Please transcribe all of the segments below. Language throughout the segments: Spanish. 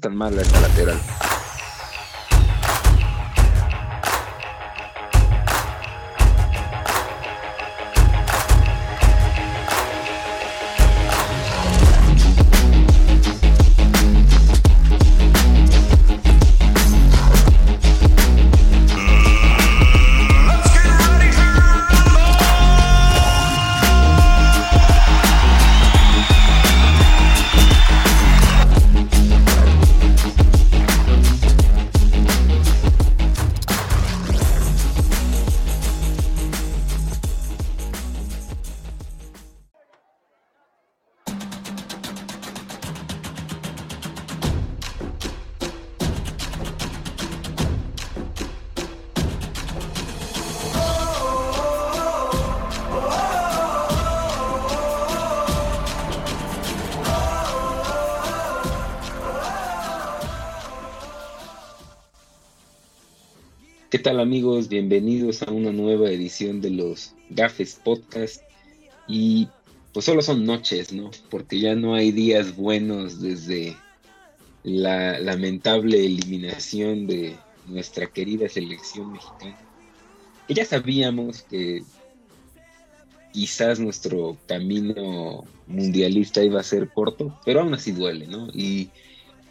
tan mala esta lateral. Amigos? Bienvenidos a una nueva edición de los Gafes Podcast. Y pues solo son noches, ¿no? Porque ya no hay días buenos desde la lamentable eliminación de nuestra querida selección mexicana. Ya sabíamos que quizás nuestro camino mundialista iba a ser corto, pero aún así duele, ¿no? Y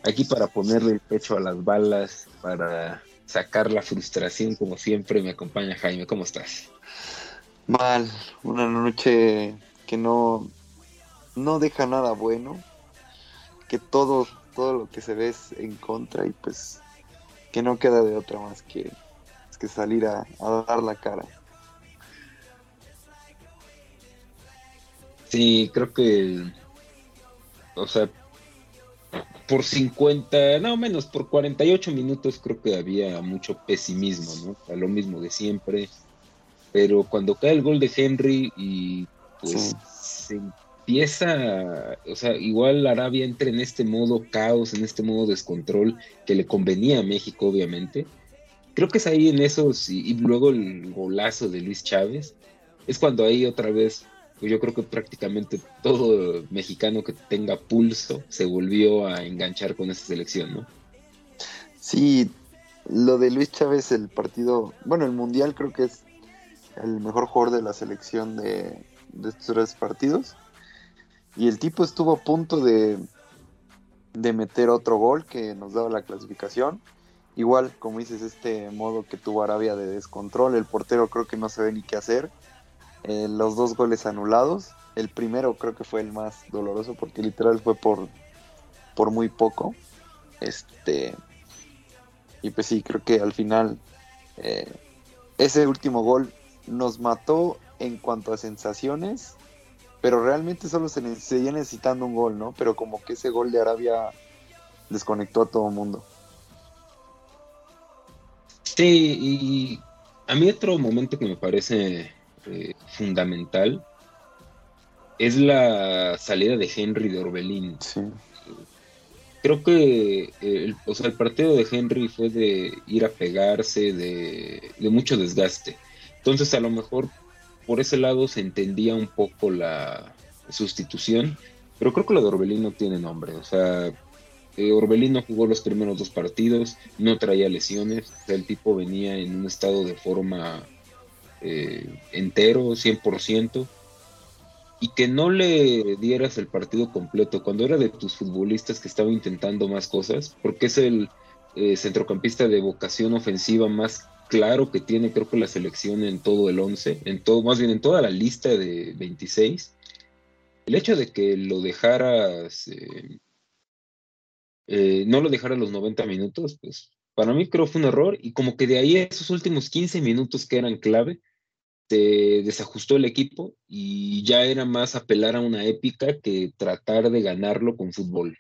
aquí para ponerle el pecho a las balas, para sacar la frustración como siempre. Me acompaña Jaime, ¿cómo estás? Mal, una noche que no, no deja nada bueno, que todo, todo lo que se ve es en contra y pues que no queda de otra más que, que salir a, a dar la cara. Sí, creo que, o sea, por 50, no menos, por 48 minutos creo que había mucho pesimismo, ¿no? A lo mismo de siempre. Pero cuando cae el gol de Henry y pues se empieza, o sea, igual Arabia entra en este modo caos, en este modo descontrol que le convenía a México, obviamente. Creo que es ahí en esos, y, y luego el golazo de Luis Chávez, es cuando ahí otra vez pues yo creo que prácticamente todo mexicano que tenga pulso se volvió a enganchar con esta selección, ¿no? Sí, lo de Luis Chávez, el partido, bueno, el Mundial creo que es el mejor jugador de la selección de, estos tres partidos. Y el tipo estuvo a punto de, de meter otro gol que nos daba la clasificación. Igual, como dices, este modo que tuvo Arabia de descontrol, el portero creo que no sabe ni qué hacer eh, los dos goles anulados. El primero creo que fue el más doloroso porque literal fue por, por muy poco. Este, y pues sí, creo que al final eh, ese último gol nos mató en cuanto a sensaciones, pero realmente solo se seguía necesitando un gol, ¿no? Pero como que ese gol de Arabia desconectó a todo el mundo. Sí, y a mí otro momento que me parece eh, fundamental es la salida de Henry de Orbelín. Creo que el, o sea, el partido de Henry fue de ir a pegarse, de, mucho desgaste. Entonces a lo mejor por ese lado se entendía un poco la sustitución, pero creo que lo de Orbelín no tiene nombre. O sea, eh, Orbelín no jugó los primeros dos partidos, no traía lesiones, el tipo venía en un estado de forma eh, entero, 100%, y que no le dieras el partido completo cuando era de tus futbolistas que estaba intentando más cosas, porque es el eh, centrocampista de vocación ofensiva más claro que tiene creo que la selección en todo el 11, en todo, más bien en toda la lista de 26. El hecho de que lo dejaras, eh, no lo dejara los 90 minutos, pues para mí creo fue un error y como que de ahí esos últimos 15 minutos que eran clave, se desajustó el equipo y ya era más apelar a una épica que tratar de ganarlo con fútbol.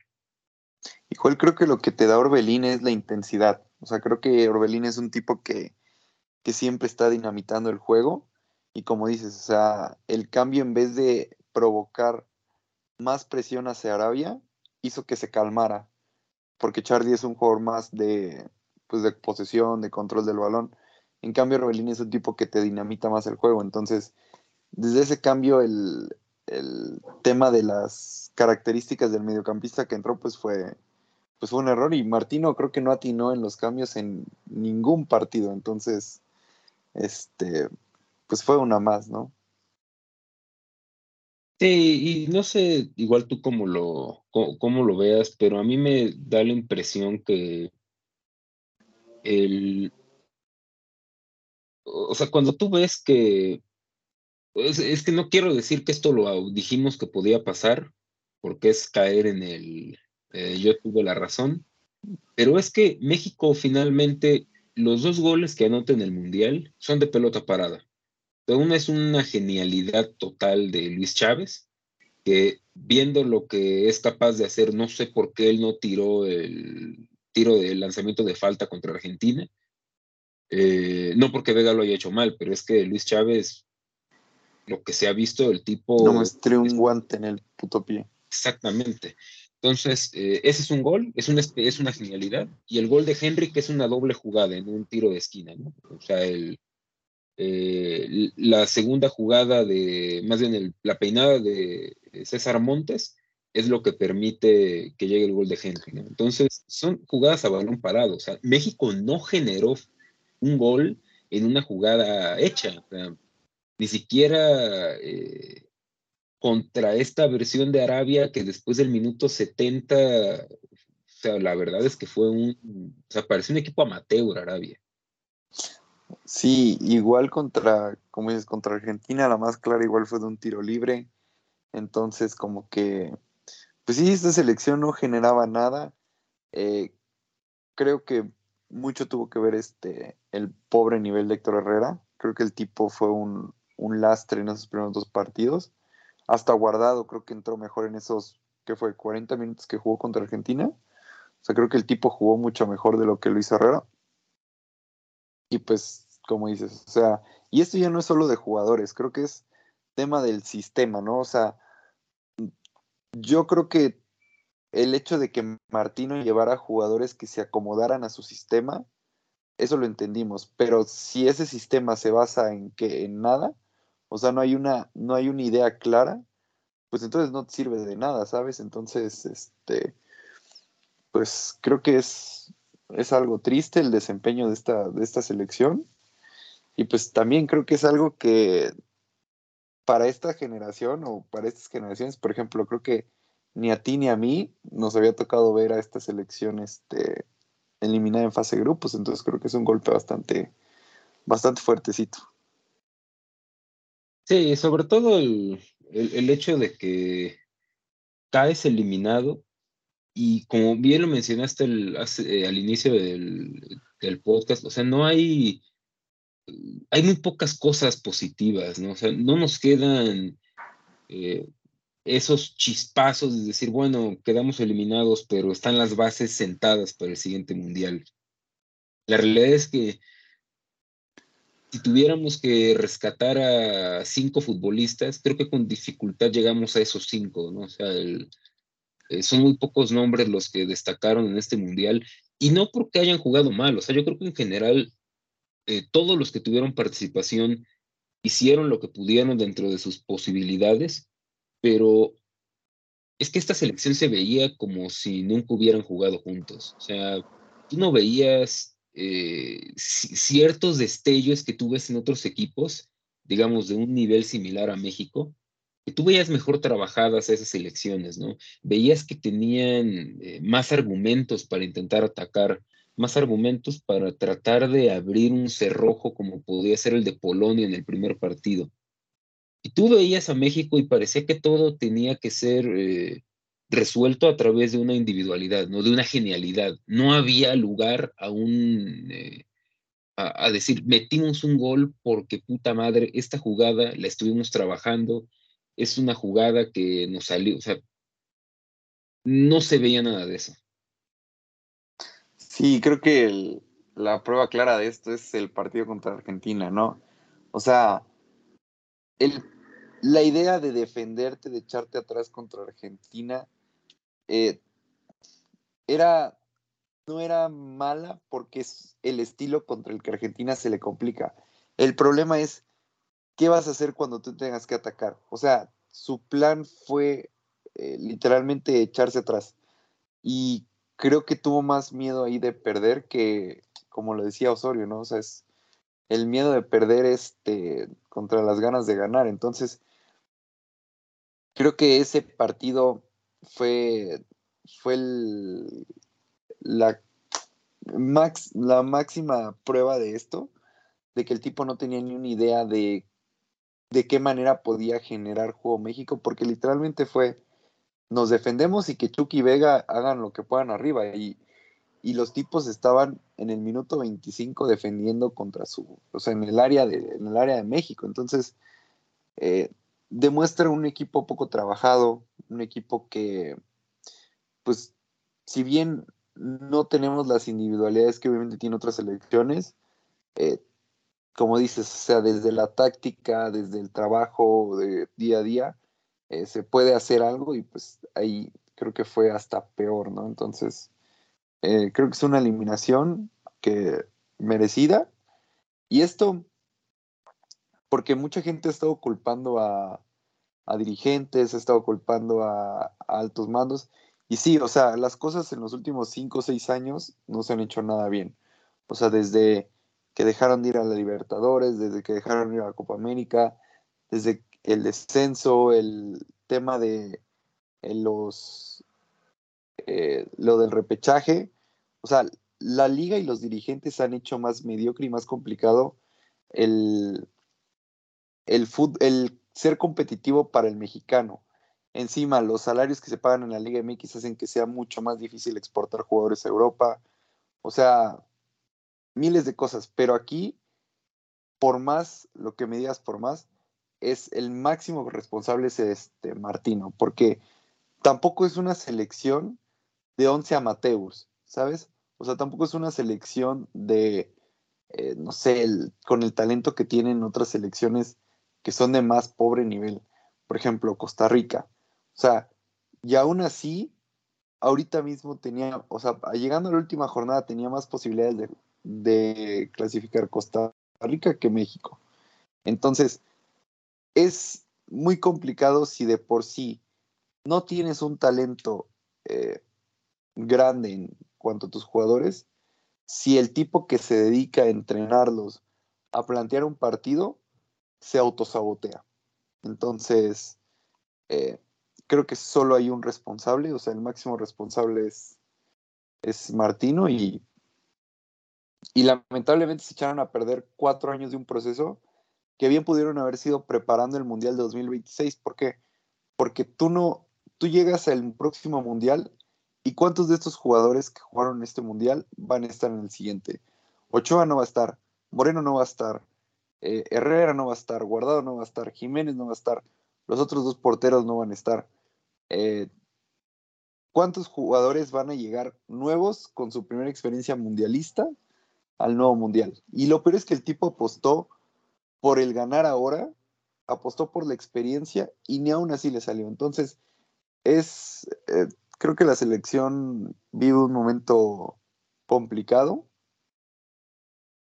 Igual creo que lo que te da Orbelín es la intensidad. O sea, creo que Orbelín es un tipo que, que siempre está dinamitando el juego. Y como dices, o sea, el cambio en vez de provocar más presión hacia Arabia, hizo que se calmara. Porque Charlie es un jugador más de, pues de posesión, de control del balón. En cambio, Robelín es un tipo que te dinamita más el juego. Entonces, desde ese cambio, el, tema de las características del mediocampista que entró, pues fue, pues fue un error y Martino creo que no atinó en los cambios en ningún partido, entonces, este, pues fue una más, ¿no? Sí, y no sé, igual tú cómo lo, cómo, lo veas, pero a mí me da la impresión que el, o sea, cuando tú ves que, es, que no quiero decir que esto lo dijimos que podía pasar, porque es caer en el, eh, yo tuve la razón, pero es que México finalmente, los dos goles que anota en el Mundial son de pelota parada. Una es una genialidad total de Luis Chávez, que viendo lo que es capaz de hacer, no sé por qué él no tiró el tiro de lanzamiento de falta contra Argentina. Eh, no porque Vega lo haya hecho mal, pero es que Luis Chávez, lo que se ha visto, el tipo... No muestre un guante en el puto pie. Exactamente. Entonces, eh, ese es un gol, es una, es una genialidad. Y el gol de Henry, que es una doble jugada en un tiro de esquina, ¿no? O sea, el, eh, la segunda jugada de, más bien la peinada de César Montes, es lo que permite que llegue el gol de Henry, ¿no? Entonces, son jugadas a balón parado. O sea, México no generó un gol en una jugada hecha. ni siquiera eh, contra esta versión de Arabia que después del minuto 70, o sea, la verdad es que fue un, o sea, pareció un equipo amateur Arabia. Sí, igual contra, como dices, contra Argentina, la más clara igual fue de un tiro libre. Entonces, como que, pues sí, esta selección no generaba nada. Eh, creo que mucho tuvo que ver este, el pobre nivel de Héctor Herrera. Creo que el tipo fue un, un lastre en esos primeros dos partidos hasta guardado, creo que entró mejor en esos, que fue 40 minutos que jugó contra Argentina. O sea, creo que el tipo jugó mucho mejor de lo que Luis Herrera. Y pues, como dices, o sea, y esto ya no es solo de jugadores, creo que es tema del sistema, ¿no? O sea, yo creo que el hecho de que Martino llevara jugadores que se acomodaran a su sistema, eso lo entendimos, pero si ese sistema se basa en que en nada, o sea, no hay una, no hay una idea clara, pues entonces no te sirve de nada, ¿sabes? Entonces, este, pues creo que es, es algo triste el desempeño de esta, de esta selección. Y pues también creo que es algo que para esta generación o para estas generaciones, por ejemplo, creo que ni a ti ni a mí nos había tocado ver a esta selección este, eliminada en fase de grupos, entonces creo que es un golpe bastante, bastante fuertecito. Sí, sobre todo el, hecho de que caes eliminado y como bien lo mencionaste eh, al inicio del, podcast, o sea, no hay, hay muy pocas cosas positivas, ¿no? O sea, no nos quedan eh, esos chispazos de decir, bueno, quedamos eliminados, pero están las bases sentadas para el siguiente mundial. La realidad es que si tuviéramos que rescatar a cinco futbolistas, creo que con dificultad llegamos a esos cinco, ¿no? O sea, eh, son muy pocos nombres los que destacaron en este mundial y no porque hayan jugado mal, o sea, yo creo que en general eh, todos los que tuvieron participación hicieron lo que pudieron dentro de sus posibilidades, pero es que esta selección se veía como si nunca hubieran jugado juntos, o sea, tú no veías eh, ciertos destellos que tú ves en otros equipos, digamos, de un nivel similar a México, que tú veías mejor trabajadas esas elecciones, ¿no? Veías que tenían eh, más argumentos para intentar atacar, más argumentos para tratar de abrir un cerrojo como podía ser el de Polonia en el primer partido. Y tú veías a México y parecía que todo tenía que ser eh, resuelto a través de una individualidad, no de una genialidad. No había lugar a un eh, a, decir metimos un gol porque puta madre, esta jugada la estuvimos trabajando, es una jugada que nos salió, o sea, no se veía nada de eso. Sí, creo que la prueba clara de esto es el partido contra Argentina, ¿no? O sea, el, la idea de defenderte, de echarte atrás contra Argentina, eh, era, no era mala porque es el estilo contra el que Argentina se le complica. El problema es, ¿qué vas a hacer cuando tú tengas que atacar? O sea, su plan fue eh, literalmente echarse atrás. Y creo que tuvo más miedo ahí de perder que, como lo decía Osorio, ¿no? O sea, es el miedo de perder este contra las ganas de ganar. Entonces, creo que ese partido fue, fue la, max, la máxima prueba de esto, de que el tipo no tenía ni una idea de, de qué manera podía generar juego México, porque literalmente fue, nos defendemos y que Chucky y Vega hagan lo que puedan arriba. Y, y los tipos estaban en el minuto 25 defendiendo contra su, o sea, en el área de, en el área de México. Entonces, eh, demuestra un equipo poco trabajado, un equipo que, pues, si bien no tenemos las individualidades que obviamente tiene otras selecciones, eh, como dices, o sea, desde la táctica, desde el trabajo de día a día, eh, se puede hacer algo y pues ahí creo que fue hasta peor, ¿no? Entonces, eh, creo que es una eliminación que merecida. Y esto, porque mucha gente ha estado culpando a, dirigentes, ha estado culpando a, altos mandos. Y sí, o sea, las cosas en los últimos cinco o seis años no se han hecho nada bien. O sea, desde que dejaron de ir a la Libertadores, desde que dejaron de ir a la Copa América, desde el descenso, el tema de los eh, lo del repechaje, o sea, la liga y los dirigentes han hecho más mediocre y más complicado el, el, el ser competitivo para el mexicano. Encima, los salarios que se pagan en la Liga MX hacen que sea mucho más difícil exportar jugadores a Europa. O sea, miles de cosas. Pero aquí, por más, lo que me digas por más, es el máximo responsable es este Martino, porque tampoco es una selección de 11 amateurs, ¿sabes? O sea, tampoco es una selección de, eh, no sé, con el talento que tienen otras selecciones que son de más pobre nivel. Por ejemplo, Costa Rica. O sea, y aún así, ahorita mismo tenía, o sea, llegando a la última jornada tenía más posibilidades de, clasificar Costa Rica que México. Entonces, es muy complicado si de por sí no tienes un talento eh, grande en cuanto a tus jugadores, si el tipo que se dedica a entrenarlos, a plantear un partido, se autosabotea. Entonces, eh, creo que solo hay un responsable, o sea, el máximo responsable es, es Martino y, y lamentablemente se echaron a perder cuatro años de un proceso que bien pudieron haber sido preparando el Mundial de 2026. ¿Por qué? Porque tú no, tú llegas al próximo Mundial ¿Y cuántos de estos jugadores que jugaron este mundial van a estar en el siguiente? Ochoa no va a estar, Moreno no va a estar, eh, Herrera no va a estar, Guardado no va a estar, Jiménez no va a estar, los otros dos porteros no van a estar. Eh, ¿Cuántos jugadores van a llegar nuevos con su primera experiencia mundialista al nuevo mundial? Y lo peor es que el tipo apostó por el ganar ahora, apostó por la experiencia y ni aún así le salió. Entonces, es, eh, creo que la selección vive un momento complicado,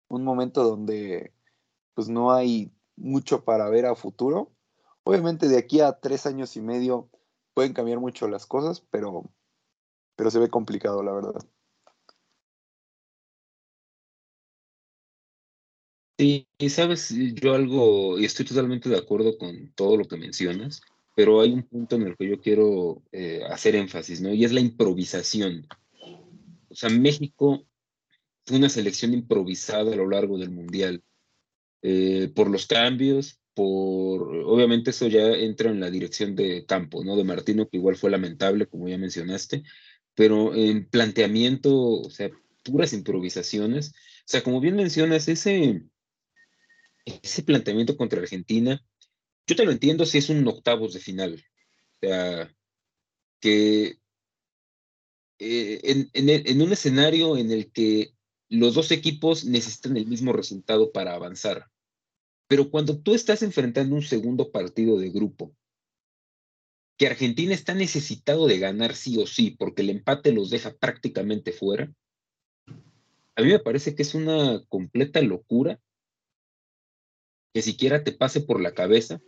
un momento donde pues no hay mucho para ver a futuro. Obviamente de aquí a tres años y medio pueden cambiar mucho las cosas, pero, pero se ve complicado, la verdad. Sí, y sabes, yo algo, y estoy totalmente de acuerdo con todo lo que mencionas pero hay un punto en el que yo quiero eh, hacer énfasis, ¿no? Y es la improvisación. O sea, México fue una selección improvisada a lo largo del Mundial, eh, por los cambios, por, obviamente eso ya entra en la dirección de campo, ¿no? De Martino, que igual fue lamentable, como ya mencionaste, pero en planteamiento, o sea, puras improvisaciones. O sea, como bien mencionas, ese, ese planteamiento contra Argentina, yo te lo entiendo si es un octavos de final. O sea, que eh, en, en, un escenario en el que los dos equipos necesitan el mismo resultado para avanzar. Pero cuando tú estás enfrentando un segundo partido de grupo, que Argentina está necesitado de ganar sí o sí, porque el empate los deja prácticamente fuera, a mí me parece que es una completa locura que siquiera te pase por la cabeza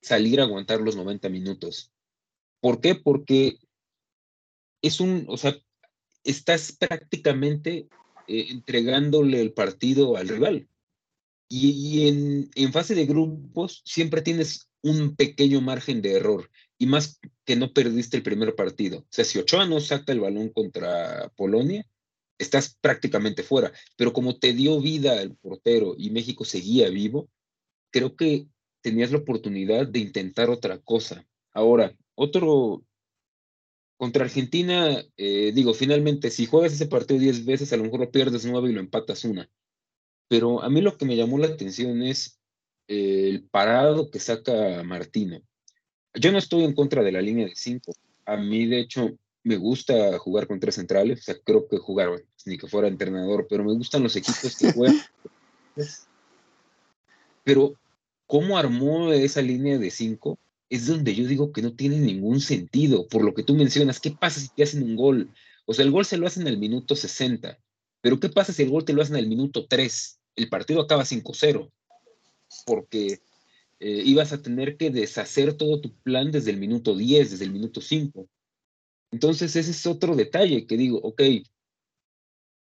salir a aguantar los 90 minutos. ¿Por qué? Porque es un, o sea, estás prácticamente eh, entregándole el partido al rival. Y, en, fase de grupos siempre tienes un pequeño margen de error, y más que no perdiste el primer partido. O sea, si Ochoa no saca el balón contra Polonia, estás prácticamente fuera. Pero como te dio vida el portero y México seguía vivo, creo que tenías la oportunidad de intentar otra cosa. Ahora, otro contra Argentina, eh, digo, finalmente, si juegas ese partido 10 veces, a lo mejor lo pierdes 9 y lo empatas una. Pero a mí lo que me llamó la atención es eh, el parado que saca Martino. Yo no estoy en contra de la línea de 5. A mí, de hecho, me gusta jugar con tres centrales. O sea, creo que jugar, ni que fuera entrenador, pero me gustan los equipos que juegan. pero, ¿cómo armó esa línea de 5? es donde yo digo que no tiene ningún sentido, por lo que tú mencionas, ¿qué pasa si te hacen un gol? O sea, el gol se lo hacen al minuto 60, pero ¿qué pasa si el gol te lo hacen al minuto 3? El partido acaba 5-0, porque eh, ibas a tener que deshacer todo tu plan desde el minuto 10, desde el minuto 5. Entonces ese es otro detalle que digo, ok,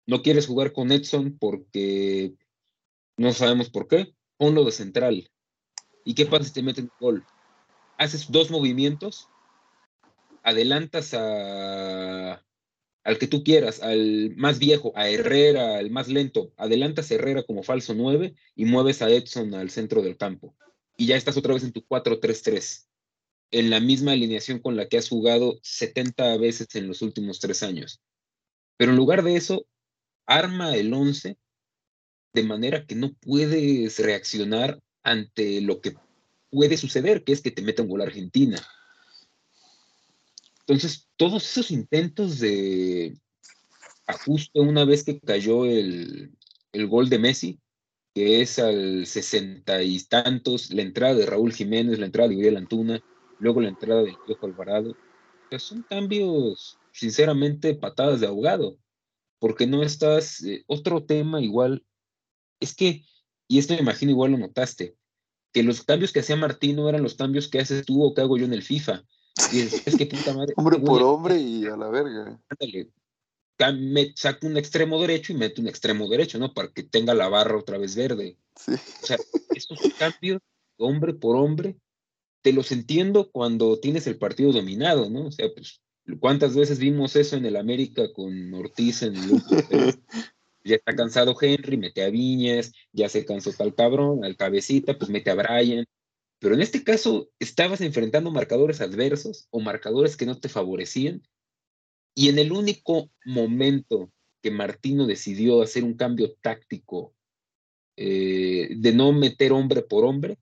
no quieres jugar con Edson porque no sabemos por qué, ponlo de central. ¿Y qué pasa si te meten gol? haces dos movimientos, adelantas a, al que tú quieras, al más viejo, a Herrera, al más lento, adelantas a Herrera como falso 9 y mueves a Edson al centro del campo. Y ya estás otra vez en tu 4-3-3, en la misma alineación con la que has jugado 70 veces en los últimos tres años. Pero en lugar de eso, arma el 11 de manera que no puedes reaccionar ante lo que puede suceder, que es que te meta un gol a Argentina. Entonces, todos esos intentos de ajuste una vez que cayó el, gol de Messi, que es al sesenta y tantos, la entrada de Raúl Jiménez, la entrada de Miguel Antuna, luego la entrada de Diego Alvarado, son cambios, sinceramente, patadas de ahogado, porque no estás, eh, otro tema igual, es que, y esto me imagino igual lo notaste, que los cambios que hacía Martino eran los cambios que haces tú o que hago yo en el FIFA. Y es, que puta madre. hombre por hombre y a la verga. Ándale. Me saco un extremo derecho y meto un extremo derecho, ¿no? Para que tenga la barra otra vez verde. Sí. O sea, estos cambios, hombre por hombre, te los entiendo cuando tienes el partido dominado, ¿no? O sea, pues, ¿cuántas veces vimos eso en el América con Ortiz en el ya está cansado Henry, mete a Viñas, ya se cansó tal cabrón, al cabecita, pues mete a Brian. Pero en este caso estabas enfrentando marcadores adversos o marcadores que no te favorecían. Y en el único momento que Martino decidió hacer un cambio táctico eh, de no meter hombre por hombre,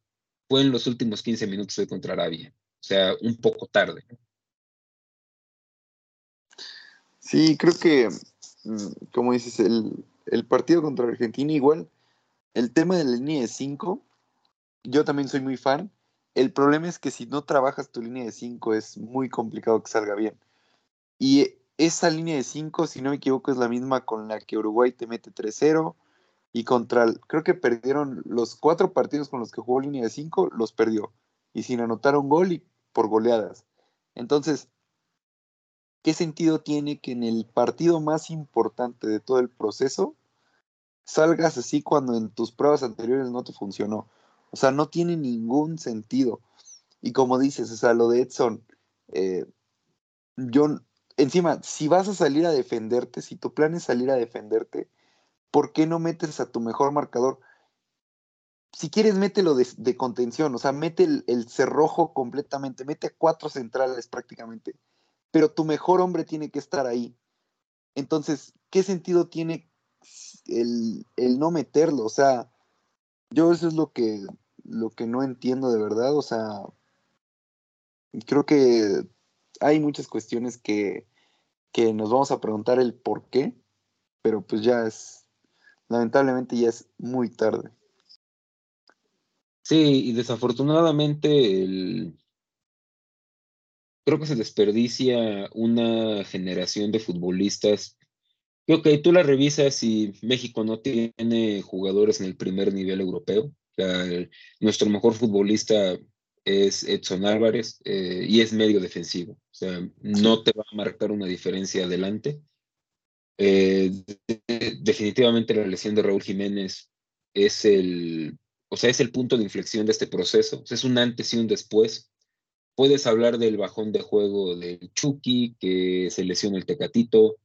fue en los últimos 15 minutos de contra Arabia. O sea, un poco tarde. Sí, creo que, mm, como dices, el, el partido contra Argentina igual, el tema de la línea de 5, yo también soy muy fan. El problema es que si no trabajas tu línea de 5 es muy complicado que salga bien. Y esa línea de 5, si no me equivoco, es la misma con la que Uruguay te mete 3-0 y contra, creo que perdieron los cuatro partidos con los que jugó línea de 5, los perdió. Y sin anotar un gol y por goleadas. Entonces, ¿qué sentido tiene que en el partido más importante de todo el proceso salgas así cuando en tus pruebas anteriores no te funcionó? O sea, no tiene ningún sentido. Y como dices, o sea, lo de Edson, eh, yo, encima, si vas a salir a defenderte, si tu plan es salir a defenderte, ¿por qué no metes a tu mejor marcador? Si quieres, mételo de, contención, o sea, mete el, el cerrojo completamente, mete a cuatro centrales prácticamente pero tu mejor hombre tiene que estar ahí. Entonces, ¿qué sentido tiene el, no meterlo? O sea, yo eso es lo que, lo que no entiendo de verdad. O sea, creo que hay muchas cuestiones que, que nos vamos a preguntar el por qué, pero pues ya es, lamentablemente ya es muy tarde. Sí, y desafortunadamente creo que se desperdicia una generación de futbolistas. Creo que tú la revisas y México no tiene jugadores en el primer nivel europeo. Nuestro mejor futbolista es Edson Álvarez eh, y es medio defensivo. O sea, no te va a marcar una diferencia adelante. Eh, definitivamente la lesión de Raúl Jiménez es el, o sea, es el punto de inflexión de este proceso. es un antes y un después. Puedes hablar del bajón de juego del Chucky, que se lesionó el Tecatito.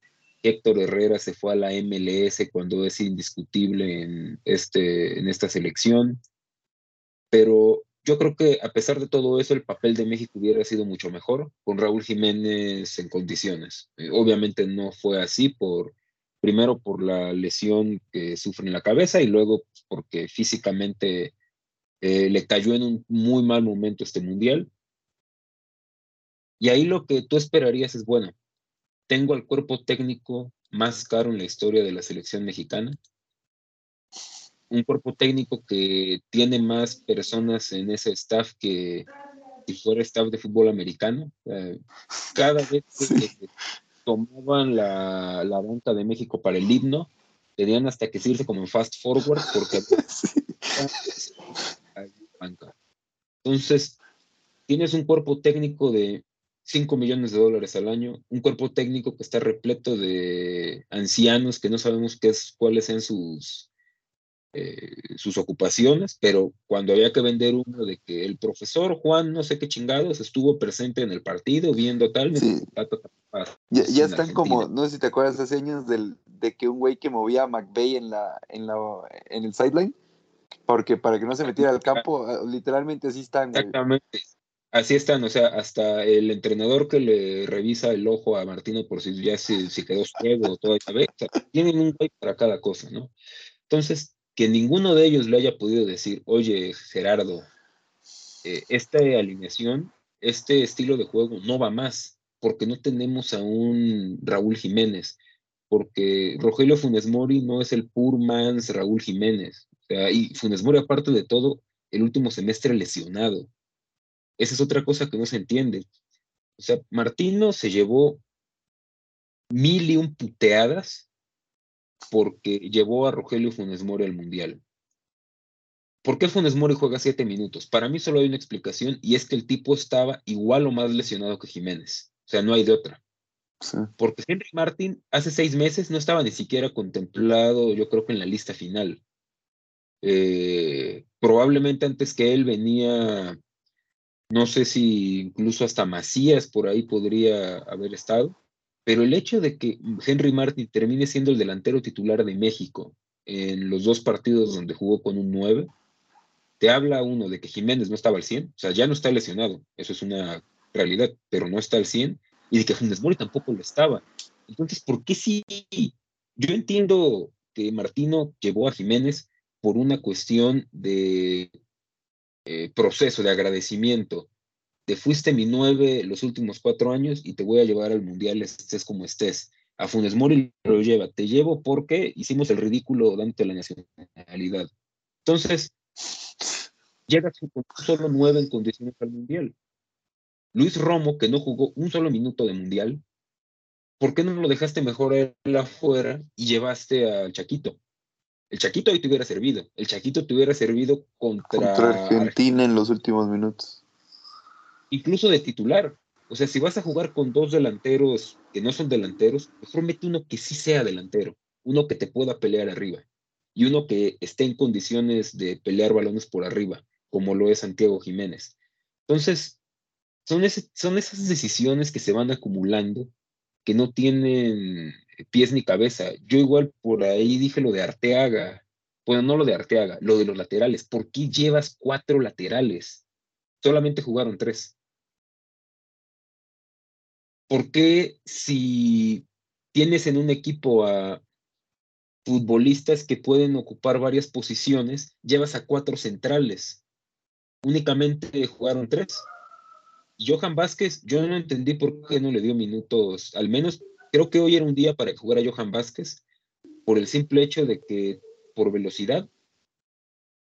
Héctor Herrera se fue a la MLS cuando es indiscutible en, este, en esta selección. Pero yo creo que a pesar de todo eso, el papel de México hubiera sido mucho mejor con Raúl Jiménez en condiciones. Eh, obviamente no fue así por primero por la lesión que sufre en la cabeza y luego porque físicamente eh, le cayó en un muy mal momento este mundial. Y ahí lo que tú esperarías es, bueno, tengo al cuerpo técnico más caro en la historia de la selección mexicana, un cuerpo técnico que tiene más personas en ese staff que si fuera staff de fútbol americano. cada vez que, tomaban la, la, banca de México para el himno, tenían hasta que irse como en fast forward porque entonces tienes un cuerpo técnico de 5 millones de dólares al año, un cuerpo técnico que está repleto de ancianos que no sabemos qué es, cuáles sean sus eh, sus ocupaciones, pero cuando había que vender uno de que el profesor Juan, no sé qué chingados, estuvo presente en el partido viendo tal. ya, están como, no sé si te acuerdas hace años del, de que un güey que movía a McVeigh en, la, en, la, en el sideline, porque para que no se metiera al campo, ah, literalmente así están. Exactamente. Así están, o sea, hasta el entrenador que le revisa el ojo a Martino por si ya se, si quedó ciego o toda esa vez, tienen un güey para cada cosa, ¿no? Entonces, que ninguno de ellos le haya podido decir, oye, Gerardo, eh, esta alineación, este estilo de juego no va más, porque no tenemos a un Raúl Jiménez, porque Rogelio Funes Mori no es el pur mans Raúl Jiménez. y Funes Mori, aparte de todo, el último semestre lesionado. Esa es otra cosa que no se entiende. O sea, Martino se llevó mil y un puteadas porque llevó a Rogelio Funes Mori al Mundial. ¿Por qué Funes Mori juega siete minutos? Para mí solo hay una explicación y es que el tipo estaba igual o más lesionado que Jiménez. O sea, no hay de otra. Porque Henry Martin hace seis meses no estaba ni siquiera contemplado, yo creo que en la lista final. Eh, probablemente antes que él venía, no sé si incluso hasta Macías por ahí podría haber estado. Pero el hecho de que Henry Martin termine siendo el delantero titular de México en los dos partidos donde jugó con un 9, te habla uno de que Jiménez no estaba al 100, o sea, ya no está lesionado, eso es una realidad, pero no está al 100, y de que Funes Mori tampoco lo estaba. Entonces, ¿por qué sí? Yo entiendo que Martino llevó a Jiménez por una cuestión de eh, proceso, de agradecimiento, te fuiste mi nueve los últimos cuatro años y te voy a llevar al mundial, estés como estés. A Funes Mori lo lleva, te llevo porque hicimos el ridículo dante la nacionalidad. Entonces, llegas con solo nueve en condiciones al mundial. Luis Romo, que no jugó un solo minuto de mundial, ¿por qué no lo dejaste mejor él afuera y llevaste al Chaquito? El Chaquito ahí te hubiera servido. El Chaquito te hubiera servido contra, contra Argentina en los últimos minutos incluso de titular. O sea, si vas a jugar con dos delanteros que no son delanteros, mejor mete uno que sí sea delantero, uno que te pueda pelear arriba y uno que esté en condiciones de pelear balones por arriba, como lo es Santiago Jiménez. Entonces, son, son esas decisiones que se van acumulando que no tienen pies ni cabeza. Yo igual por ahí dije lo de Arteaga, bueno, no lo de Arteaga, lo de los laterales. ¿Por qué llevas cuatro laterales? Solamente jugaron tres. ¿por qué si tienes en un equipo a futbolistas que pueden ocupar varias posiciones, llevas a cuatro centrales? Únicamente jugaron tres. Johan Vázquez, yo no entendí por qué no le dio minutos, al menos creo que hoy era un día para jugar a Johan Vázquez, por el simple hecho de que por velocidad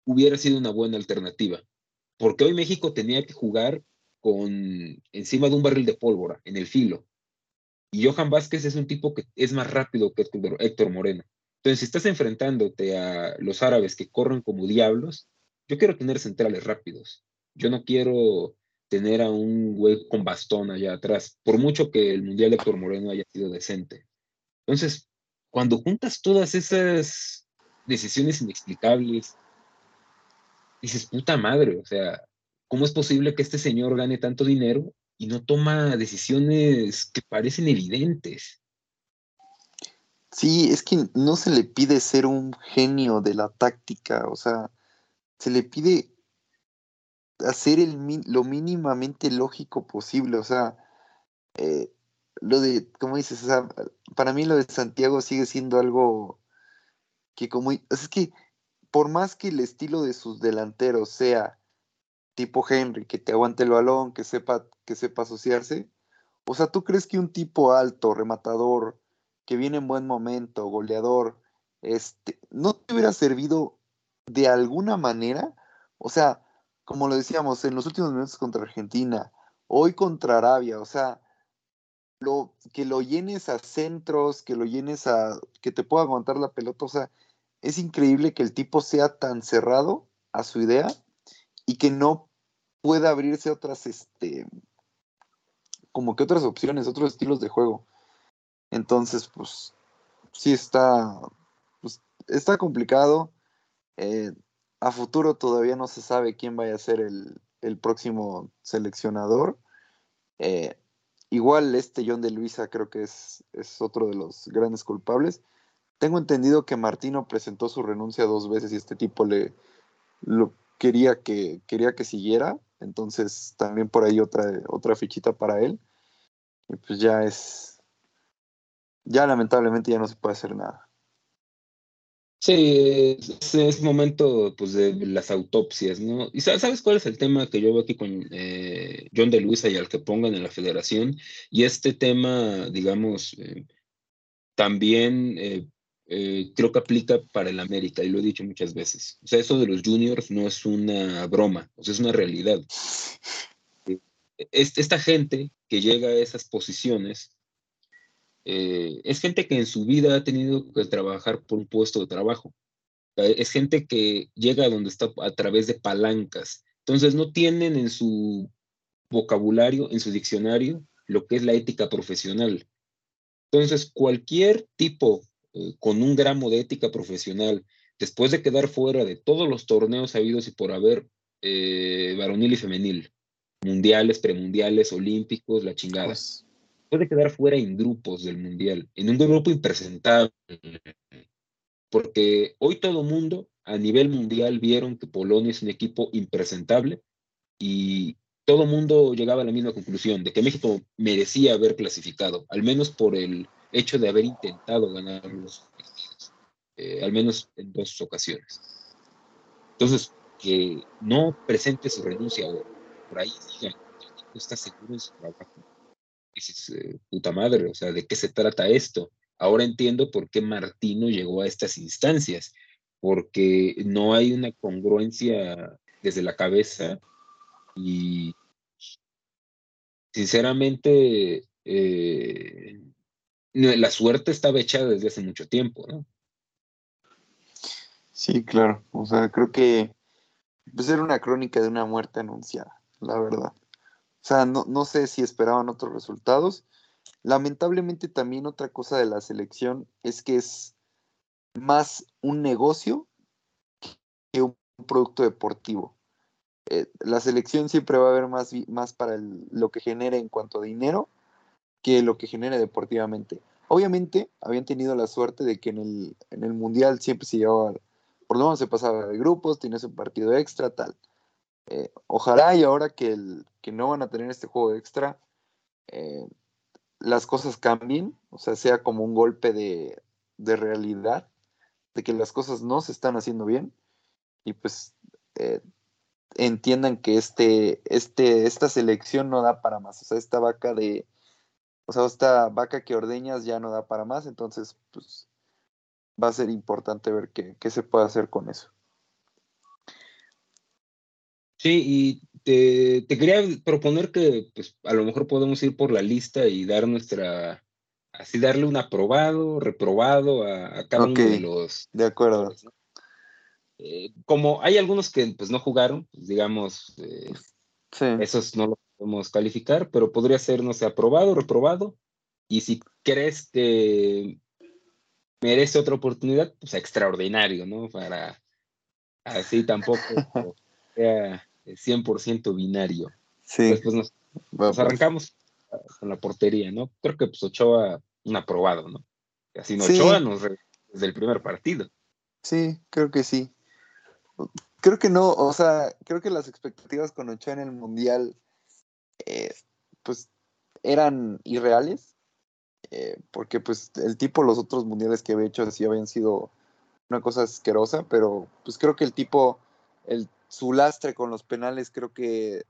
hubiera sido una buena alternativa. Porque hoy México tenía que jugar con encima de un barril de pólvora en el filo. Y Johan Vázquez es un tipo que es más rápido que Héctor Moreno. Entonces, si estás enfrentándote a los árabes que corren como diablos, yo quiero tener centrales rápidos. Yo no quiero tener a un güey con bastón allá atrás, por mucho que el Mundial de Héctor Moreno haya sido decente. Entonces, cuando juntas todas esas decisiones inexplicables, dices, puta madre, o sea, ¿cómo es posible que este señor gane tanto dinero y no toma decisiones que parecen evidentes? Sí, es que no se le pide ser un genio de la táctica, o sea, se le pide hacer lo mínimamente lógico posible, o sea, eh, lo de, como dices, o sea, para mí lo de Santiago sigue siendo algo que como, es que por más que el estilo de sus delanteros sea tipo Henry, que te aguante el balón, que sepa, que sepa asociarse, o sea, ¿tú crees que un tipo alto, rematador, que viene en buen momento, goleador, este, no te hubiera servido de alguna manera? O sea, como lo decíamos, en los últimos minutos contra Argentina, hoy contra Arabia, o sea, lo, que lo llenes a centros, que lo llenes a, que te pueda aguantar la pelota, o sea, es increíble que el tipo sea tan cerrado a su idea y que no pueda abrirse otras, este, como que otras opciones, otros estilos de juego. Entonces, pues, sí está, pues, está complicado. Eh, a futuro todavía no se sabe quién vaya a ser el, próximo seleccionador. Eh, igual este John de Luisa creo que es, es otro de los grandes culpables. Tengo entendido que Martino presentó su renuncia dos veces y este tipo le quería que quería que siguiera, entonces también por ahí otra otra fichita para él. Y pues ya es ya lamentablemente ya no se puede hacer nada. Sí, es, momento pues de las autopsias, ¿no? ¿Y sabes cuál es el tema que yo veo aquí con eh, John de Luisa y al que pongan en la federación? Y este tema, digamos, eh, también eh, creo que aplica para el América, y lo he dicho muchas veces. O sea, eso de los juniors no es una broma, o sea, es una realidad. Esta gente que llega a esas posiciones eh, es gente que en su vida ha tenido que trabajar por un puesto de trabajo. Es gente que llega a donde está a través de palancas. Entonces no tienen en su vocabulario, en su diccionario, lo que es la ética profesional. Entonces, cualquier tipo eh, con un gramo de ética profesional, después de quedar fuera de todos los torneos habidos y por haber eh, varonil y femenil, mundiales, premundiales, olímpicos, la chingada. Pues, puede quedar fuera en grupos del Mundial, en un grupo impresentable. Porque hoy todo mundo a nivel mundial vieron que Polonia es un equipo impresentable y todo mundo llegaba a la misma conclusión de que México merecía haber clasificado, al menos por el hecho de haber intentado ganar los partidos, eh, al menos en dos ocasiones. Entonces, que no presente su renuncia ahora, por ahí diga que está seguro en su trabajo, dices, eh, puta madre, o sea, ¿de qué se trata esto? Ahora entiendo por qué Martino llegó a estas instancias, porque no hay una congruencia desde la cabeza y sinceramente eh, la suerte estaba echada desde hace mucho tiempo, ¿no? Sí, claro, o sea, creo que pues era una crónica de una muerte anunciada, la verdad. O sea, no, sé si esperaban otros resultados. Lamentablemente también otra cosa de la selección es que es más un negocio que un producto deportivo. Eh, la selección siempre va a haber más, más para lo que genere en cuanto a dinero que lo que genere deportivamente. Obviamente habían tenido la suerte de que en el, en el Mundial siempre se llevaba, por lo menos se pasaba de grupos, tienes un partido extra, tal. Eh, ojalá y ahora que, que no van a tener este juego extra, eh, las cosas cambien, o sea, sea como un golpe de, realidad, de que las cosas no se están haciendo bien y pues eh, entiendan que este, este, esta selección no da para más, o sea, esta vaca de, o sea, esta vaca que ordeñas ya no da para más, entonces pues va a ser importante ver qué, qué se puede hacer con eso. Sí, y te, quería proponer que pues, a lo mejor podemos ir por la lista y dar nuestra, así darle un aprobado, reprobado a, cada uno de los... De acuerdo. Eh, como hay algunos que pues no jugaron, pues, digamos, eh, esos no los podemos calificar, pero podría ser, no sé, aprobado, reprobado. Y si crees que merece otra oportunidad, pues extraordinario, ¿no? Para así tampoco sea 100% binario. Sí. Después nos, pues. arrancamos con la portería, ¿no? Creo que pues Ochoa, un aprobado, ¿no? Así no Ochoa nos desde el primer partido. Sí, creo que sí. Creo que no, o sea, creo que las expectativas con Ochoa en el Mundial, eh, pues, eran irreales, eh, porque pues el tipo, los otros mundiales que había hecho sí habían sido una cosa asquerosa, pero pues creo que el tipo, el, su lastre con los penales creo que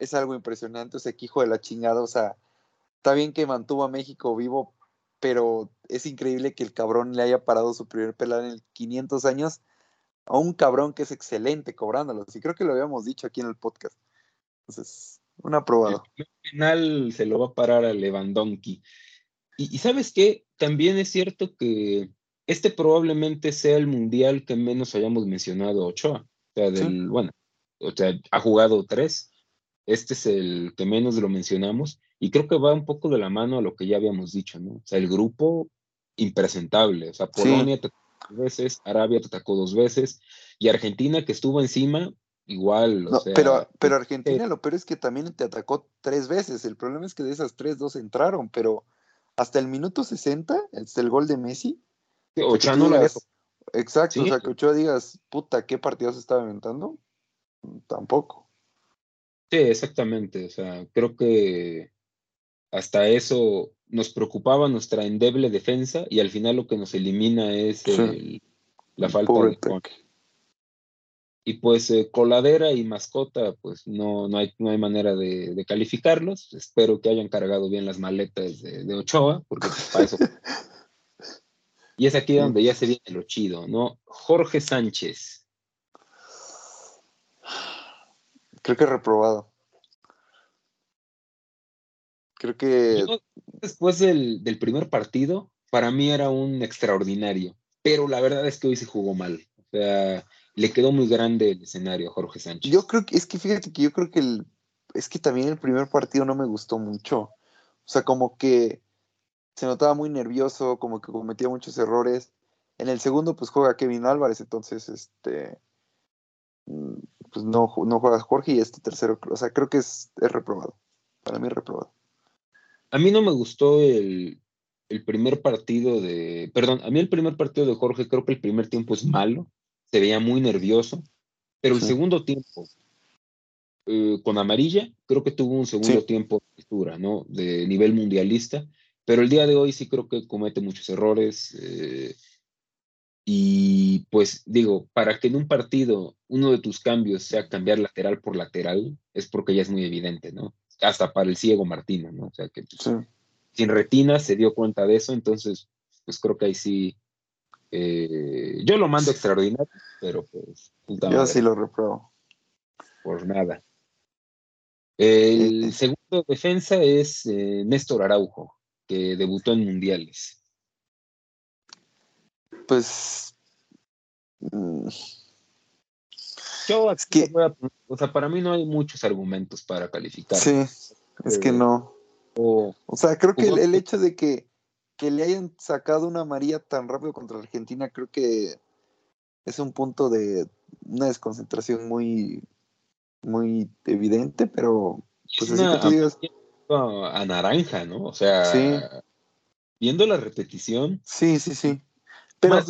es algo impresionante, o sea, que hijo de la chingada, o sea, está bien que mantuvo a México vivo, pero es increíble que el cabrón le haya parado su primer penal en 500 años a un cabrón que es excelente cobrándolos, y creo que lo habíamos dicho aquí en el podcast. Entonces, un aprobado. El penal se lo va a parar a Lewandowski. Y, sabes qué, también es cierto que este probablemente sea el mundial que menos hayamos mencionado Ochoa. O sea, del, bueno, o sea, ha jugado tres. Este es el que menos lo mencionamos. Y creo que va un poco de la mano a lo que ya habíamos dicho, ¿no? O sea, el grupo impresentable. O sea, Polonia te atacó dos veces, Arabia te atacó dos veces, y Argentina que estuvo encima, igual. O sea, pero, pero Argentina lo peor es que también te atacó tres veces. El problema es que de esas tres, dos entraron, pero hasta el minuto 60, es el gol de Messi. No la Exacto, o sea, que Ochoa digas, puta, ¿qué partido se estaba inventando? Tampoco. Sí, exactamente. O sea, creo que hasta eso nos preocupaba nuestra endeble defensa y al final lo que nos elimina es la falta de y pues eh, coladera y mascota, pues no, no, hay, no hay manera de, calificarlos. Espero que hayan cargado bien las maletas de, Ochoa, porque pues, para eso. y es aquí donde ya se viene lo chido, ¿no? Jorge Sánchez. Creo que reprobado. Creo que. después del, del primer partido, para mí era un extraordinario. Pero la verdad es que hoy se jugó mal. O sea le quedó muy grande el escenario a Jorge Sánchez. Yo creo que, es que fíjate que yo creo que el, es que también el primer partido no me gustó mucho. O sea, como que se notaba muy nervioso, como que cometía muchos errores. En el segundo, pues juega Kevin Álvarez, entonces, este, mm, pues no, no juega Jorge y este tercero, o sea, creo que es, es reprobado. Para mí es reprobado. A mí no me gustó el, el primer partido de, perdón, a mí el primer partido de Jorge, creo que el primer tiempo es malo se veía muy nervioso, pero el segundo tiempo, eh, con amarilla, creo que tuvo un segundo tiempo de lectura, ¿no? De nivel mundialista, pero el día de hoy sí creo que comete muchos errores. Eh, y pues digo, para que en un partido uno de tus cambios sea cambiar lateral por lateral, es porque ya es muy evidente, ¿no? Hasta para el ciego Martino, ¿no? O sea que pues, sin retina se dio cuenta de eso, entonces, pues creo que ahí sí eh, yo lo mando extraordinario, pero pues. Yo sí lo repruebo. Por nada. El eh, eh. segundo defensa es Néstor Araujo, que debutó en mundiales. Pues. Mm, yo es que, o sea, para mí no hay muchos argumentos para calificar. Sí, es que no. O, sea, creo que el hecho de que que le hayan sacado una María tan rápido contra Argentina, creo que es un punto de una desconcentración muy, muy evidente, pero pues así que tú digas. A naranja, ¿no? O sea, viendo la repetición. Sí, sí, sí. Pero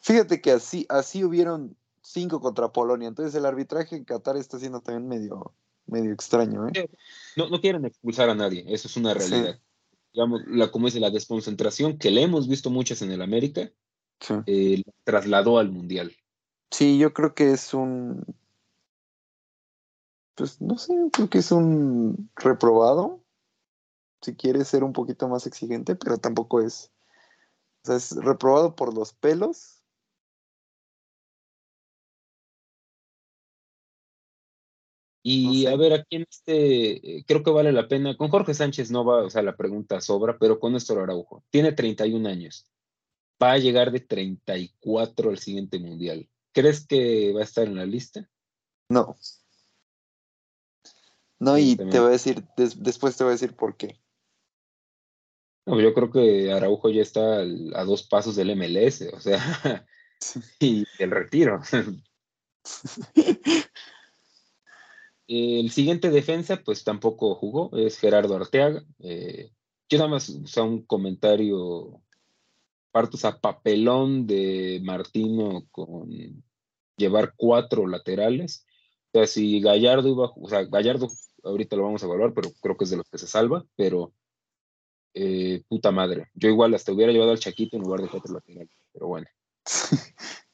fíjate que así, así hubieron cinco contra Polonia, entonces el arbitraje en Qatar está siendo también medio, medio extraño, ¿eh? No, no quieren expulsar a nadie, eso es una realidad digamos, la, como dice, la desconcentración que le hemos visto muchas en el América, eh, trasladó al Mundial. Sí, yo creo que es un, pues no sé, creo que es un reprobado, si quiere ser un poquito más exigente, pero tampoco es, o sea, es reprobado por los pelos Y a ver, aquí en este, eh, creo que vale la pena, con Jorge Sánchez no va, o sea, la pregunta sobra, pero con Néstor Araujo, tiene 31 años, va a llegar de 34 al siguiente mundial. ¿Crees que va a estar en la lista? No. No, y te voy a decir, después te voy a decir por qué. yo creo que Araujo ya está a dos pasos del MLS, o sea, y el retiro. El siguiente defensa, pues tampoco jugó, es Gerardo Arteaga. Eh, yo nada más, o sea, un comentario, parto, a papelón de Martino con llevar cuatro laterales. O sea, si Gallardo iba, o sea, Gallardo ahorita lo vamos a evaluar, pero creo que es de los que se salva, pero eh, puta madre. Yo igual hasta hubiera llevado al Chaquito en lugar de cuatro laterales, pero bueno.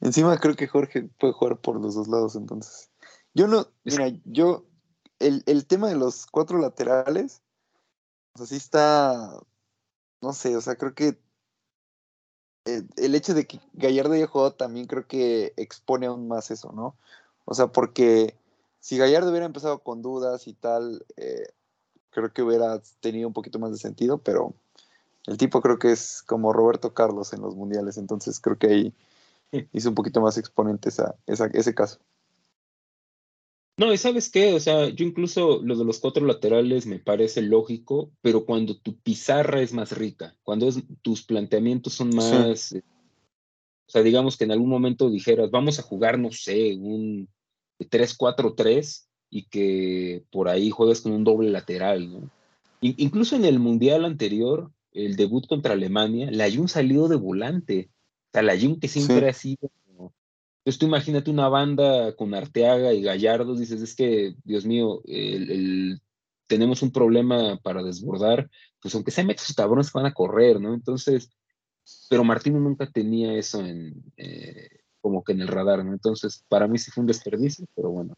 Encima creo que Jorge puede jugar por los dos lados entonces. Yo no, mira, yo, el, tema de los cuatro laterales, o sea, sí está, no sé, o sea, creo que el, hecho de que Gallardo haya jugado también creo que expone aún más eso, ¿no? O sea, porque si Gallardo hubiera empezado con dudas y tal, eh, creo que hubiera tenido un poquito más de sentido, pero el tipo creo que es como Roberto Carlos en los mundiales, entonces creo que ahí hizo un poquito más exponente esa, ese caso. No, y sabes qué, o sea, yo incluso lo de los cuatro laterales me parece lógico, pero cuando tu pizarra es más rica, cuando tus planteamientos son más, eh, o sea, digamos que en algún momento dijeras, vamos a jugar, no sé, un 3-4-3 y que por ahí juegas con un doble lateral, ¿no? incluso en el Mundial anterior, el debut contra Alemania, la Jun salió de volante, o sea, la Jun que siempre ha sido entonces tú imagínate una banda con Arteaga y Gallardo, dices, es que, Dios mío, tenemos un problema para desbordar, pues aunque se meten sus cabrones van a correr, ¿no? Entonces, pero Martino nunca tenía eso en, eh, como que en el radar, ¿no? Entonces, para mí sí fue un desperdicio, pero bueno.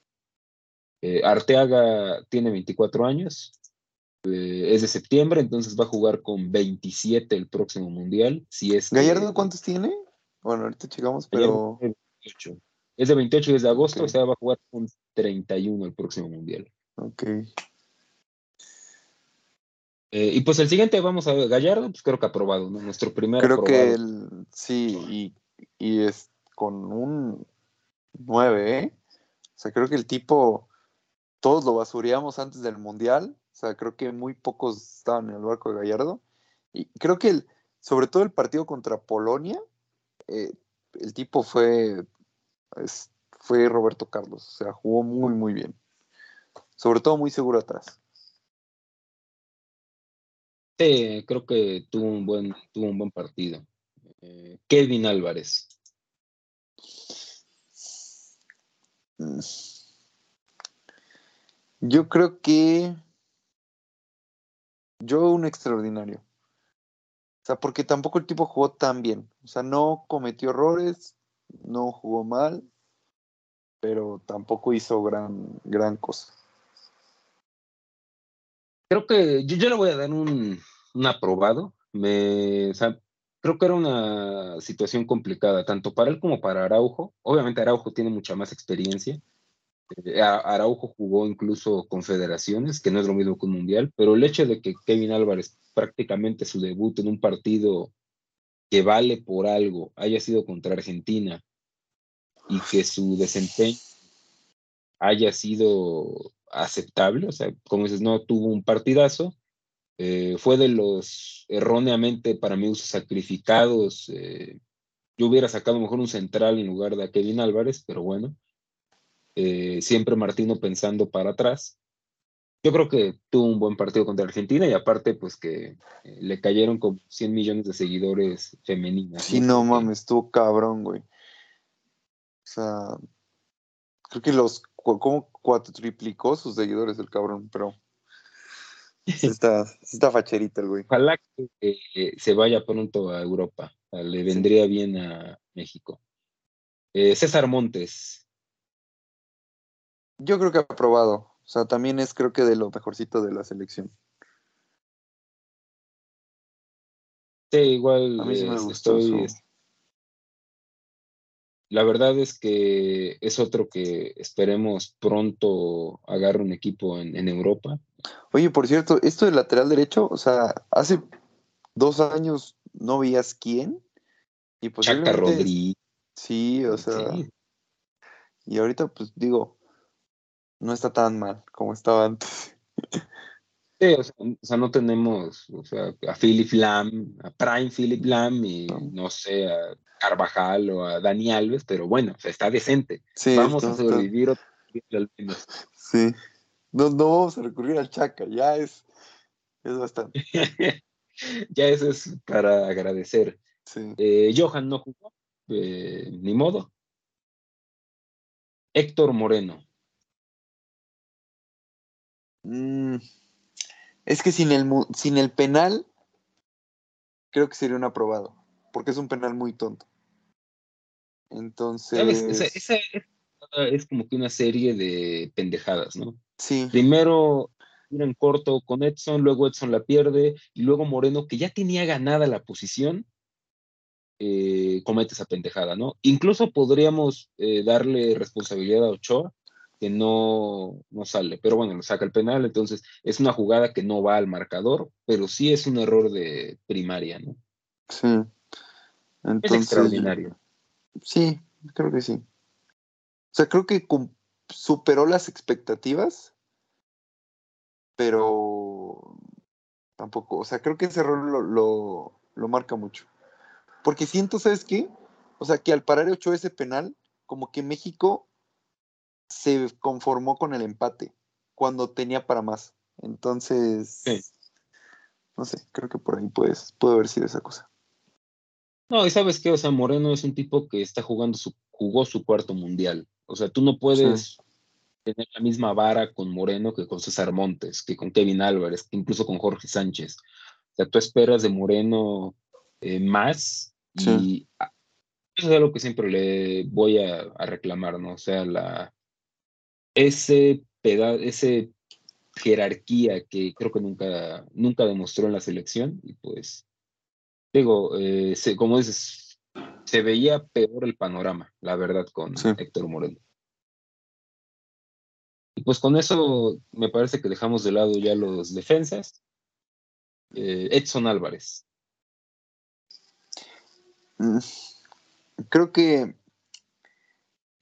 Eh, Arteaga tiene 24 años, eh, es de septiembre, entonces va a jugar con 27 el próximo mundial. Si es ¿Gallardo cuántos tiene? Bueno, ahorita checamos, pero. Es de 28 desde agosto, o sea, va a jugar con 31 el próximo mundial. Ok. Eh, y pues el siguiente, vamos a ver, Gallardo, pues creo que aprobado, ¿no? Nuestro primer Creo que el, sí, y, es con un 9, ¿eh? O sea, creo que el tipo, todos lo basureamos antes del Mundial, o sea, creo que muy pocos estaban en el barco de Gallardo. Y creo que sobre todo el partido contra Polonia, eh, el tipo fue, fue Roberto Carlos, o sea, jugó muy, muy bien. Sobre todo muy seguro atrás. Creo que tuvo un buen, tuvo un buen partido. Eh, Kevin Álvarez. Yo creo que yo un extraordinario. O sea, porque tampoco el tipo jugó tan bien. O sea, no cometió errores, no jugó mal, pero tampoco hizo gran, gran cosa. Creo que yo, yo le voy a dar un, aprobado. Me, o sea, creo que era una situación complicada, tanto para él como para Araujo. Obviamente Araujo tiene mucha más experiencia. Eh, Araujo jugó incluso confederaciones, que no es lo mismo que un mundial, pero el hecho de que Kevin Álvarez prácticamente su debut en un partido que vale por algo haya sido contra Argentina y que su desempeño haya sido aceptable, o sea, como dices, no tuvo un partidazo, eh, fue de los erróneamente para mí sacrificados. Eh, yo hubiera sacado mejor un central en lugar de a Kevin Álvarez, pero bueno, eh, siempre Martino pensando para atrás yo creo que tuvo un buen partido contra Argentina y aparte, pues que le cayeron con 100 millones de seguidores femeninas. Sí, no, mames, estuvo cabrón, güey. O sea, creo que los, como cuatro triplicó sus seguidores el cabrón, pero está, está facherita el güey. Ojalá que eh, se vaya pronto a Europa, le vendría bien a México. Eh, César Montes. Yo creo que ha aprobado. O sea, también es creo que de lo mejorcito de la selección. Sí, igual. A mí sí me gustó. La verdad es que es otro que esperemos pronto agarre un equipo en, Europa. Oye, por cierto, esto del lateral derecho, o sea, hace dos años no veías quién. Y Chaca Rodríguez. Sí, o sea. Y ahorita, pues digo, no está tan mal como estaba antes. Sí, o sea, no tenemos o sea, a Philip Lam, a Prime Philip Lam y no, sé, a Carvajal o a Dani Alves, pero bueno, está decente. vamos a sobrevivir otro Sí, no, no vamos a recurrir al Chaca, ya es, es bastante. ya eso es para agradecer. Eh, Johan no jugó, eh, ni modo. Héctor Moreno. Mm, es que sin el, sin el penal, creo que sería un aprobado, porque es un penal muy tonto. Entonces. Esa, es como que una serie de pendejadas, ¿no? Sí. Primero ir en corto con Edson, luego Edson la pierde, y luego Moreno, que ya tenía ganada la posición, eh, comete esa pendejada, ¿no? Incluso podríamos eh, darle responsabilidad a Ochoa, que no, no sale, pero bueno, lo saca el penal, entonces es una jugada que no va al marcador, pero sí es un error de primaria, ¿no? Sí. Entonces, es extraordinario. Sí, creo que sí. O sea, creo que superó las expectativas, pero tampoco, o sea, creo que ese error lo, lo, marca mucho. Porque siento, ¿sabes qué? O sea, que al parar 8 ese penal, como que México se conformó con el empate cuando tenía para más. Entonces, no sé, creo que por ahí puedes, puede haber sido esa cosa. No, y sabes qué, o sea, Moreno es un tipo que está jugando su, jugó su cuarto mundial. O sea, tú no puedes tener la misma vara con Moreno que con César Montes, que con Kevin Álvarez, que incluso con Jorge Sánchez. O sea, tú esperas de Moreno eh, más y eso es algo que siempre le voy a, reclamar, ¿no? O sea, la, ese pedazo, ese jerarquía que creo que nunca, nunca demostró en la selección y pues digo, eh, como dices, se veía peor el panorama, la verdad, con Héctor Moreno. Y pues con eso me parece que dejamos de lado ya los defensas. Eh, Edson Álvarez. Mm, creo que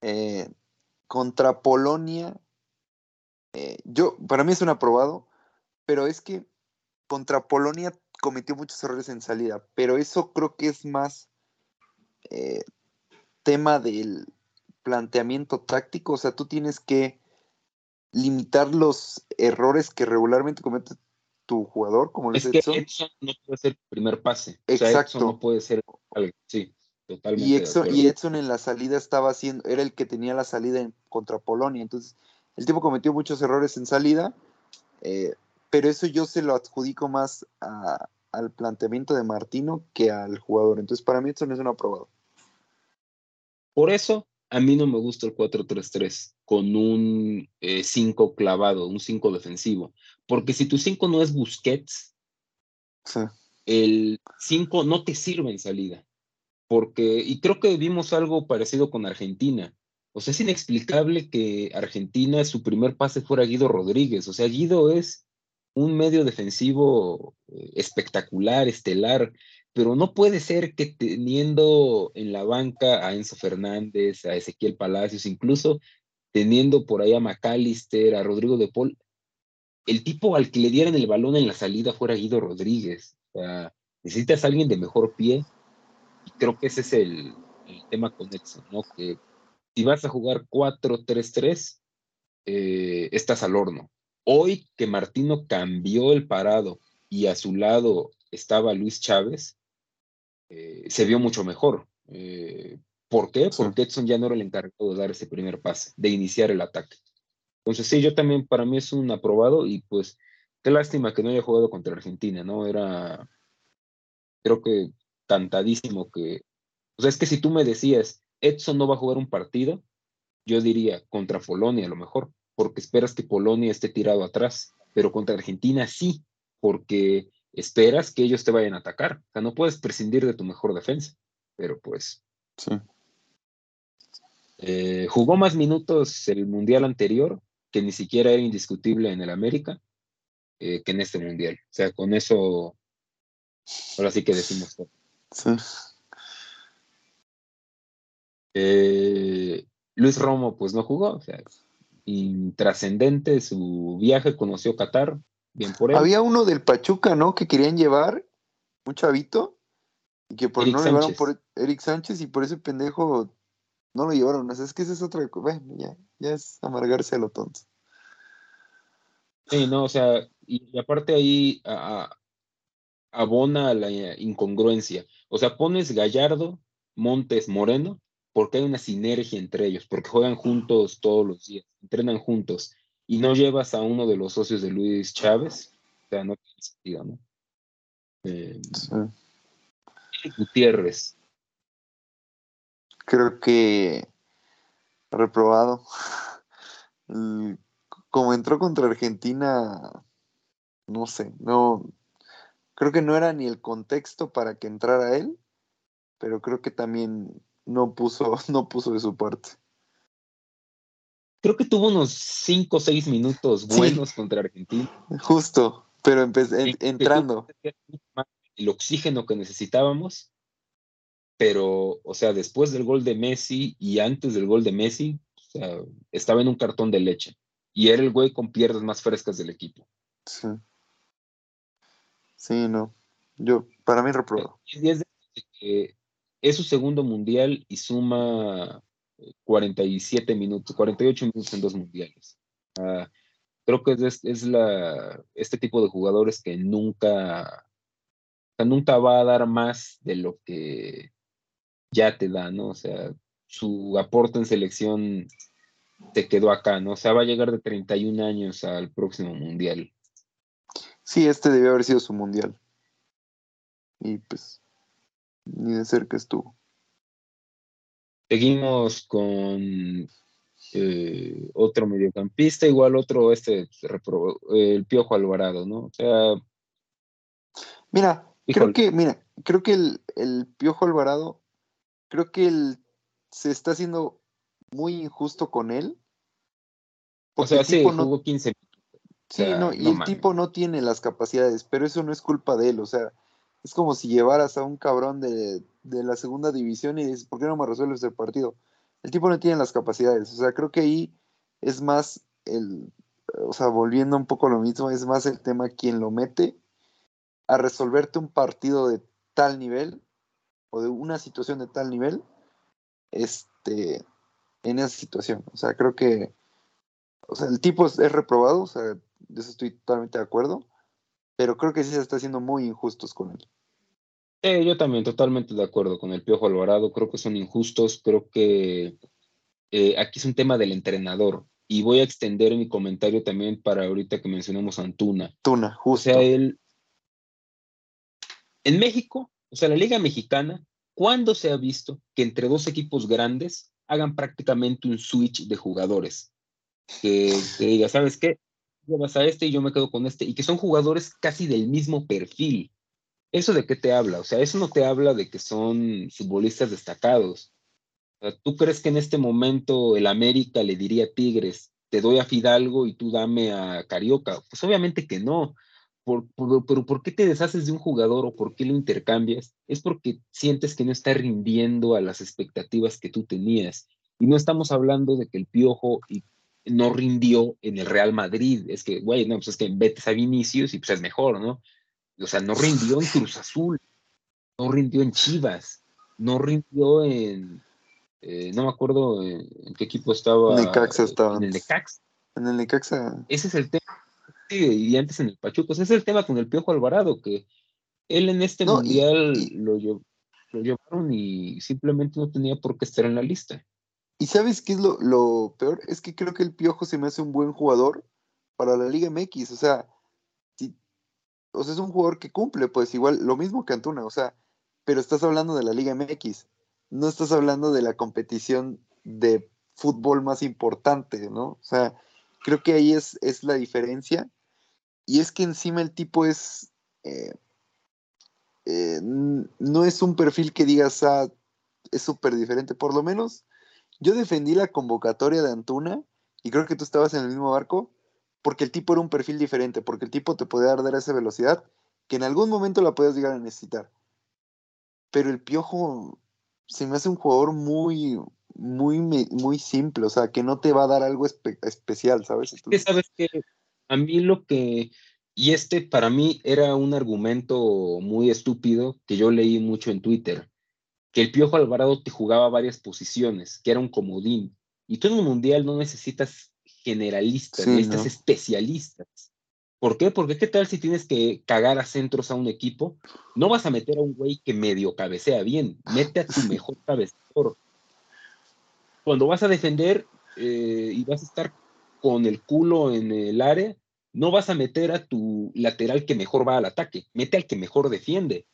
eh, contra Polonia, yo, para mí es un aprobado, pero es que contra Polonia cometió muchos errores en salida, pero eso creo que es más eh, tema del planteamiento táctico, o sea, tú tienes que limitar los errores que regularmente comete tu jugador, como es que Edson. no puede ser el primer pase. Exacto. no puede ser sí, totalmente. Y Edson, y Edson en la salida estaba haciendo, era el que tenía la salida en, contra Polonia, entonces el tipo cometió muchos errores en salida. Eh, pero eso yo se lo adjudico más al planteamiento de Martino que al jugador. Entonces, para mí, esto no es un aprobado. Por eso, a mí no me gusta el 4-3-3 con un 5 eh, clavado, un 5 defensivo. Porque si tu 5 no es Busquets, el 5 no te sirve en salida. Porque, y creo que vimos algo parecido con Argentina. O sea, es inexplicable que Argentina, su primer pase fuera Guido Rodríguez. O sea, Guido es un medio defensivo eh, espectacular, estelar, pero no puede ser que teniendo en la banca a Enzo Fernández, a Ezequiel Palacios, incluso teniendo por ahí a McAllister, a Rodrigo de Paul, el tipo al que le dieran el balón en la salida fuera Guido Rodríguez. O sea, necesitas a alguien de mejor pie. Y creo que ese es el, tema con ¿no? Que si vas a jugar 4-3-3, eh, estás al horno. Hoy que Martino cambió el parado y a su lado estaba Luis Chávez, eh, se vio mucho mejor. Eh, ¿Por qué? Porque Edson ya no era el encargado de dar ese primer pase, de iniciar el ataque. Entonces, sí, yo también, para mí es un aprobado y pues qué lástima que no haya jugado contra Argentina, ¿no? Era, creo que cantadísimo que, o sea, es que si tú me decías, Edson no va a jugar un partido, yo diría contra Polonia a lo mejor, porque esperas que Polonia esté tirado atrás, pero contra Argentina sí, porque esperas que ellos te vayan a atacar. O sea, no puedes prescindir de tu mejor defensa, pero pues. Sí. Eh, jugó más minutos el mundial anterior, que ni siquiera era indiscutible en el América, eh, que en este mundial. O sea, con eso, ahora sí que decimos todo. Sí. Eh, Luis Romo, pues no jugó, o sea, intrascendente su viaje, conoció Qatar, bien por él. Había uno del Pachuca, ¿no? Que querían llevar, un chavito, y que por no lo llevaron por Eric Sánchez y por ese pendejo no lo llevaron. Es que esa es otra cosa. Bueno, ya, ya es amargarse a lo tonto. Sí, no, o sea, y, aparte ahí abona la incongruencia. O sea, pones Gallardo, Montes, Moreno, porque hay una sinergia entre ellos, porque juegan juntos todos los días, entrenan juntos, y no llevas a uno de los socios de Luis Chávez, o sea, no tiene sentido, ¿no? Eh, Gutiérrez. Creo que reprobado. Como entró contra Argentina, no sé, no. Creo que no era ni el contexto para que entrara él, pero creo que también no puso, no puso de su parte. Creo que tuvo unos 5 o 6 minutos buenos contra Argentina. Justo, pero entrando. El oxígeno que necesitábamos, pero, o sea, después del gol de Messi y antes del gol de Messi, o sea, estaba en un cartón de leche. Y era el güey con piernas más frescas del equipo. Sí. Sí, no. Yo, para mí reprobado. Es, es su segundo mundial y suma 47 minutos, 48 minutos en dos mundiales. Creo que es, es, la, este tipo de jugadores que nunca, nunca va a dar más de lo que ya te da, ¿no? O sea, su aporte en selección te quedó acá, ¿no? O sea, va a llegar de 31 años al próximo mundial. Sí, este debió haber sido su mundial. Y pues, ni de cerca estuvo. Seguimos con eh, otro mediocampista, igual otro, este, el Piojo Alvarado, ¿no? O sea. Mira, creo que, mira, creo que el, Piojo Alvarado, creo que él se está haciendo muy injusto con él. O sea, sí, jugó 15 Sí, no, y el tipo no tiene las capacidades, pero eso no es culpa de él, o sea, es como si llevaras a un cabrón de, la segunda división y dices, ¿por qué no me resuelves el partido? El tipo no tiene las capacidades. O sea, creo que ahí es más el, o sea, volviendo un poco a lo mismo, es más el tema quien lo mete a resolverte un partido de tal nivel o de una situación de tal nivel, este, en esa situación. O sea, creo que, o sea, el tipo es, es reprobado, o sea, de eso estoy totalmente de acuerdo, pero creo que sí se está haciendo muy injustos con él. Eh, yo también totalmente de acuerdo con el Piojo Alvarado, creo que son injustos, creo que eh, aquí es un tema del entrenador y voy a extender mi comentario también para ahorita que mencionamos a Antuna. Antuna, justo. O sea, él, en México, o sea, la Liga Mexicana, ¿cuándo se ha visto que entre dos equipos grandes hagan prácticamente un switch de jugadores? Que, que diga, ¿sabes qué? llevas a este y yo me quedo con este, y que son jugadores casi del mismo perfil. ¿Eso de qué te habla? O sea, eso no te habla de que son futbolistas destacados. ¿Tú crees que en este momento el América le diría a Tigres, te doy a Fidalgo y tú dame a Carioca? Pues obviamente que no. Pero ¿por qué te deshaces de un jugador o por qué lo intercambias? Es porque sientes que no está rindiendo a las expectativas que tú tenías. Y no estamos hablando de que el Piojo y no rindió en el Real Madrid. Es que, güey, no, pues es que vete a Vinicius y pues es mejor, ¿no? O sea, no rindió en Cruz Azul, no rindió en Chivas, no rindió en, eh, no me acuerdo en, qué equipo estaba. Necaxa estaba. En el Necaxa. En el Necaxa. Ese es el tema. Y antes en el Pachuco. Ese es el tema con el Piojo Alvarado, que él en este mundial Lo, lo llevaron y simplemente no tenía por qué estar en la lista. ¿Y sabes qué es lo, peor? Es que creo que el Piojo se me hace un buen jugador para la Liga MX. O sea, o sea, es un jugador que cumple, pues igual, lo mismo que Antuna, o sea, pero estás hablando de la Liga MX, no estás hablando de la competición de fútbol más importante, ¿no? O sea, creo que ahí es, es la diferencia. Y es que encima el tipo es. Eh, eh, no es un perfil que digas, ah, es súper diferente. Por lo menos yo defendí la convocatoria de Antuna y creo que tú estabas en el mismo barco porque el tipo era un perfil diferente, porque el tipo te podía dar esa velocidad que en algún momento la puedes llegar a necesitar. Pero el Piojo se me hace un jugador muy, muy, muy simple, o sea, que no te va a dar algo especial, ¿sabes? sabes que a mí lo que Y este para mí era un argumento muy estúpido que yo leí mucho en Twitter, que el Piojo Alvarado te jugaba varias posiciones, que era un comodín. Y tú en un mundial no necesitas generalistas, necesitas especialistas. ¿Por qué? Porque qué tal si tienes que cagar a centros a un equipo, no vas a meter a un güey que medio cabecea bien, mete a tu mejor cabeceador. Cuando vas a defender eh, y vas a estar con el culo en el área, no vas a meter a tu lateral que mejor va al ataque, mete al que mejor defiende.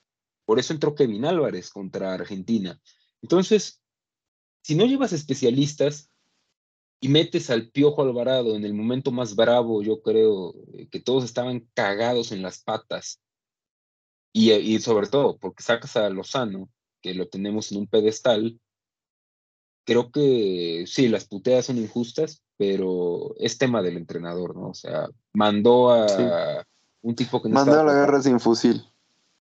Por eso entró Kevin Álvarez contra Argentina. Entonces, si no llevas especialistas y metes al Piojo Alvarado en el momento más bravo, yo creo eh, que todos estaban cagados en las patas. Y, y sobre todo, porque sacas a Lozano, que lo tenemos en un pedestal, creo que sí, las puteas son injustas, pero es tema del entrenador, ¿no? O sea, mandó a un tipo que no Mandó a la guerra sin fusil.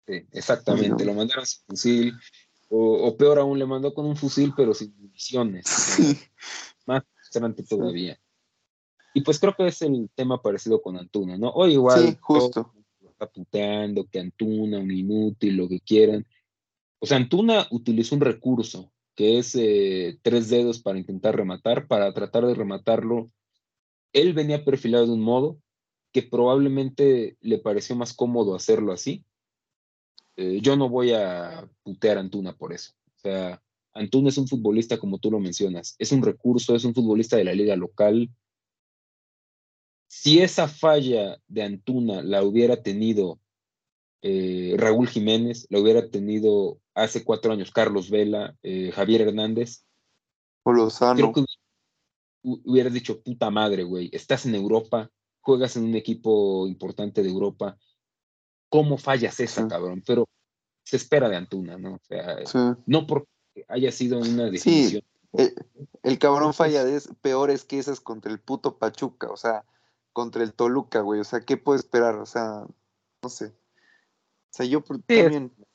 Sí, exactamente, lo mandaron sin fusil, o, peor aún, le mandó con un fusil, pero sin municiones. Más frustrante todavía. Y pues creo que es el tema parecido con Antuna, ¿no? O igual, sí, justo. está puteando, que Antuna, un inútil, lo que quieran. O sea, Antuna utilizó un recurso que es eh, tres dedos para intentar rematar, para tratar de rematarlo. Él venía perfilado de un modo que probablemente le pareció más cómodo hacerlo así. Eh, yo no voy a putear a Antuna por eso. O sea, Antuna es un futbolista como tú lo mencionas, es un recurso, es un futbolista de la liga local. Si esa falla de Antuna la hubiera tenido eh, Raúl Jiménez, la hubiera tenido hace cuatro años Carlos Vela, eh, Javier Hernández. O Lozano. Creo que hubieras dicho, puta madre, güey, estás en Europa, juegas en un equipo importante de Europa, ¿cómo fallas esa, cabrón? Pero se espera de Antuna, ¿no? O sea, no porque haya sido una decisión. Sí, el, cabrón falla es peores que esas contra el puto Pachuca, o sea, contra el Toluca, güey, o sea, ¿qué puede esperar? O sea, no sé. O sea, yo también es,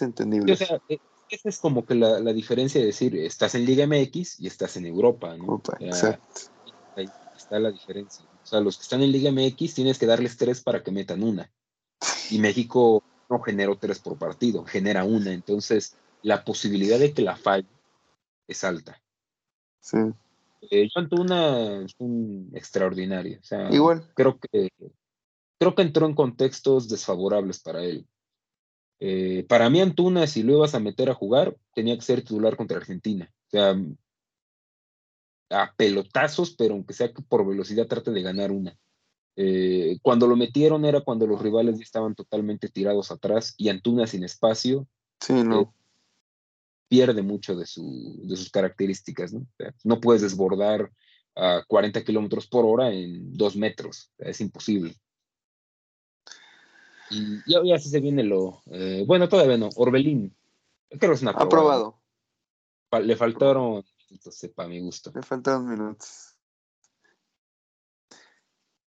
entendible. o sea, e, esa es como que la, diferencia de decir, estás en Liga MX y estás en Europa, ¿no? exacto. Ahí está la diferencia. O sea, los que están en Liga MX tienes que darles tres para que metan una. Y México no generó tres por partido, genera una. Entonces, la posibilidad de que la falle es alta. Sí. Eh, Antuna es un extraordinario. O sea, Igual. Creo que, creo que entró en contextos desfavorables para él. Eh, para mí, Antuna, si lo ibas a meter a jugar, tenía que ser titular contra Argentina. O sea, a pelotazos, pero aunque sea que por velocidad trate de ganar una. Eh, cuando lo metieron era cuando los rivales ya estaban totalmente tirados atrás y Antuna sin espacio. Sí, no. Eh, pierde mucho de, de sus características, ¿no? no puedes desbordar a 40 kilómetros por hora en dos metros, es imposible. Y ya, se viene lo. Eh, bueno, todavía no. Orbelín. Creo que es una Aprobado. Le faltaron minutos, para mi gusto. Le faltaron minutos.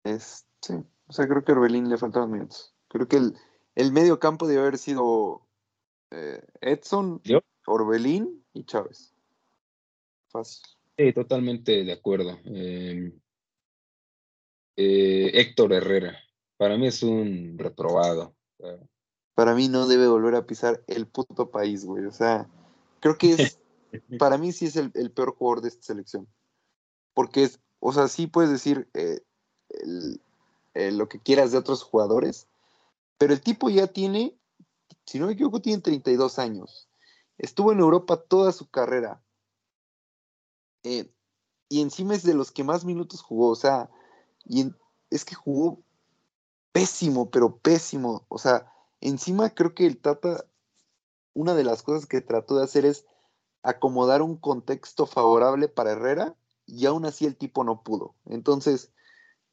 Es, sí. O sea, creo que a Orbelín le faltaron minutos. Creo que el, el medio campo debe haber sido eh, Edson, Orbelín y Chávez. Fácil. Sí, totalmente de acuerdo. Eh, Héctor Herrera. Para mí es un reprobado. Para mí no debe volver a pisar el puto país, güey. O sea, creo que es, para mí sí es el, peor jugador de esta selección. Porque es, o sea, sí puedes decir eh, lo que quieras de otros jugadores, pero el tipo ya tiene, si no me equivoco, tiene 32 años. Estuvo en Europa toda su carrera. Eh, y encima es de los que más minutos jugó. O sea, y es que jugó pésimo, pero pésimo. O sea, encima creo que el Tata, una de las cosas que trató de hacer es acomodar un contexto favorable para Herrera y aún así el tipo no pudo. Entonces,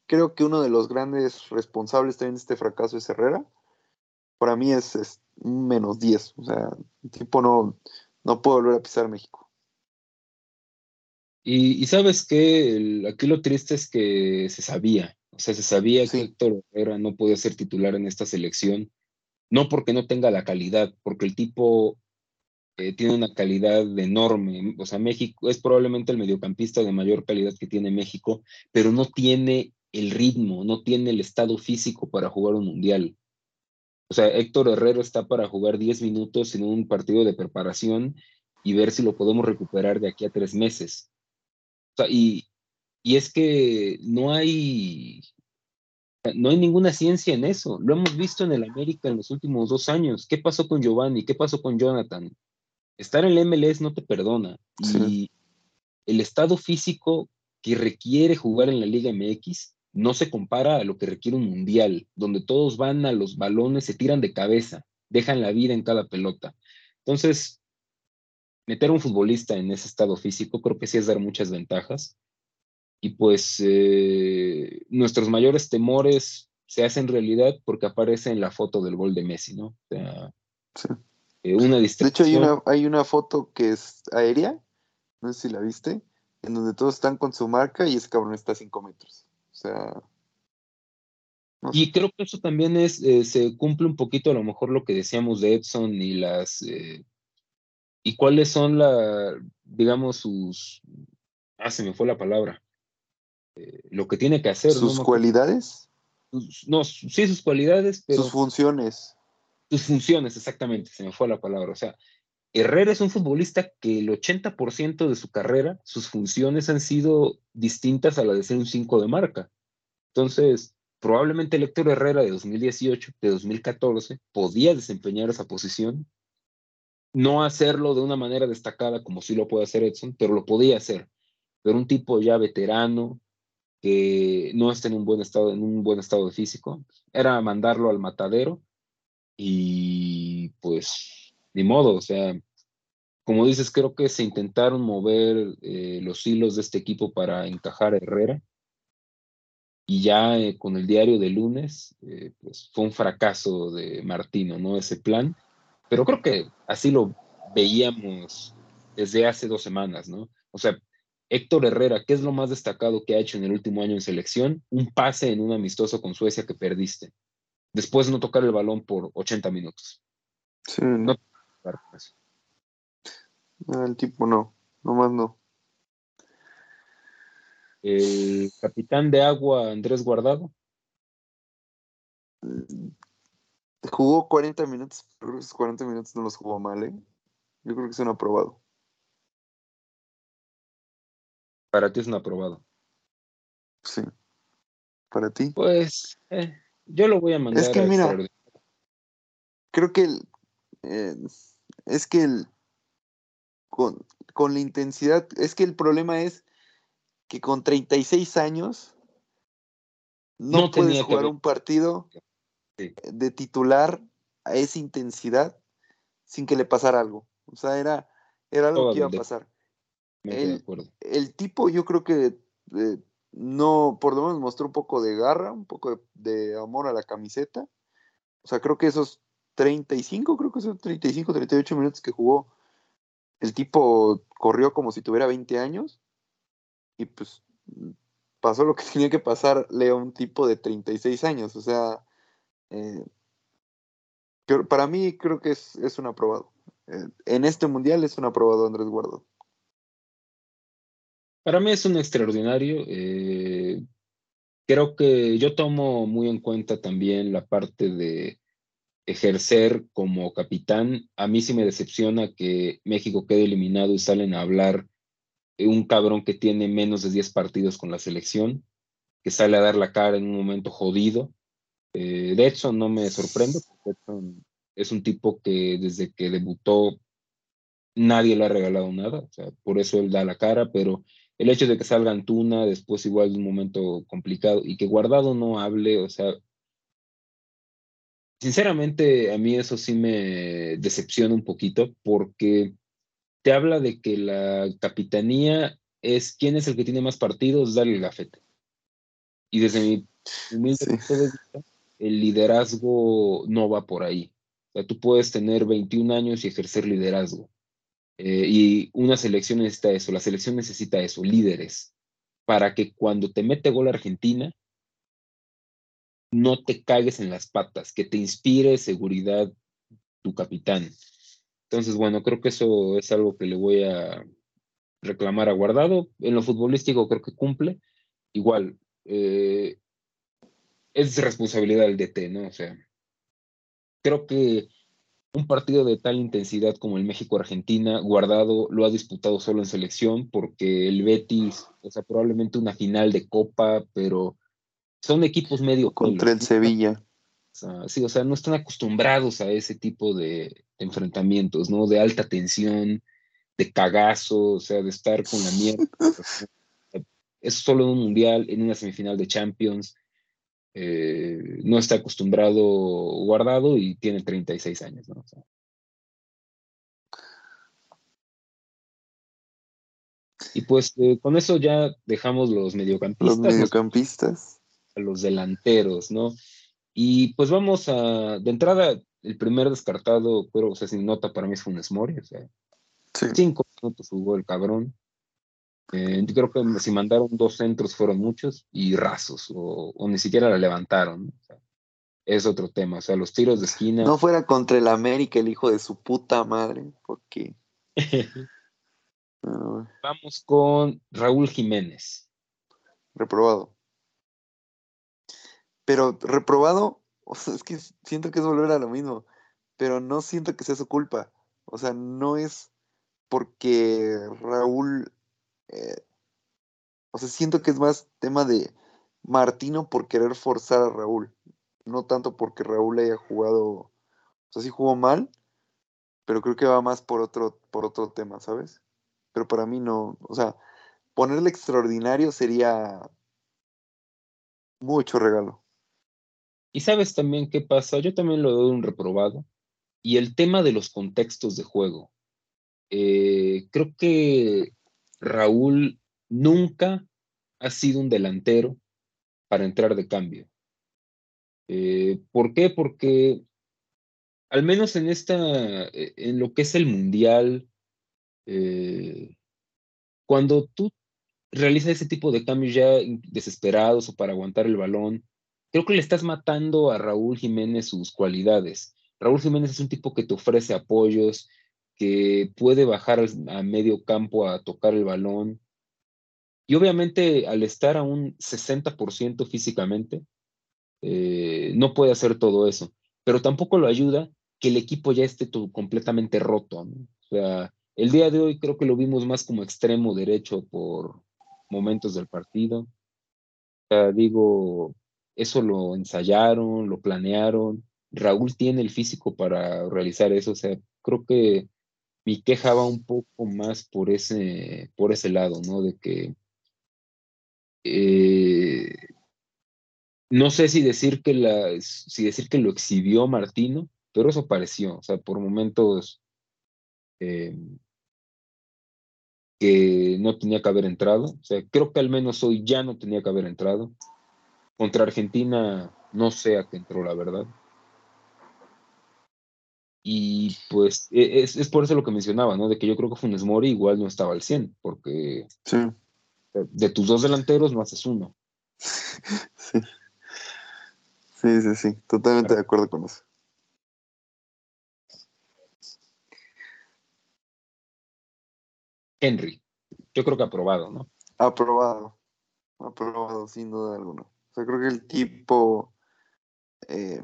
creo que uno de los grandes responsables también de este fracaso es Herrera. Para mí es, menos 10. O sea, el tipo no, no puede volver a pisar México. Y, sabes que aquí lo triste es que se sabía. O sea, se sabía que Héctor Herrera no podía ser titular en esta selección, no porque no tenga la calidad, porque el tipo eh, tiene una calidad enorme. O sea, México es probablemente el mediocampista de mayor calidad que tiene México, pero no tiene el ritmo, no tiene el estado físico para jugar un mundial. O sea, Héctor Herrero está para jugar 10 minutos en un partido de preparación y ver si lo podemos recuperar de aquí a tres meses. O sea, y, y es que no hay, no hay ninguna ciencia en eso. Lo hemos visto en el América en los últimos dos años. ¿Qué pasó con Giovanni? ¿Qué pasó con Jonathan? Estar en el MLS no te perdona. Y el estado físico que requiere jugar en la Liga MX no se compara a lo que requiere un mundial, donde todos van a los balones, se tiran de cabeza, dejan la vida en cada pelota. Entonces, meter a un futbolista en ese estado físico creo que sí es dar muchas ventajas. Y pues eh, nuestros mayores temores se hacen realidad porque aparece en la foto del gol de Messi, ¿no? O sea, eh, una De hecho, hay una, hay una foto que es aérea, no sé si la viste, en donde todos están con su marca y ese cabrón está a 5 metros. O sea. y creo que eso también es, eh, se cumple un poquito a lo mejor lo que decíamos de Edson y las. Eh, y cuáles son la, digamos, sus. Ah, se me fue la palabra. Eh, lo que tiene que hacer. ¿Sus cualidades? no, sí, sus cualidades, pero. Sus funciones. Sus funciones, exactamente, se me fue la palabra. O sea, Herrera es un futbolista que el 80% de su carrera, sus funciones han sido distintas a la de ser un 5 de marca. Entonces, probablemente el Héctor Herrera de 2018, de 2014, podía desempeñar esa posición, no hacerlo de una manera destacada como sí lo puede hacer Edson, pero lo podía hacer. Pero un tipo ya veterano, que no está en un buen estado, en un buen estado físico, era mandarlo al matadero y pues ni modo, o sea, como dices, creo que se intentaron mover eh, los hilos de este equipo para encajar a Herrera. Y ya eh, con el diario de lunes, eh, pues fue un fracaso de Martino, ¿no? Ese plan. Pero creo que así lo veíamos desde hace dos semanas, ¿no? O sea, Héctor Herrera, ¿qué es lo más destacado que ha hecho en el último año en selección? Un pase en un amistoso con Suecia que perdiste. Después no tocar el balón por 80 minutos. Sí. No el tipo no, nomás no. El capitán de agua, Andrés Guardado. Jugó 40 minutos, pero esos 40 minutos no los jugó mal, ¿eh? Yo creo que es un aprobado. Para ti es un aprobado. Sí. ¿Para ti? Pues eh, yo lo voy a mandar. Es que mira, creo que el, eh, es que el, con, la intensidad, es que el problema es que con 36 años no, puedes jugar un partido de titular a esa intensidad sin que le pasara algo. O sea, era, era algo que iba a pasar. El, el, tipo yo creo que eh, no, por lo menos mostró un poco de garra, un poco de, de, amor a la camiseta. O sea, creo que esos 35, creo que son 35, 38 minutos que jugó. El tipo corrió como si tuviera 20 años y pues pasó lo que tenía que pasar Leo, un tipo de 36 años. O sea, eh, para mí creo que es, es un aprobado. Eh, en este mundial es un aprobado Andrés Guardo. Para mí es un extraordinario. Eh, creo que yo tomo muy en cuenta también la parte de ejercer como capitán. A mí sí me decepciona que México quede eliminado y salen a hablar un cabrón que tiene menos de 10 partidos con la selección, que sale a dar la cara en un momento jodido. Eh, de hecho, no me sorprende, es un tipo que desde que debutó nadie le ha regalado nada, o sea, por eso él da la cara, pero el hecho de que salga Antuna después igual de un momento complicado y que Guardado no hable, o sea, Sinceramente, a mí eso sí me decepciona un poquito porque te habla de que la capitanía es quién es el que tiene más partidos, dale el gafete. Y desde mi humilde punto de vista, el liderazgo no va por ahí. O sea, tú puedes tener 21 años y ejercer liderazgo. Eh, y una selección necesita eso, la selección necesita eso, líderes, para que cuando te mete gol Argentina, no te cagues en las patas, que te inspire seguridad tu capitán. Entonces, bueno, creo que eso es algo que le voy a reclamar a Guardado. En lo futbolístico creo que cumple. Igual, eh, es responsabilidad del DT, ¿no? O sea, creo que un partido de tal intensidad como el México-Argentina, Guardado lo ha disputado solo en selección porque el Betis, o sea, probablemente una final de Copa, pero son equipos medio... Contra el Sevilla. sí, o sea, no están acostumbrados a ese tipo de, enfrentamientos, ¿no? De alta tensión, de cagazo, o sea, de estar con la mierda. es solo un mundial, en una semifinal de Champions. Eh, no está acostumbrado guardado y tiene 36 años, ¿no? y pues eh, con eso ya dejamos los mediocampistas. Los mediocampistas. a los delanteros, ¿no? Y pues vamos a, de entrada, el primer descartado, pero, o sea, sin nota para mí es Funes Mori, o sea, cinco minutos jugó el cabrón. Eh, creo que si mandaron dos centros fueron muchos y rasos, o, ni siquiera la levantaron. es otro tema, o sea, los tiros de esquina. No fuera contra el América, el hijo de su puta madre, porque. Vamos con Raúl Jiménez. Reprobado. Pero reprobado, o sea, es que siento que es volver a lo mismo, pero no siento que sea su culpa. O sea, no es porque Raúl eh, o sea, siento que es más tema de Martino por querer forzar a Raúl, no tanto porque Raúl haya jugado, o sea, sí jugó mal, pero creo que va más por otro, por otro tema, ¿sabes? Pero para mí no, o sea, ponerle extraordinario sería mucho regalo. Y sabes también qué pasa, yo también lo doy un reprobado, y el tema de los contextos de juego. Eh, creo que Raúl nunca ha sido un delantero para entrar de cambio. Eh, ¿Por qué? Porque al menos en esta, eh, en lo que es el mundial, eh, cuando tú realizas ese tipo de cambios ya desesperados o para aguantar el balón, creo que le estás matando a Raúl Jiménez sus cualidades. Raúl Jiménez es un tipo que te ofrece apoyos, que puede bajar a medio campo a tocar el balón. Y obviamente al estar a un 60% físicamente, eh, no puede hacer todo eso. Pero tampoco lo ayuda que el equipo ya esté completamente roto. O sea, el día de hoy creo que lo vimos más como extremo derecho por momentos del partido. Digo, eso lo ensayaron, lo planearon. Raúl tiene el físico para realizar eso. O sea, creo que mi queja va un poco más por ese, por ese lado, ¿no? De que eh, no sé si decir que la, si decir que lo exhibió Martino, pero eso pareció, o sea, por momentos eh, que no tenía que haber entrado, o sea, creo que al menos hoy ya no tenía que haber entrado. Contra Argentina no sé a qué entró, la verdad. Y pues e, es, por eso lo que mencionaba, ¿no? De que yo creo que Funes Mori igual no estaba al 100, porque de tus dos delanteros no haces uno. Sí. Sí, sí, sí, totalmente de acuerdo con eso. Henry, yo creo que aprobado, ¿no? Aprobado, aprobado, sin duda alguna. O sea, creo que el tipo eh,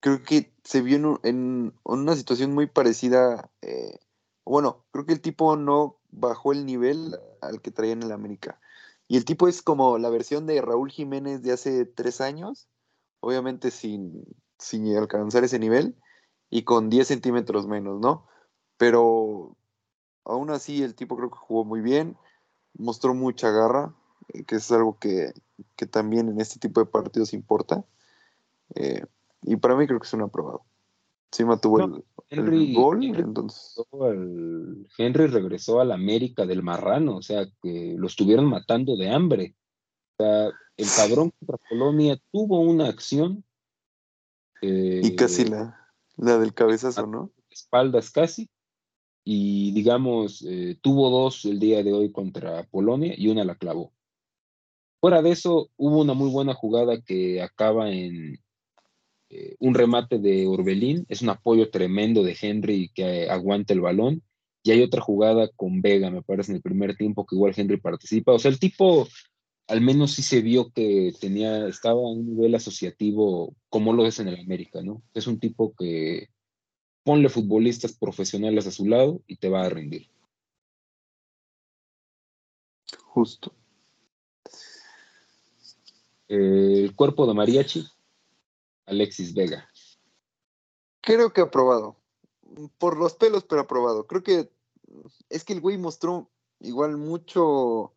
creo que se vio en, una situación muy parecida. Eh, bueno, creo que el tipo no bajó el nivel al que traía en el América. Y el tipo es como la versión de Raúl Jiménez de hace tres años, obviamente sin, sin alcanzar ese nivel y con 10 centímetros menos, ¿no? Pero aún así el tipo creo que jugó muy bien, mostró mucha garra, eh, que es algo que, que, también en este tipo de partidos importa. Eh, y para mí creo que es un aprobado. Sí tuvo el, gol, entonces. Henry regresó al América del Marrano, o sea, que lo estuvieron matando de hambre. O sea, el cabrón contra Polonia tuvo una acción. y casi la, la del cabezazo, ¿no? Espaldas casi. Y digamos, eh, tuvo dos el día de hoy contra Polonia y una la clavó. Fuera de eso, hubo una muy buena jugada que acaba en, eh, un remate de Orbelín, es un apoyo tremendo de Henry que aguanta el balón. Y hay otra jugada con Vega, me parece, en el primer tiempo que igual Henry participa. O sea, el tipo al menos sí se vio que tenía, estaba a un nivel asociativo como lo es en el América, ¿no? Es un tipo que ponle futbolistas profesionales a su lado y te va a rendir. Justo. el cuerpo de mariachi, Alexis Vega. Creo que aprobado. Por los pelos, pero aprobado. Creo que es que el güey mostró igual mucho,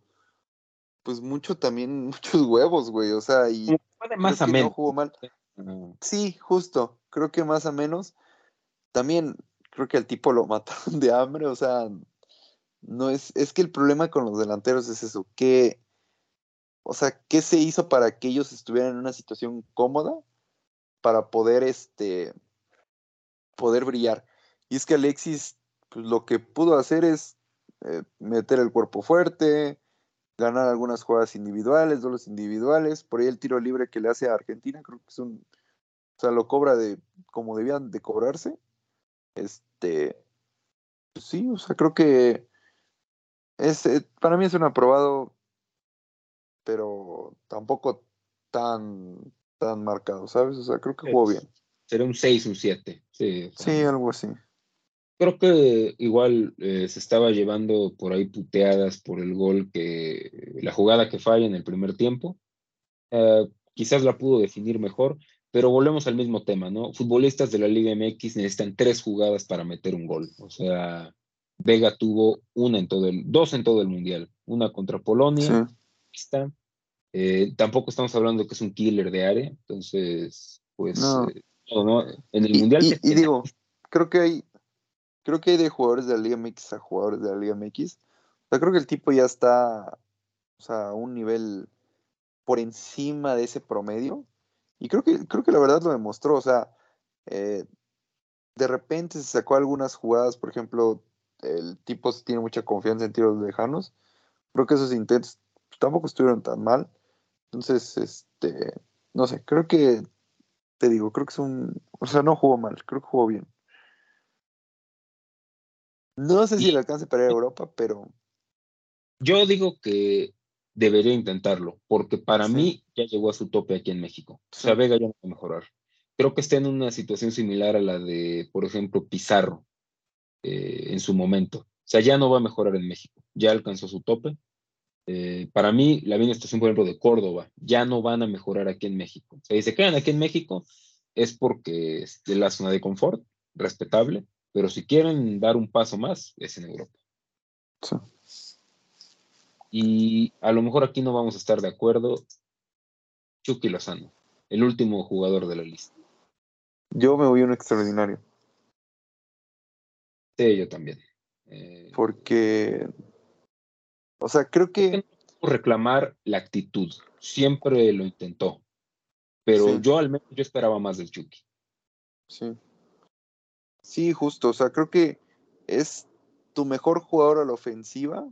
pues mucho también, muchos huevos, güey. O sea, y más a menos. No jugó mal. Sí, justo. Creo que más a menos. También creo que al tipo lo mataron de hambre. O sea, no es, es que el problema con los delanteros es eso, que, o sea, ¿qué se hizo para que ellos estuvieran en una situación cómoda para poder, este, poder brillar? Y es que Alexis, pues lo que pudo hacer es eh, meter el cuerpo fuerte, ganar algunas jugadas individuales, duelos individuales, por ahí el tiro libre que le hace a Argentina, creo que es un, o sea, lo cobra de como debían de cobrarse. Este, pues sí, o sea, creo que es, eh, para mí es un aprobado, pero tampoco tan, tan marcado, ¿sabes? O sea, creo que jugó bien. Será un 6, un 7. Sí, sí, algo así. Creo que igual eh, se estaba llevando por ahí puteadas por el gol que, la jugada que falla en el primer tiempo. Eh, quizás la pudo definir mejor, pero volvemos al mismo tema, ¿no? Futbolistas de la Liga MX necesitan tres jugadas para meter un gol. O sea, Vega tuvo una en todo el, dos en todo el mundial, una contra Polonia, está. Eh, tampoco estamos hablando que es un killer de área, entonces, pues, no. Eh, en el mundial. Y, digo, creo que hay, creo que hay de jugadores de la Liga MX a jugadores de la Liga MX. O sea, creo que el tipo ya está, o sea, a un nivel por encima de ese promedio. Y creo que, creo que la verdad lo demostró. O sea, eh, de repente se sacó algunas jugadas, por ejemplo, el tipo tiene mucha confianza en tiros lejanos. Creo que esos intentos tampoco estuvieron tan mal. Entonces, este, no sé, creo que, te digo, creo que es un, o sea, no jugó mal, creo que jugó bien. No sé si le alcance para ir a Europa, pero... Yo digo que debería intentarlo, porque para mí ya llegó a su tope aquí en México. O sea, Vega ya no va a mejorar. Creo que está en una situación similar a la de, por ejemplo, Pizarro. Eh, en su momento. O sea, ya no va a mejorar en México, ya alcanzó su tope. Eh, para mí, la misma situación, por ejemplo, de Córdoba, ya no van a mejorar aquí en México. O sea, si se quedan aquí en México es porque es de la zona de confort, respetable, pero si quieren dar un paso más, es en Europa. Y a lo mejor aquí no vamos a estar de acuerdo. Chucky Lozano, el último jugador de la lista. Yo me voy a un extraordinario. Sí, yo también. Eh, Porque, o sea, creo que... Reclamar la actitud, siempre lo intentó, pero yo al menos yo esperaba más del Chucky. Sí. Sí, justo, o sea, creo que es tu mejor jugador a la ofensiva.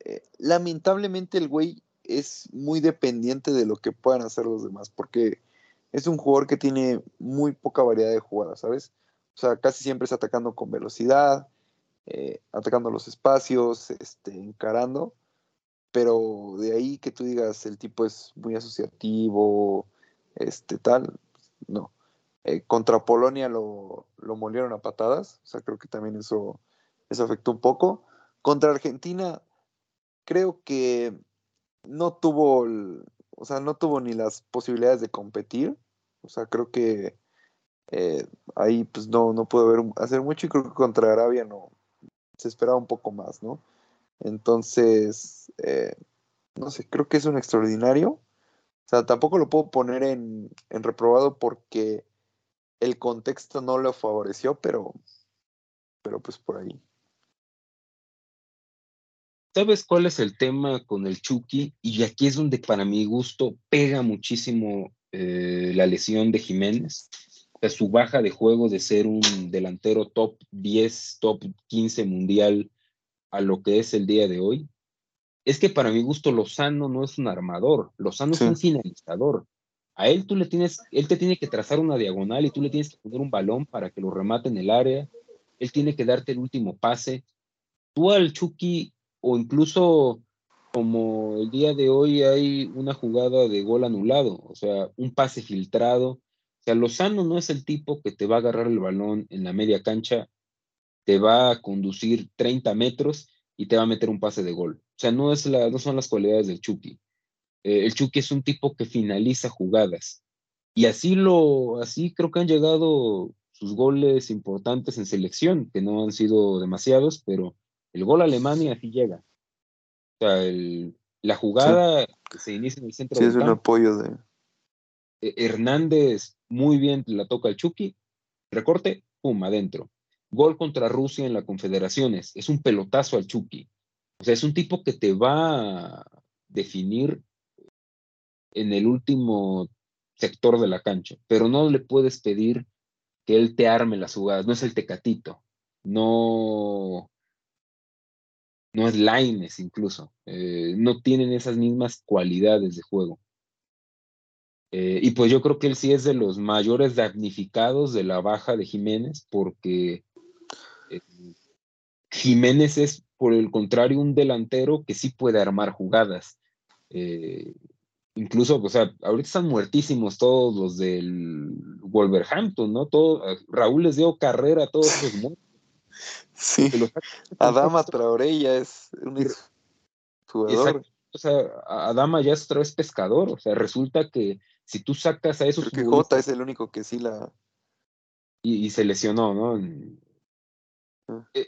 Eh, lamentablemente el güey es muy dependiente de lo que puedan hacer los demás, porque es un jugador que tiene muy poca variedad de jugadas, ¿sabes? O sea, casi siempre está atacando con velocidad, eh, atacando los espacios, este, encarando. Pero de ahí que tú digas el tipo es muy asociativo, este tal, no. Eh, contra Polonia lo, lo, molieron a patadas, o sea, creo que también eso, eso afectó un poco. Contra Argentina, creo que no tuvo, o sea, no tuvo ni las posibilidades de competir. O sea, creo que eh, ahí pues no, no pudo hacer mucho y creo que contra Arabia no se esperaba un poco más, ¿no? Entonces, eh, no sé, creo que es un extraordinario. O sea, tampoco lo puedo poner en, reprobado porque el contexto no lo favoreció, pero, pero pues por ahí. ¿Sabes cuál es el tema con el Chucky? Y aquí es donde para mi gusto pega muchísimo eh, la lesión de Jiménez su baja de juego de ser un delantero top 10, top 15 mundial a lo que es el día de hoy, es que para mi gusto Lozano no es un armador, Lozano es un finalizador. A él tú le tienes, él te tiene que trazar una diagonal y tú le tienes que poner un balón para que lo remate en el área. Él tiene que darte el último pase. Tú al Chucky o incluso como el día de hoy hay una jugada de gol anulado, o sea, un pase filtrado. Sea, Lozano no es el tipo que te va a agarrar el balón en la media cancha, te va a conducir 30 metros y te va a meter un pase de gol. O sea, no, es la, no son las cualidades del Chucky. Eh, el Chucky es un tipo que finaliza jugadas. Y así lo, así creo que han llegado sus goles importantes en selección, que no han sido demasiados, pero el gol a Alemania así llega. O sea, la jugada que se inicia en el centro sí, es un apoyo de Hernández muy bien la toca el Chucky, recorte, pum, adentro. Gol contra Rusia en la Confederaciones, es un pelotazo al Chucky. O sea, es un tipo que te va a definir en el último sector de la cancha, pero no le puedes pedir que él te arme las jugadas, no es el tecatito, no, no es Laines incluso, eh, no tienen esas mismas cualidades de juego. Eh, y pues yo creo que él sí es de los mayores damnificados de la baja de Jiménez, porque eh, Jiménez es, por el contrario, un delantero que sí puede armar jugadas. incluso, o sea, ahorita están muertísimos todos los del Wolverhampton, ¿no? Todo, Raúl les dio carrera a todos los muertos. Sí. Adama Traoré ya es un jugador. O sea, Adama ya es otra vez pescador. O sea, resulta que si tú sacas a esos. Porque Jota es el único que sí la. Y, se lesionó, ¿no? Ah. Eh,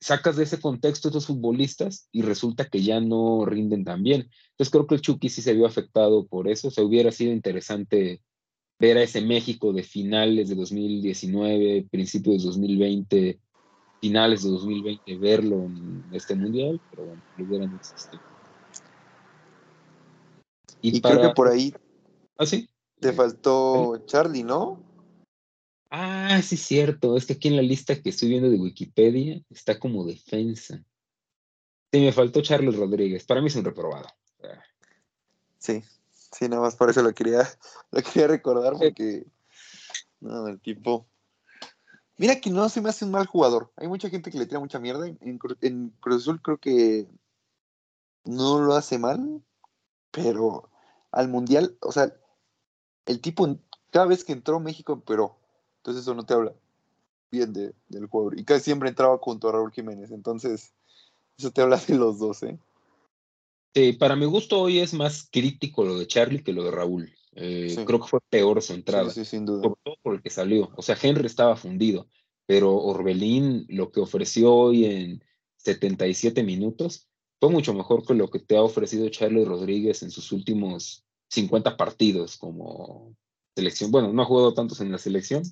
sacas de ese contexto a estos futbolistas y resulta que ya no rinden tan bien. Entonces creo que el Chucky sí se vio afectado por eso. O sea, hubiera sido interesante ver a ese México de finales de 2019, principios de 2020 finales de 2020 verlo en este mundial, pero bueno, lo hubieran existido. Y, creo que por ahí. ¿Ah, sí? Te faltó Charlie, ¿no? Ah, sí, cierto. Es que aquí en la lista que estoy viendo de Wikipedia está como defensa. Sí, me faltó Charles Rodríguez. Para mí es un reprobado. Sí, sí, nada más por eso lo quería, lo quería recordar porque. No, el tipo Mira que no se me hace un mal jugador. Hay mucha gente que le tira mucha mierda. En, Cruz Azul creo que no lo hace mal, pero al Mundial, o sea, el tipo cada vez que entró México pero Entonces eso no te habla bien de, del jugador. Y casi siempre entraba junto a Raúl Jiménez. Entonces, eso te habla de los dos, ¿eh? Sí, para mi gusto hoy es más crítico lo de Charlie que lo de Raúl. Eh, creo que fue peor su entrada. Sí, sin duda. Sobre todo por el que salió. O sea, Henry estaba fundido, pero Orbelín lo que ofreció hoy en 77 minutos fue mucho mejor que lo que te ha ofrecido Charlie Rodríguez en sus últimos 50 partidos como selección. Bueno, no ha jugado tantos en la selección,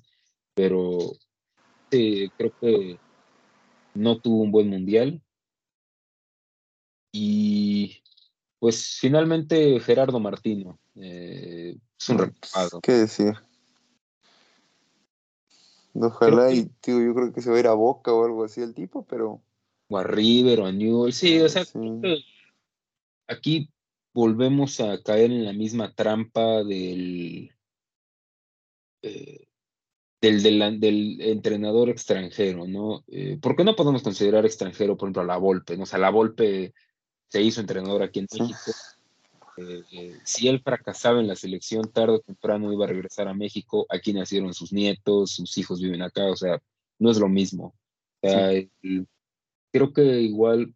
pero sí, creo que no tuvo un buen mundial. Y pues finalmente Gerardo Martino. Eh, es un recado. ¿Qué decir? Ojalá y tío, yo creo que se va a ir a Boca o algo así el tipo, pero. O a River o a Newell. Sí, o sea, aquí volvemos a caer en la misma trampa del. Eh, del, del, entrenador extranjero, ¿no? Eh, ¿Por qué no podemos considerar extranjero, por ejemplo, a la Volpe? ¿no? O sea, la Volpe se hizo entrenador aquí en México. Eh, si él fracasaba en la selección, tarde o temprano iba a regresar a México. Aquí nacieron sus nietos, sus hijos viven acá, o sea, no es lo mismo. creo que igual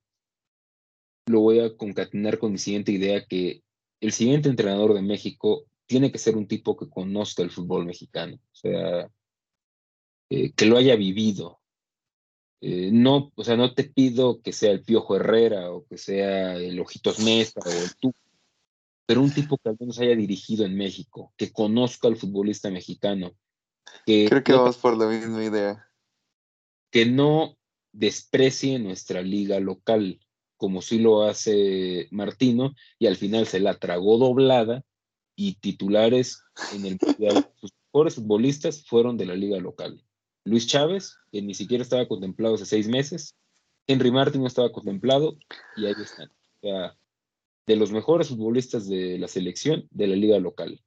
lo voy a concatenar con mi siguiente idea, que el siguiente entrenador de México tiene que ser un tipo que conozca el fútbol mexicano, o sea, eh, que lo haya vivido, eh, no, o sea, no te pido que sea el Piojo Herrera o que sea el Ojitos Mesa o el tú, pero un tipo que al menos haya dirigido en México, que conozca al futbolista mexicano. Que Creo que vamos por la misma idea. Que no desprecie nuestra liga local, como sí lo hace Martino, y al final se la tragó doblada y titulares en el mundial. Sus mejores futbolistas fueron de la liga local. Luis Chávez, que ni siquiera estaba contemplado hace seis meses. Henry Martin no estaba contemplado y ahí están. O sea, de los mejores futbolistas de la selección de la liga local.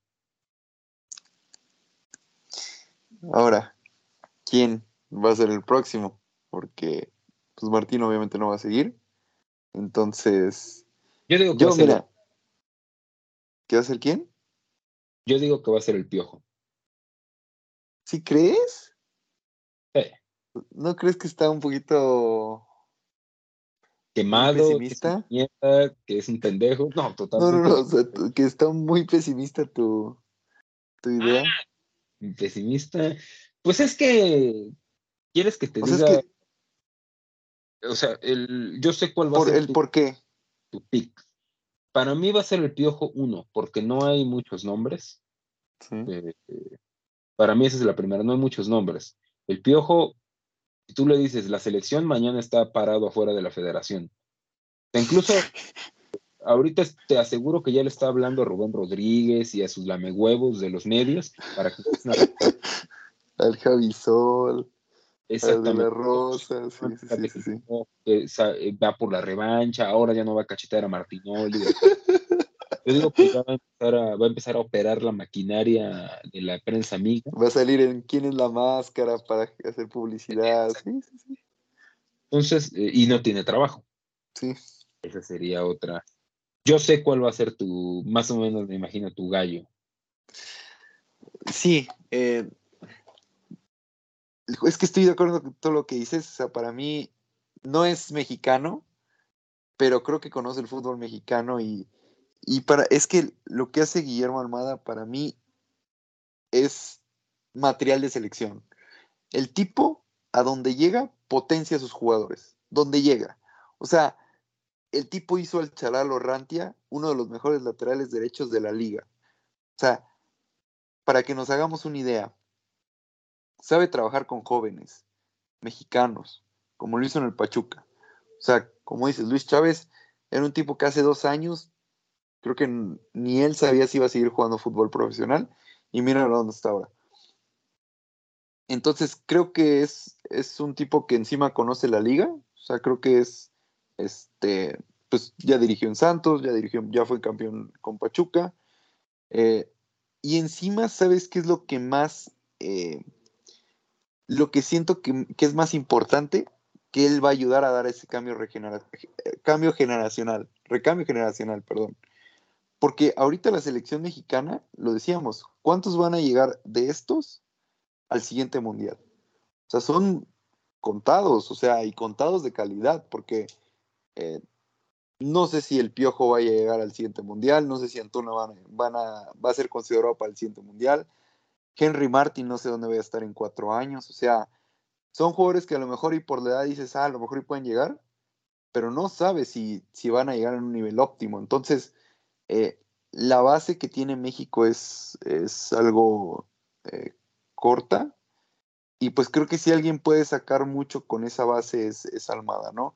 Ahora, ¿quién va a ser el próximo? Porque pues Martín obviamente no va a seguir. Entonces, Yo digo que va a ser. Mira, ¿Qué va a ser quién? Yo digo que va a ser el piojo. ¿Sí crees? Sí. ¿No crees que está un poquito quemado, pesimista? Que, es un pendejo? No, totalmente. No, no, no, que está muy pesimista tu, tu idea. Ah, pesimista. Pues es que quieres que te diga. O sea, el, yo sé cuál va a ser. El por qué. Tu pick. Para mí va a ser el Piojo 1, porque no hay muchos nombres. Eh, para mí esa es la primera, no hay muchos nombres. El Piojo, si tú le dices, la selección mañana está parado afuera de la federación. Incluso ahorita te aseguro que ya le está hablando a Rubén Rodríguez y a sus lamehuevos de los medios para que al Javi Exactamente. de la Rosa, sí, sí, sí, eh, va por la revancha, ahora ya no va a cachetar a Martinoli. Yo digo que va a, empezar a, va a empezar a operar la maquinaria de la prensa amiga. Va a salir en quién es la máscara para hacer publicidad. Sí, sí, sí. Entonces, eh, y no tiene trabajo. Sí. Esa sería otra. Yo sé cuál va a ser tu, más o menos me imagino, tu gallo. Sí, eh, es que estoy de acuerdo con todo lo que dices. O sea, para mí no es mexicano, pero creo que conoce el fútbol mexicano y, y para, es que lo que hace Guillermo Almada para mí es material de selección. El tipo, a donde llega, potencia a sus jugadores. Donde llega. O sea, el tipo hizo al Chalalo Rantia uno de los mejores laterales derechos de la liga. O sea, para que nos hagamos una idea, sabe trabajar con jóvenes, mexicanos, como lo hizo en el Pachuca. O sea, como dices, Luis Chávez era un tipo que hace dos años, creo que ni él sabía si iba a seguir jugando fútbol profesional, y mira dónde está ahora. Entonces, creo que es, es un tipo que encima conoce la liga, o sea, creo que es, este, pues ya dirigió en Santos, ya dirigió, ya fue campeón con Pachuca, eh, y encima, ¿sabes qué es lo que más eh, lo que siento que, es más importante, que él va a ayudar a dar ese cambio, cambio generacional, recambio generacional, perdón. Porque ahorita la selección mexicana, lo decíamos, ¿cuántos van a llegar de estos al siguiente mundial? O sea, son contados, o sea, y contados de calidad, porque eh, no sé si el Piojo vaya a llegar al siguiente mundial, no sé si Antuna van a, va a ser considerado para el siguiente mundial, Henry Martin no sé dónde va a estar en cuatro años. O sea, son jugadores que a lo mejor y por la edad dices, ah, a lo mejor y pueden llegar, pero no sabes si, si van a llegar a un nivel óptimo. Entonces, eh, la base que tiene México es, es algo eh, corta. Y pues creo que si alguien puede sacar mucho con esa base es, es Almada, ¿no?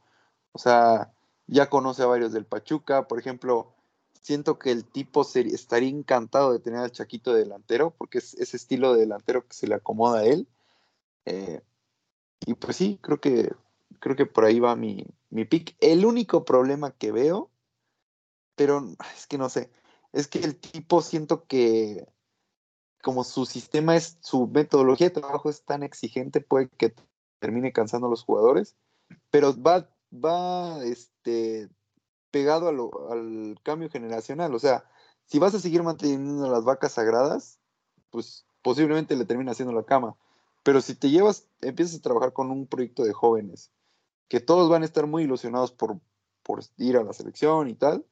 O sea, ya conoce a varios del Pachuca. Por ejemplo, siento que el tipo estaría encantado de tener al Chaquito delantero, porque es ese estilo de delantero que se le acomoda a él. Eh, y pues sí, creo que, creo que por ahí va mi, mi pick. El único problema que veo, pero es que no sé, es que el tipo siento que como su sistema es, su metodología de trabajo es tan exigente, puede que termine cansando a los jugadores, pero va, va, este, pegado al cambio generacional. O sea, si vas a seguir manteniendo las vacas sagradas, pues posiblemente le termina haciendo la cama. Pero si te llevas, empiezas a trabajar con un proyecto de jóvenes, que todos van a estar muy ilusionados por, por ir a la selección y tal,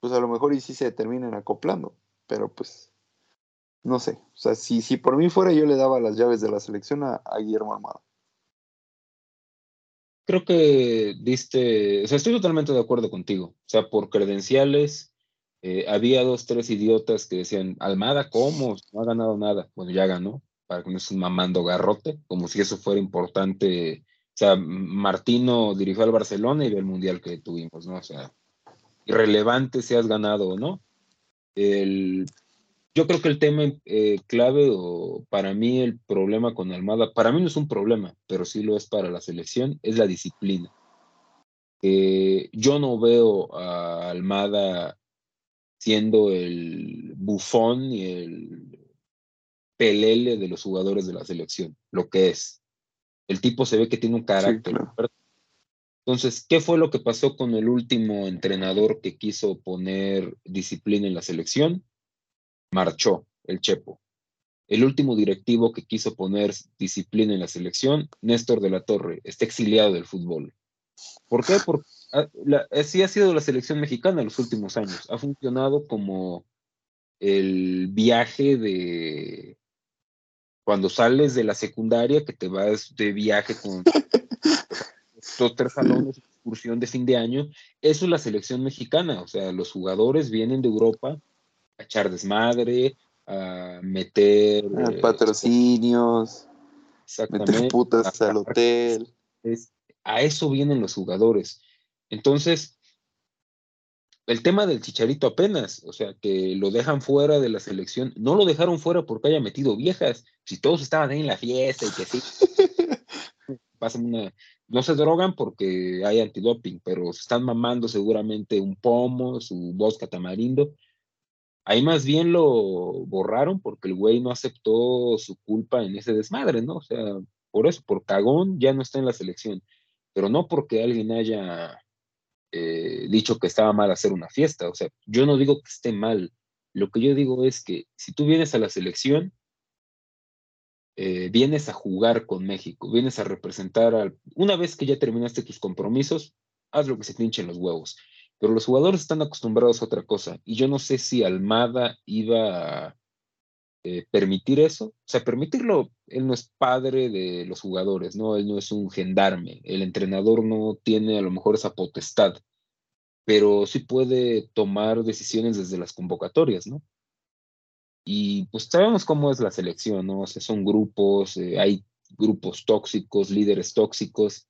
pues a lo mejor y sí se terminen acoplando. Pero pues, no sé. O sea, si, si por mí fuera, yo le daba las llaves de la selección a, a Guillermo Armada creo que diste, o sea, estoy totalmente de acuerdo contigo. O sea, por credenciales, eh, había dos, tres idiotas que decían, Almada, ¿cómo? No ha ganado nada. Bueno, ya ganó, para que no estés mamando garrote, como si eso fuera importante. O sea, Martino dirigió al Barcelona y ve el mundial que tuvimos, ¿no? O sea, irrelevante si has ganado o no. El yo creo que el tema eh, clave o para mí el problema con Almada, para mí no es un problema, pero sí lo es para la selección, es la disciplina. Eh, yo no veo a Almada siendo el bufón y el pelele de los jugadores de la selección, lo que es. El tipo se ve que tiene un carácter. Entonces, ¿qué fue lo que pasó con el último entrenador que quiso poner disciplina en la selección? Marchó el Chepo. El último directivo que quiso poner disciplina en la selección, Néstor de la Torre, está exiliado del fútbol. ¿Por qué? Porque sí ha sido la selección mexicana en los últimos años. Ha funcionado como el viaje de cuando sales de la secundaria, que te vas de viaje con dos, tres salones, excursión de fin de año. Eso es la selección mexicana. O sea, los jugadores vienen de Europa a echar desmadre, a meter eh, patrocinios, meter putas al hotel. a eso vienen los jugadores. Entonces, el tema del chicharito apenas, o sea, que lo dejan fuera de la selección, no lo dejaron fuera porque haya metido viejas, si todos estaban ahí en la fiesta y que sí, pasan una, no se drogan porque hay antidoping, pero se están mamando seguramente un pomo, su vodka tamarindo, Ahí más bien lo borraron porque el güey no aceptó su culpa en ese desmadre, ¿no? O sea, por eso, por cagón ya no está en la selección, pero no porque alguien haya eh, dicho que estaba mal hacer una fiesta. O sea, yo no digo que esté mal. Lo que yo digo es que si tú vienes a la selección, eh, vienes a jugar con México, vienes a representar al... Una vez que ya terminaste tus compromisos, haz lo que se te los huevos. Pero los jugadores están acostumbrados a otra cosa. Y yo no sé si Almada iba a eh, permitir eso. O sea, permitirlo, él no es padre de los jugadores, ¿no? Él no es un gendarme. El entrenador no tiene a lo mejor esa potestad. Pero sí puede tomar decisiones desde las convocatorias, ¿no? Y pues sabemos cómo es la selección, ¿no? O sea, son grupos, eh, hay grupos tóxicos, líderes tóxicos,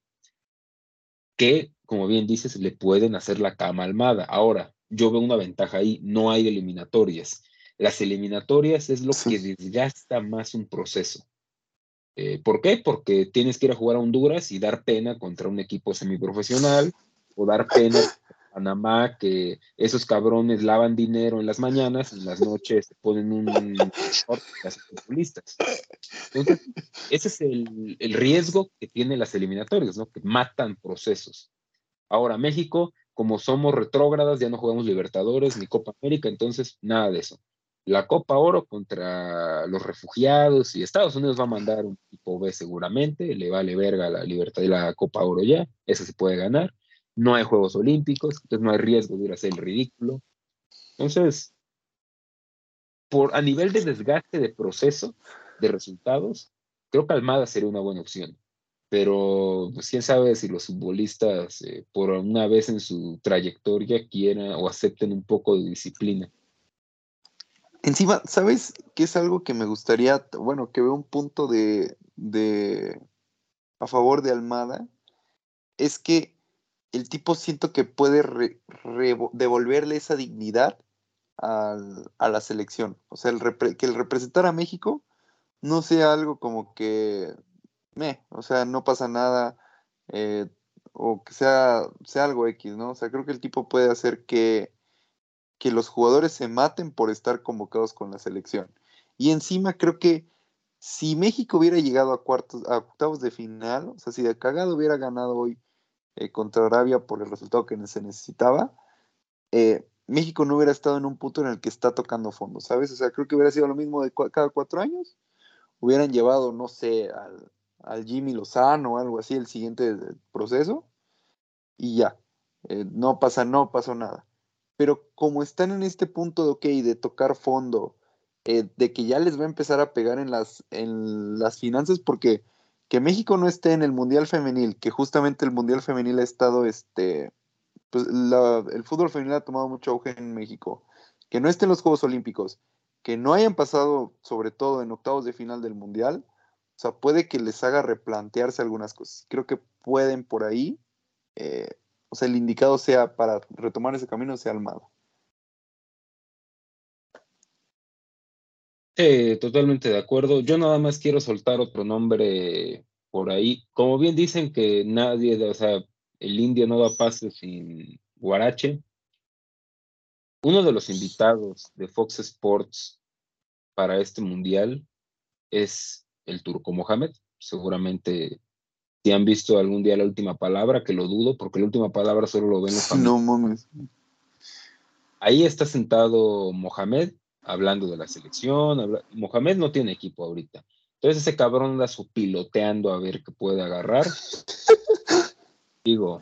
que como bien dices, le pueden hacer la cama almada. Ahora, yo veo una ventaja ahí, no hay eliminatorias. Las eliminatorias es lo que desgasta más un proceso. Eh, ¿Por qué? Porque tienes que ir a jugar a Honduras y dar pena contra un equipo semiprofesional o dar pena a Panamá que esos cabrones lavan dinero en las mañanas y en las noches ponen un futbolistas. Entonces, ese es el, el riesgo que tienen las eliminatorias, ¿no? Que matan procesos. Ahora, México, como somos retrógradas, ya no jugamos Libertadores ni Copa América, entonces nada de eso. La Copa Oro contra los refugiados y Estados Unidos va a mandar un tipo B seguramente, le vale verga la libertad de la Copa Oro ya, eso se puede ganar. No hay Juegos Olímpicos, entonces no hay riesgo de ir a hacer el ridículo. Entonces, por, a nivel de desgaste de proceso, de resultados, creo que Almada sería una buena opción pero pues, quién sabe si los futbolistas eh, por una vez en su trayectoria quieran o acepten un poco de disciplina. Encima, ¿sabes qué es algo que me gustaría, bueno, que veo un punto de, de a favor de Almada? Es que el tipo siento que puede devolverle esa dignidad a la selección. O sea, que el representar a México no sea algo como que o sea, no pasa nada, eh, o que sea, sea algo X, ¿no? O sea, creo que el tipo puede hacer que, que los jugadores se maten por estar convocados con la selección. Y encima creo que si México hubiera llegado a cuartos, a octavos de final, o sea, si de cagado hubiera ganado hoy eh, contra Arabia por el resultado que se necesitaba, eh, México no hubiera estado en un punto en el que está tocando fondo, ¿sabes? O sea, creo que hubiera sido lo mismo de cada cuatro años. Hubieran llevado, no sé, al, al Jimmy Lozano o algo así el siguiente proceso y ya, eh, no pasa, no pasó nada. Pero como están en este punto de, ok, de tocar fondo, eh, de que ya les va a empezar a pegar en las, en las finanzas, porque que México no esté en el Mundial Femenil, que justamente el Mundial Femenil ha estado, este, pues el fútbol femenil ha tomado mucho auge en México, que no esté en los Juegos Olímpicos, que no hayan pasado, sobre todo en octavos de final del Mundial, sea, puede que les haga replantearse algunas cosas. Creo que pueden por ahí, eh, o sea, el indicado sea para retomar ese camino sea Almada. Sí, totalmente de acuerdo. Yo nada más quiero soltar otro nombre por ahí. Como bien dicen que nadie, o sea, el indio no da paso sin Guarache. Uno de los invitados de Fox Sports para este mundial es el turco Mohamed. Seguramente si han visto algún día la última palabra, que lo dudo, porque la última palabra solo lo ven los No mames. Ahí está sentado Mohamed hablando de la selección. Mohamed no tiene equipo ahorita. Entonces ese cabrón anda su piloteando a ver qué puede agarrar. Digo,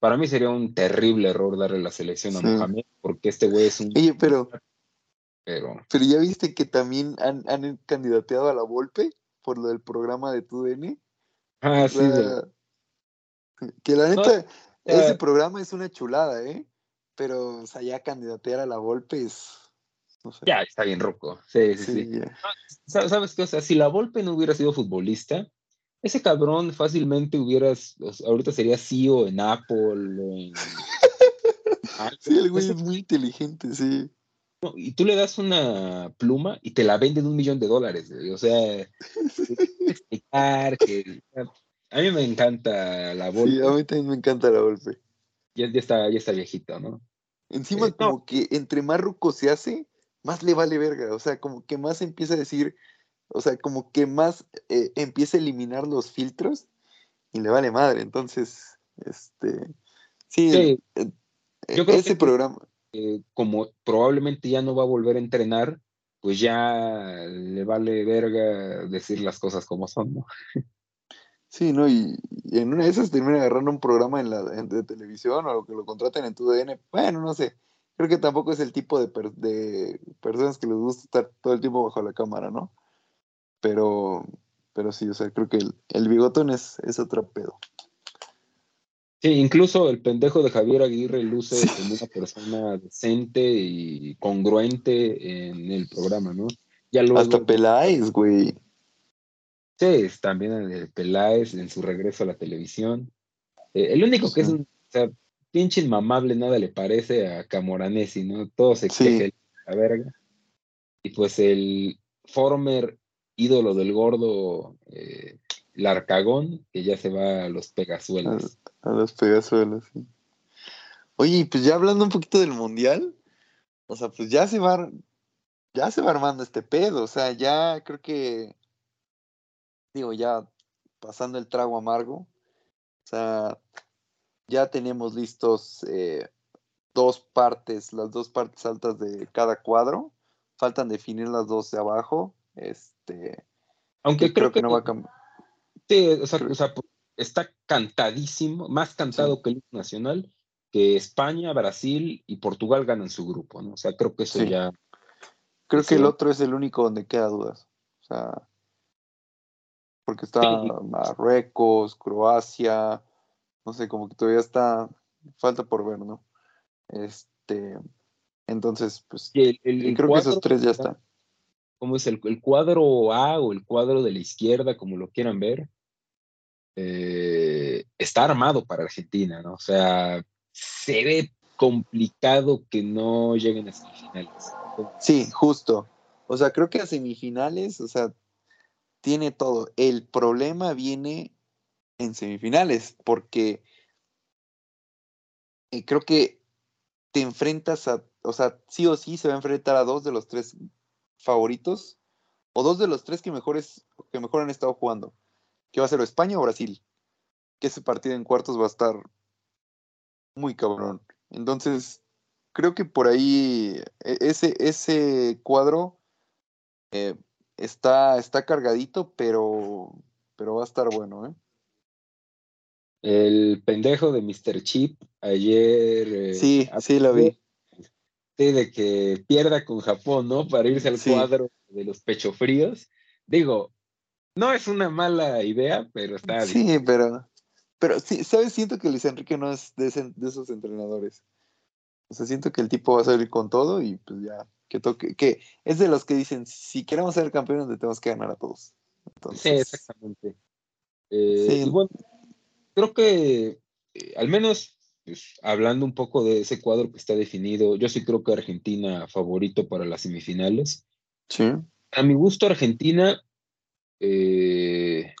para mí sería un terrible error darle la selección a Mohamed, porque este güey es un. Oye, pero. Pero. Pero ya viste que también han, han candidateado a la Volpe por lo del programa de TUDN. Ah, sí. Que la neta, ese programa es una chulada, ¿eh? Pero, o sea, ya candidatear a la Volpe es. Ya, está bien roco. Sí, sí, sí. ¿Sabes qué? O sea, si la Volpe no hubiera sido futbolista, ese cabrón fácilmente hubieras, ahorita sería CEO en Apple. sí, el güey es muy inteligente, sí. Y tú le das una pluma y te la venden un millón de dólares. O sea, explicar que... A mí me encanta la Volpe. Sí, a mí también me encanta la Volpe. Ya, ya, está, ya está viejito, ¿no? Encima, eh, como que entre más ruco se hace, más le vale verga. O sea, como que más empieza a decir, o sea, como que más eh, empieza a eliminar los filtros y le vale madre. Entonces, este, sí, eh, yo creo ese que, programa. Como probablemente ya no va a volver a entrenar, pues ya le vale verga decir las cosas como son, ¿no? Sí, ¿no? Y, en una de esas termina agarrando un programa en la de televisión o que lo contraten en tu DN. Bueno, no sé. Creo que tampoco es el tipo de, de personas que les gusta estar todo el tiempo bajo la cámara, ¿no? Pero, pero sí, o sea, creo que el, bigotón es, es otro pedo. Sí, incluso el pendejo de Javier Aguirre luce como una persona decente y congruente en el programa, ¿no? Ya Hasta Peláez, güey. Sí, también el Peláez en su regreso a la televisión. Eh, el único que es un o sea, pinche inmamable, nada le parece a Camoranesi, ¿no? Todo se queja la verga. Y pues el former ídolo del gordo eh, Larcagón, que ya se va a los Pegazuelos. A, los Pegazuelos, sí. Oye, pues ya hablando un poquito del Mundial, o sea, pues ya se va, ya se va armando este pedo, o sea, ya creo que, digo, ya pasando el trago amargo, o sea, ya tenemos listos eh, dos partes, las dos partes altas de cada cuadro, faltan definir las dos de abajo, este, aunque creo, que, no va a cambiar. O sea, está cantadísimo, más cantado que el nacional, que España, Brasil y Portugal ganan su grupo, ¿no? O sea, creo que eso ya. Creo que el otro es el único donde queda dudas. O sea, porque está Marruecos, Croacia, no sé, como que todavía está, falta por ver, ¿no? Este, entonces, pues, creo que esos tres ya están. ¿cómo es el, cuadro A o el cuadro de la izquierda, como lo quieran ver? Eh, está armado para Argentina, ¿no? O sea, se ve complicado que no lleguen a semifinales. Sí, justo. O sea, creo que a semifinales, o sea, tiene todo. El problema viene en semifinales, porque eh, creo que te enfrentas a, o sea, sí o sí se va a enfrentar a dos de los tres favoritos, o dos de los tres que, mejores, que mejor han estado jugando, que va a ser España o Brasil, que ese partido en cuartos va a estar muy cabrón. Entonces, creo que por ahí e, ese, ese cuadro eh, está, está cargadito, pero, pero va a estar bueno, ¿eh? El pendejo de Mr. Chip ayer. Eh, sí, sí lo vi de que pierda con Japón, ¿no? Para irse al cuadro de los pechofríos. Digo, no es una mala idea, pero está bien. Sí, pero, pero sí, ¿sabes? Siento que Luis Enrique no es de, esos entrenadores. O sea, siento que el tipo va a salir con todo y pues ya, que toque, que es de los que dicen, si queremos ser campeones, tenemos que ganar a todos. Sí, exactamente. Eh, sí. bueno, creo que eh, al menos pues, hablando un poco de ese cuadro que está definido, yo sí creo que Argentina favorito para las semifinales. Sí. A mi gusto, Argentina, eh,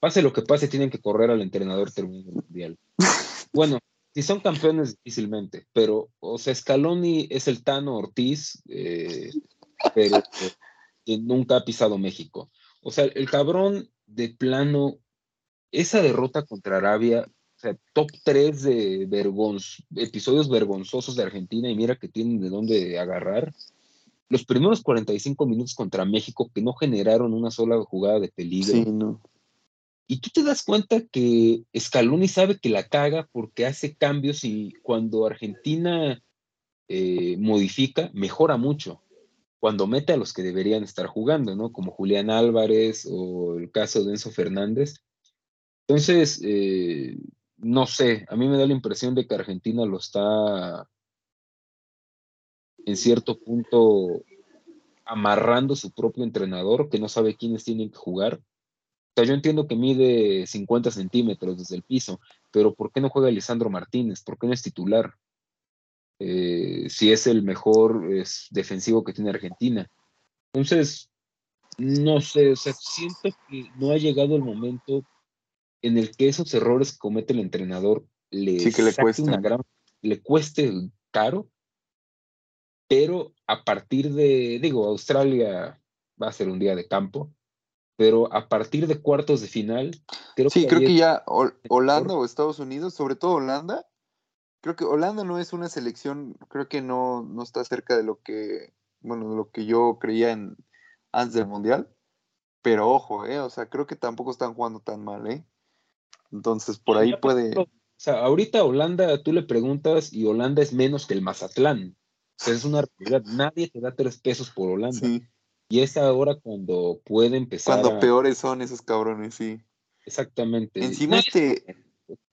pase lo que pase, tienen que correr al entrenador terminando el mundial. bueno, si son campeones, difícilmente, pero, o sea, Scaloni es el Tano Ortiz, eh, pero que nunca ha pisado México. O sea, el cabrón de plano esa derrota contra Arabia, o sea, top 3 de episodios vergonzosos de Argentina y mira que tienen de dónde agarrar. Los primeros 45 minutos contra México que no generaron una sola jugada de peligro. Sí, no. Y tú te das cuenta que Scaloni sabe que la caga porque hace cambios y cuando Argentina eh, modifica, mejora mucho. Cuando mete a los que deberían estar jugando, ¿no? Como Julián Álvarez o el caso de Enzo Fernández. Entonces, eh, no sé, a mí me da la impresión de que Argentina lo está en cierto punto amarrando su propio entrenador, que no sabe quiénes tienen que jugar. O sea, yo entiendo que mide 50 centímetros desde el piso, pero ¿por qué no juega Lisandro Martínez? ¿Por qué no es titular? Eh, si es el mejor defensivo que tiene Argentina. Entonces, no sé, o sea, siento que no ha llegado el momento en el que esos errores que comete el entrenador le, le, cueste. Una gran, le cueste caro, pero a partir de, digo, Australia va a ser un día de campo, pero a partir de cuartos de final, creo sí, creo que ya Holanda o Estados Unidos, sobre todo Holanda, creo que Holanda no es una selección, creo que no, no está cerca de lo que, bueno, de lo que yo creía en, antes del Mundial, pero ojo, eh, o sea, creo que tampoco están jugando tan mal, eh. Entonces, por ahí puede. O sea, ahorita Holanda, tú le preguntas y Holanda es menos que el Mazatlán. O sea, es una realidad. Nadie te da tres pesos por Holanda. Y es ahora cuando puede empezar. Cuando peores son esos cabrones, sí. Exactamente. Encima este.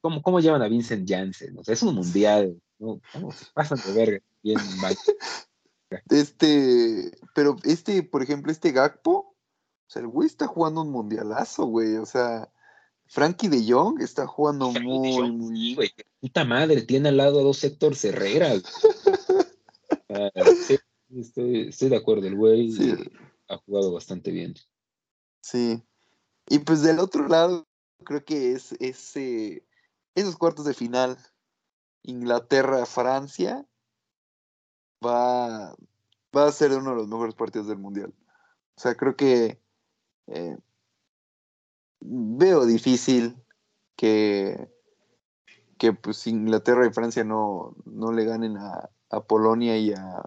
¿Cómo, ¿Cómo llevan a Vincent Janssen? O sea, es un mundial. ¿no? ¿Cómo se pasan de verga? Bien mal. Este, pero este, por ejemplo, este Gakpo, o sea, el güey está jugando un mundialazo, güey. O sea, Frankie de Jong está jugando muy, muy. Güey, puta madre, tiene al lado a dos Héctor Herrera. Ah, estoy, de acuerdo, el güey ha jugado bastante bien. Sí. Y pues del otro lado, creo que es ese, esos cuartos de final, Inglaterra-Francia, va, va a ser uno de los mejores partidos del Mundial. O sea, creo que eh, veo difícil que, que pues Inglaterra y Francia no, no le ganen a, Polonia y a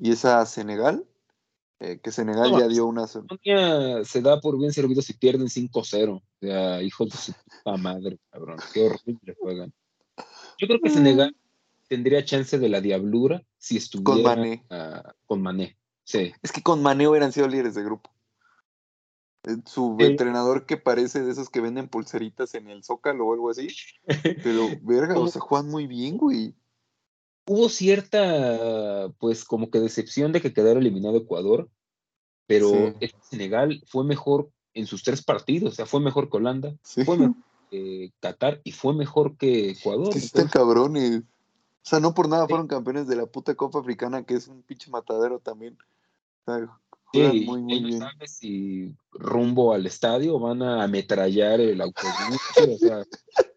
y esa Senegal. Eh, que Senegal ya dio una. Polonia se da por bien servido si pierden 5-0. O sea, hijos de su puta madre, cabrón. Qué horrible juegan. Yo creo que Senegal tendría chance de la diablura si estuviera con Mané. con Mané. Sí. Es que con Mané hubieran sido líderes de grupo. Eh, su entrenador que parece de esos que venden pulseritas en el Zócalo o algo así. Pero, verga, o sea, juegan muy bien, güey. Hubo cierta, pues, como que decepción de que quedara eliminado Ecuador, pero Senegal fue mejor en sus tres partidos, o sea, fue mejor que Holanda, fue mejor que Qatar y fue mejor que Ecuador. están cabrones. O sea, no por nada fueron campeones de la puta Copa Africana, que es un pinche matadero también. O sea, Sí, muy, muy bien. sabes si rumbo al estadio van a ametrallar el autobús. o sea,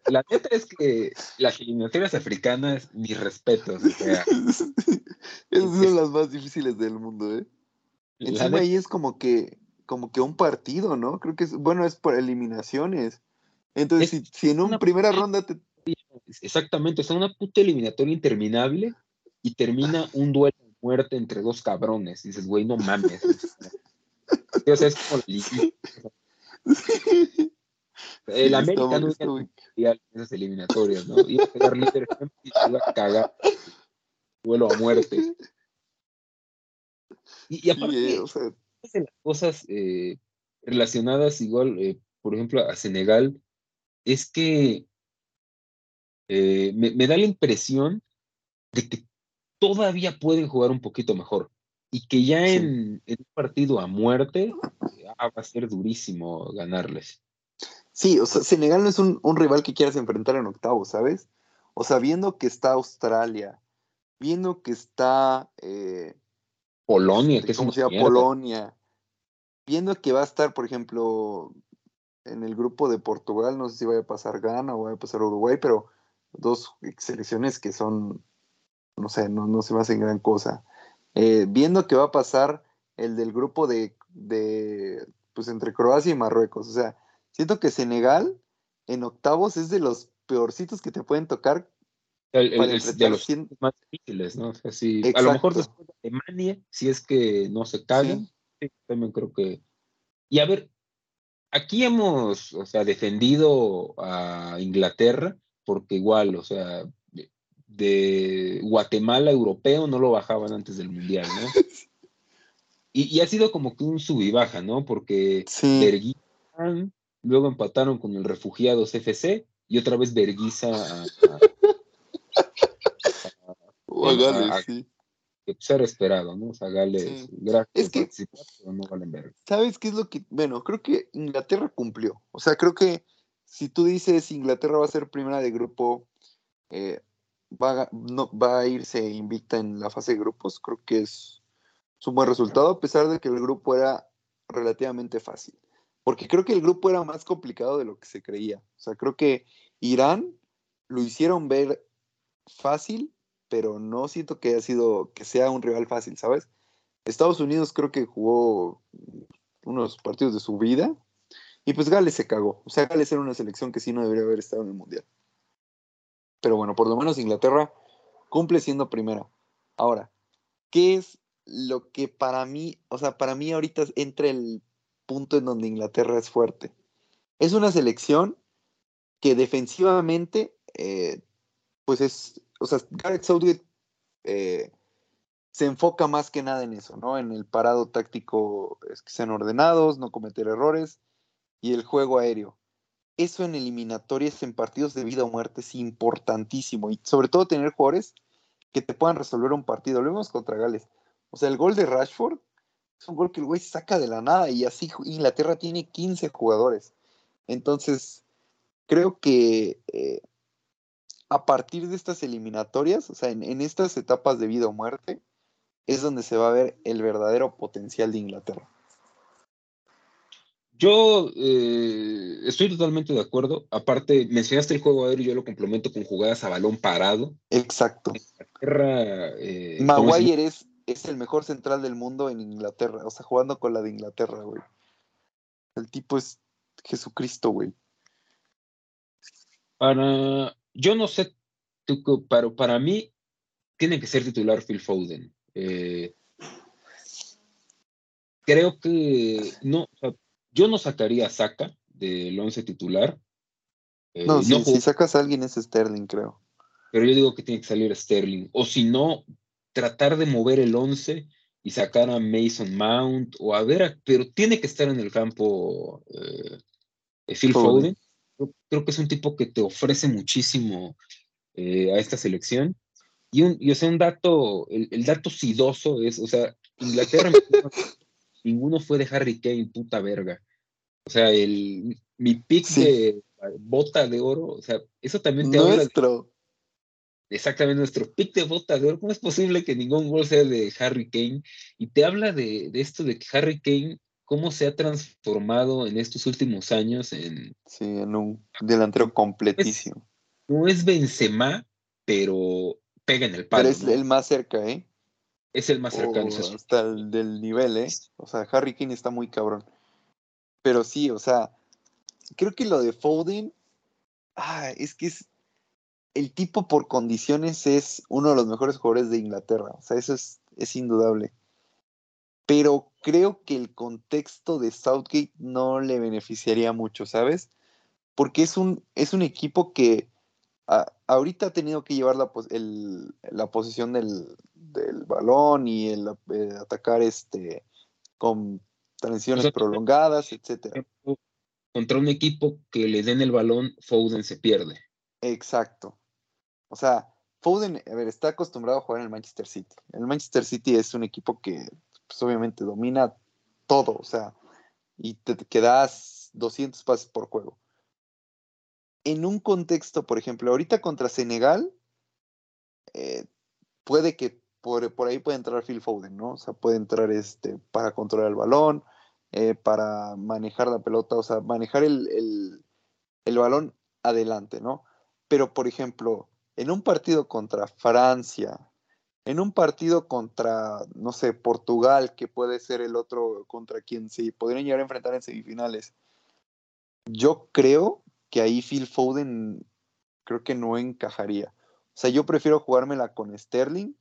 la neta es que las eliminatorias africanas, mis respetos. O sea, Esas son las más difíciles del mundo, ¿eh? Encima ahí es como que, como que un partido, ¿no? Creo que es, bueno, es por eliminaciones. Entonces, si, si, en una primera ronda te... Exactamente, o sea, una puta eliminatoria interminable y termina un duelo muerte entre dos cabrones. dices, güey, no mames. o sea, es como El América no iba a esas eliminatorias, ¿no? Iba a quedar líder y iba a cagar. Duelo a muerte. Y, aparte, eh, o sea... las cosas eh, relacionadas igual, eh, por ejemplo, a Senegal, es que me, me, da la impresión de que todavía pueden jugar un poquito mejor. Y que ya en, un partido a muerte ah, va a ser durísimo ganarles. Sí, o sea, Senegal no es un, rival que quieras enfrentar en octavo, ¿sabes? O sea, viendo que está Australia, viendo que está eh, Polonia, que es como sea Polonia, viendo que va a estar, por ejemplo, en el grupo de Portugal, no sé si vaya a pasar Ghana o vaya a pasar Uruguay, pero dos selecciones que son no sé, no, no se me hacen gran cosa. Eh, viendo que va a pasar el del grupo de, de, pues entre Croacia y Marruecos, o sea, Siento que Senegal en octavos es de los peorcitos que te pueden tocar. El, de los más difíciles, ¿no? O sea, a lo mejor después de Alemania, si es que no se cagan, también creo que. Y a ver, aquí hemos, o sea, defendido a Inglaterra, porque igual, o sea, de, Guatemala europeo no lo bajaban antes del Mundial, ¿no? Y, ha sido como que un sub y baja, ¿no? Porque sí. luego empataron con el Refugiados FC y otra vez Berguisa a, a, sí. que ser esperado, ¿no? O sea, Gales, gracias es que, no valen ver. ¿Sabes qué es lo que, bueno, creo que Inglaterra cumplió. O sea, creo que si tú dices Inglaterra va a ser primera de grupo, eh, va, no, va a irse invicta en la fase de grupos, creo que es, es un buen resultado, a pesar de que el grupo era relativamente fácil. Porque creo que el grupo era más complicado de lo que se creía. O sea, creo que Irán lo hicieron ver fácil, pero no siento que haya sido, que sea un rival fácil, ¿sabes? Estados Unidos creo que jugó unos partidos de su vida y pues Gales se cagó. O sea, Gales era una selección que sí no debería haber estado en el Mundial. Pero bueno, por lo menos Inglaterra cumple siendo primera. Ahora, ¿qué es lo que para mí, o sea, para mí ahorita entra el punto en donde Inglaterra es fuerte? Es una selección que defensivamente, eh, pues es, o sea, Gareth Southgate eh, se enfoca más que nada en eso, ¿no? En el parado táctico, es que sean ordenados, no cometer errores y el juego aéreo. Eso en eliminatorias, en partidos de vida o muerte, es importantísimo y sobre todo tener jugadores que te puedan resolver un partido. Lo vemos contra Gales. O sea, el gol de Rashford es un gol que el güey saca de la nada y así Inglaterra tiene 15 jugadores. Entonces, creo que eh, a partir de estas eliminatorias, o sea, en, estas etapas de vida o muerte, es donde se va a ver el verdadero potencial de Inglaterra. Yo eh, estoy totalmente de acuerdo. Aparte, mencionaste el juego aéreo y yo lo complemento con jugadas a balón parado. Exacto. Inglaterra. Eh, Maguire es, es el mejor central del mundo en Inglaterra. O sea, jugando con la de Inglaterra, güey. El tipo es Jesucristo, güey. Para, yo no sé, pero para mí tiene que ser titular Phil Foden. Eh, creo que no, yo no sacaría a Saka del once titular. Eh, no, si, sacas a alguien es Sterling, creo. Pero yo digo que tiene que salir Sterling. O si no, tratar de mover el once y sacar a Mason Mount o a ver, pero tiene que estar en el campo eh, Phil Foden creo que es un tipo que te ofrece muchísimo eh, a esta selección. Y, un, y o sea, un dato, el, dato sidoso es, o sea, Inglaterra, ninguno fue de Harry Kane, puta verga. O sea, el, mi pick de bota de oro, o sea, eso también te nuestro. habla. exactamente, nuestro pick de bota de oro. ¿Cómo es posible que ningún gol sea de Harry Kane? Y te habla de, de esto de que Harry Kane cómo se ha transformado en estos últimos años en... Sí, en un delantero completísimo. no es Benzema, pero pega en el palo. Pero es el más cerca, ¿eh? Es el más cercano. Oh, hasta el del nivel, ¿eh? O sea, Harry Kane está muy cabrón. Pero sí, o sea, creo que lo de Foden, ah, es que es, el tipo por condiciones es uno de los mejores jugadores de Inglaterra. O sea, eso es, es indudable pero creo que el contexto de Southgate no le beneficiaría mucho, ¿sabes? Porque es un, es un equipo que ahorita ha tenido que llevar la, la posición del, balón y el, eh, atacar este con transiciones prolongadas, etcétera. Contra un equipo que le den el balón, Foden se pierde. Exacto. O sea, Foden, a ver, está acostumbrado a jugar en el Manchester City. El Manchester City es un equipo que pues obviamente domina todo, o sea, y te quedas 200 pases por juego. En un contexto, por ejemplo, ahorita contra Senegal, eh, puede que por, ahí puede entrar Phil Foden, ¿no? O sea, puede entrar este, para controlar el balón, eh, para manejar la pelota, o sea, manejar el, el balón adelante, ¿no? Pero, por ejemplo, en un partido contra Francia, en un partido contra, no sé, Portugal, que puede ser el otro contra quien se podrían llegar a enfrentar en semifinales, yo creo que ahí Phil Foden creo que no encajaría. O sea, yo prefiero jugármela con Sterling,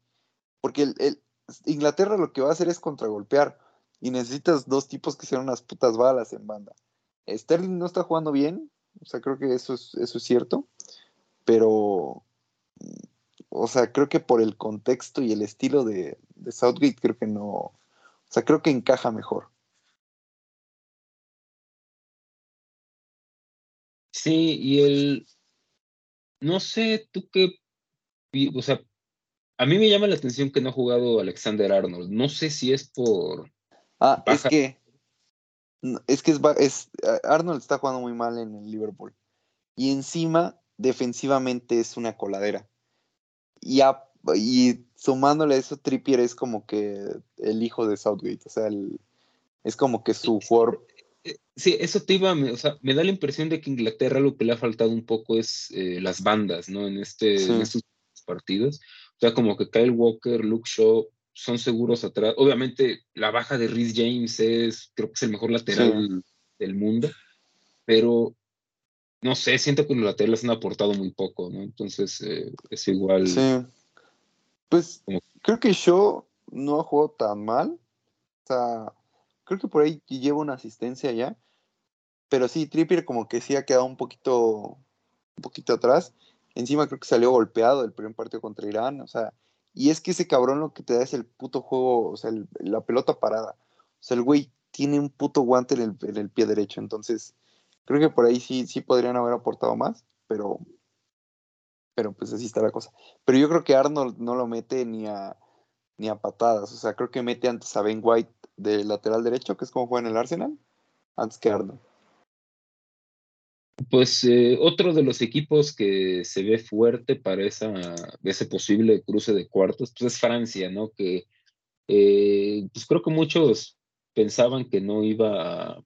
porque el, Inglaterra lo que va a hacer es contragolpear y necesitas dos tipos que sean unas putas balas en banda. Sterling no está jugando bien, o sea, creo que eso es, eso es cierto, pero, o sea, creo que por el contexto y el estilo de, de Southgate, creo que no, o sea, creo que encaja mejor. Sí, y el, no sé, tú qué, o sea, a mí me llama la atención que no ha jugado Alexander Arnold. No sé si es por. Ah, es que. Es que es, Arnold está jugando muy mal en el Liverpool. Y encima, defensivamente es una coladera. Y, y sumándole a eso, Trippier es como que el hijo de Southgate. O sea, es como que su jugador. Eh, sí, eso te iba, o sea, me da la impresión de que Inglaterra lo que le ha faltado un poco es eh, las bandas, ¿no? En, este, en estos partidos. O sea, como que Kyle Walker, Luke Shaw son seguros atrás. Obviamente, la baja de Rhys James es, creo que es el mejor lateral del mundo, pero no sé, siento que los laterales han aportado muy poco, ¿no? Entonces, eh, es igual. Sí. Pues creo que Shaw no ha jugado tan mal. O sea, creo que por ahí lleva una asistencia ya. Pero sí, Trippier como que sí ha quedado un poquito, un poquito atrás. Encima creo que salió golpeado el primer partido contra Irán, o sea, y es que ese cabrón lo que te da es el puto juego, o sea, la pelota parada. O sea, el güey tiene un puto guante en el, pie derecho, entonces creo que por ahí sí, sí podrían haber aportado más, pero, pero pues así está la cosa. Pero yo creo que Arnold no lo mete ni a, ni a patadas, o sea, creo que mete antes a Ben White de lateral derecho, que es como juega en el Arsenal, antes que Arnold. Pues eh, otro de los equipos que se ve fuerte para esa, ese posible cruce de cuartos pues es Francia, ¿no? Que eh, pues creo que muchos pensaban que no iba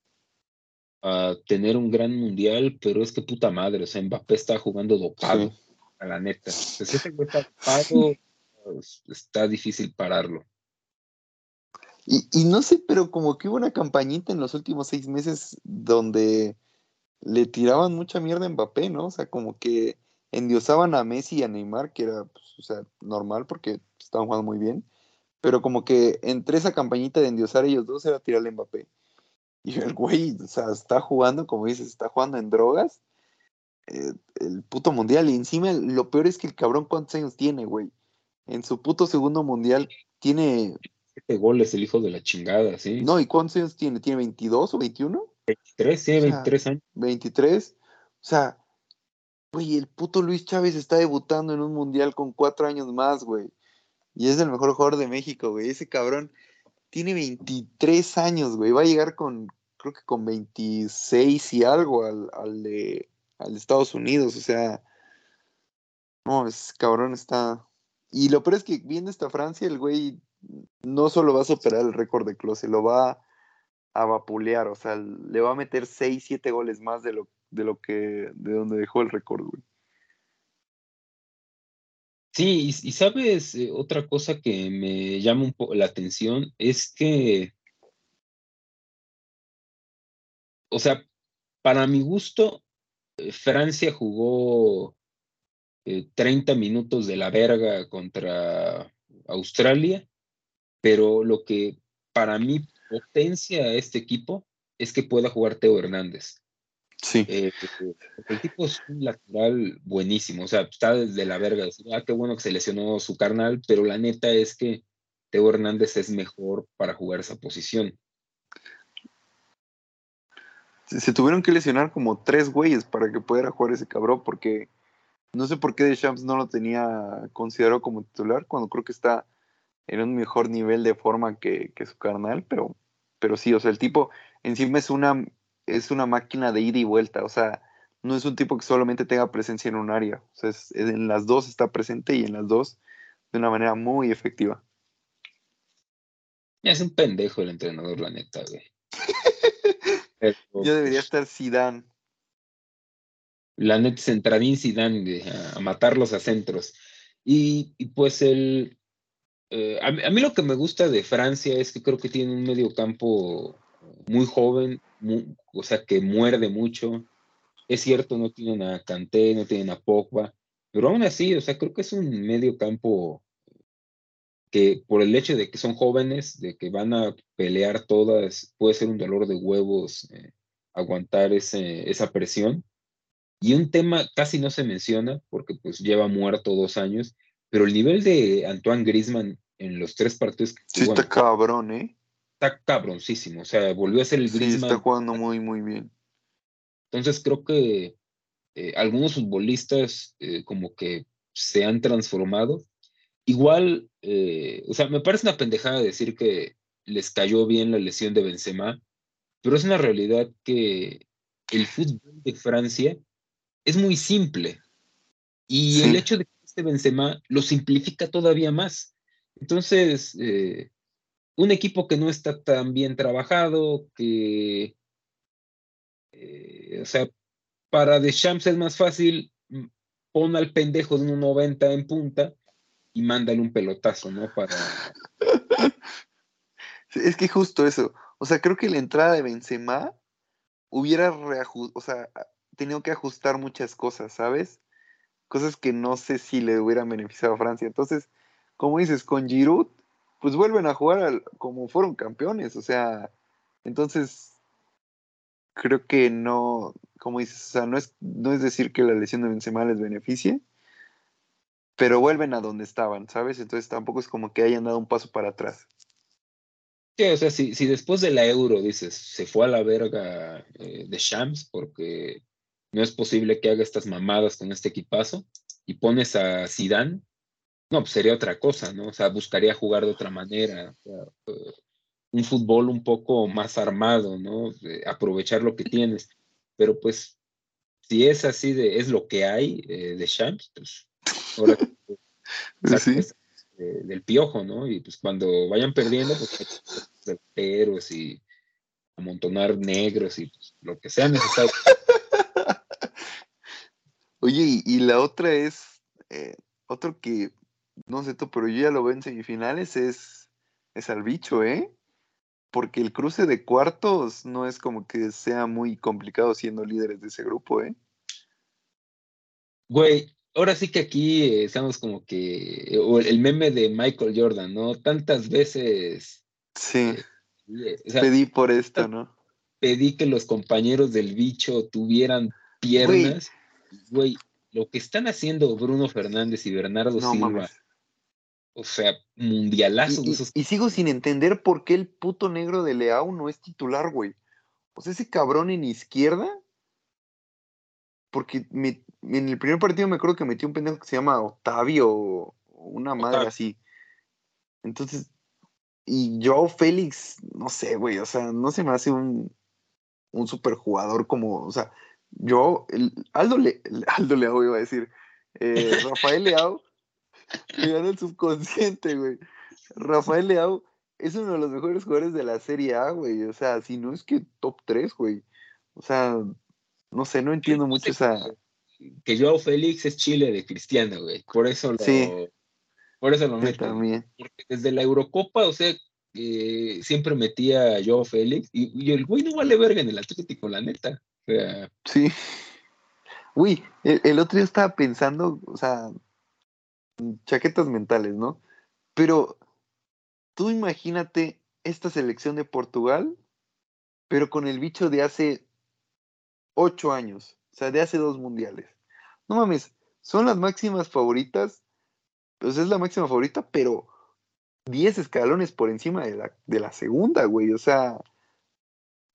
a, tener un gran mundial, pero es que puta madre, o sea, Mbappé está jugando dopado, a la neta. Si ese está dopado, pues, está difícil pararlo. Y, y no sé, pero como que hubo una campañita en los últimos seis meses donde le tiraban mucha mierda a Mbappé, ¿no? O sea, como que endiosaban a Messi y a Neymar, que era, pues, o sea, normal porque estaban jugando muy bien, pero como que entre esa campañita de endiosar a ellos dos era tirarle a Mbappé. Y el güey, o sea, está jugando, como dices, está jugando en drogas, eh, el puto mundial, y encima lo peor es que el cabrón, ¿cuántos años tiene, güey? En su puto segundo mundial tiene... Siete goles, el hijo de la chingada, ¿sí? No, ¿y cuántos años tiene? ¿Tiene 22 o 21? 23, sí, 23 años. 23. O sea, güey, el puto Luis Chávez está debutando en un mundial con cuatro años más, güey. Y es el mejor jugador de México, güey. Ese cabrón tiene 23 años, güey. Va a llegar con, creo que con 26 y algo al, al, de, al Estados Unidos. O sea, no, ese cabrón está. Y lo peor es que viendo esta Francia, el güey no solo va a superar el récord de Close, lo va a vapulear, o sea, le va a meter 6, 7 goles más de lo, de lo que, de donde dejó el récord. Sí, y, sabes, eh, otra cosa que me llama un poco la atención es que, o sea, para mi gusto, eh, Francia jugó 30 eh, minutos de la verga contra Australia, pero lo que para mí potencia a este equipo es que pueda jugar Teo Hernández. Sí. Eh, el tipo es un lateral buenísimo, o sea, está desde la verga. Ah, qué bueno que se lesionó su carnal, pero la neta es que Teo Hernández es mejor para jugar esa posición. Se, tuvieron que lesionar como tres güeyes para que pudiera jugar ese cabrón, porque no sé por qué Deschamps no lo tenía considerado como titular, cuando creo que está en un mejor nivel de forma que, su carnal, pero, pero sí, o sea, el tipo encima es una, es una máquina de ida y vuelta, o sea, no es un tipo que solamente tenga presencia en un área, o sea, en las dos está presente y en las dos de una manera muy efectiva. Es un pendejo el entrenador, la neta, güey. Yo debería estar Zidane. La neta, Centradín Zidane, a, a matarlos a centros. Y, y pues el, a, mí, lo que me gusta de Francia es que creo que tiene un medio campo muy joven, o sea, que muerde mucho. Es cierto, no tienen a Kanté, no tienen a Pogba, pero aún así, o sea, creo que es un medio campo que por el hecho de que son jóvenes, de que van a pelear todas, puede ser un dolor de huevos eh, aguantar ese, esa presión. Y un tema casi no se menciona porque pues lleva muerto dos años, pero el nivel de Antoine Grisman en los tres partidos que Sí, está cabrón, ¿eh? Está cabroncísimo, o sea, volvió a ser el Griezmann. Sí, está jugando muy, muy bien. Entonces creo que eh, algunos futbolistas eh, como que se han transformado. Igual, eh, o sea, me parece una pendejada decir que les cayó bien la lesión de Benzema, pero es una realidad que el fútbol de Francia es muy simple. Y el hecho de que este Benzema lo simplifica todavía más. Entonces, eh, un equipo que no está tan bien trabajado, que, eh, o sea, para Deschamps es más fácil, mm, pon al pendejo de un 90 en punta y mándale un pelotazo, ¿no? Para... es que justo eso. O sea, creo que la entrada de Benzema hubiera o sea, tenido que ajustar muchas cosas, ¿sabes? Cosas que no sé si le hubieran beneficiado a Francia. Entonces, como dices, con Giroud, pues vuelven a jugar como fueron campeones, o sea, entonces creo que no, como dices, o sea, no es, no es decir que la lesión de Benzema les beneficie, pero vuelven a donde estaban, ¿sabes? Entonces tampoco es como que hayan dado un paso para atrás. Sí, o sea, si, si después de la Euro dices, se fue a la verga eh, de Shams porque no es posible que haga estas mamadas con este equipazo y pones a Zidane, no, pues sería otra cosa, ¿no? O sea, buscaría jugar de otra manera, eh, un fútbol un poco más armado, ¿no? aprovechar lo que tienes. Pero pues, si es así de, es lo que hay eh, de Shams, pues ahora ¿Sí? del piojo, ¿no? Y pues cuando vayan perdiendo, pues peros y amontonar negros y pues, lo que sea necesario. Oye, y, la otra es, eh, otro que no sé tú, pero yo ya lo veo en semifinales, es, es al bicho, ¿eh? Porque el cruce de cuartos no es como que sea muy complicado siendo líderes de ese grupo, ¿eh? Güey, ahora sí que aquí eh, estamos como que, o el meme de Michael Jordan, ¿no? Tantas veces. Sí. Eh, pedí por esto, ¿no? Pedí que los compañeros del bicho tuvieran piernas. Güey, lo que están haciendo Bruno Fernández y Bernardo Silva o sea, mundialazo. Y, sigo sin entender por qué el puto negro de Leao no es titular, güey. O sea, ese cabrón en izquierda. Porque en el primer partido me acuerdo que metió un pendejo que se llama Octavio o una madre así. Entonces, y Joao Félix, no sé, güey, o sea, no se me hace un, un super jugador como, o sea, yo, el, Aldo, Le, Aldo Leao iba a decir, eh, Rafael Leao me ganó el subconsciente, güey. Rafael Leao es uno de los mejores jugadores de la Serie A, güey. O sea, si no es que top 3, güey. O sea, no sé, no entiendo mucho esa. Que Joao Félix es Chile de Cristiano, güey. Por eso lo. Sí. Por eso lo meto. también. Porque desde la Eurocopa, o sea, eh, siempre metía a Joao Félix. Y, el güey no vale verga en el Atlético, la neta. Sí. Uy, el otro día estaba pensando, o sea, chaquetas mentales, ¿no? Pero tú imagínate esta selección de Portugal, pero con el bicho de hace ocho años, o sea, de hace dos mundiales. No mames, son las máximas favoritas, pues es la máxima favorita, pero diez escalones por encima de la, de la segunda, güey, o sea,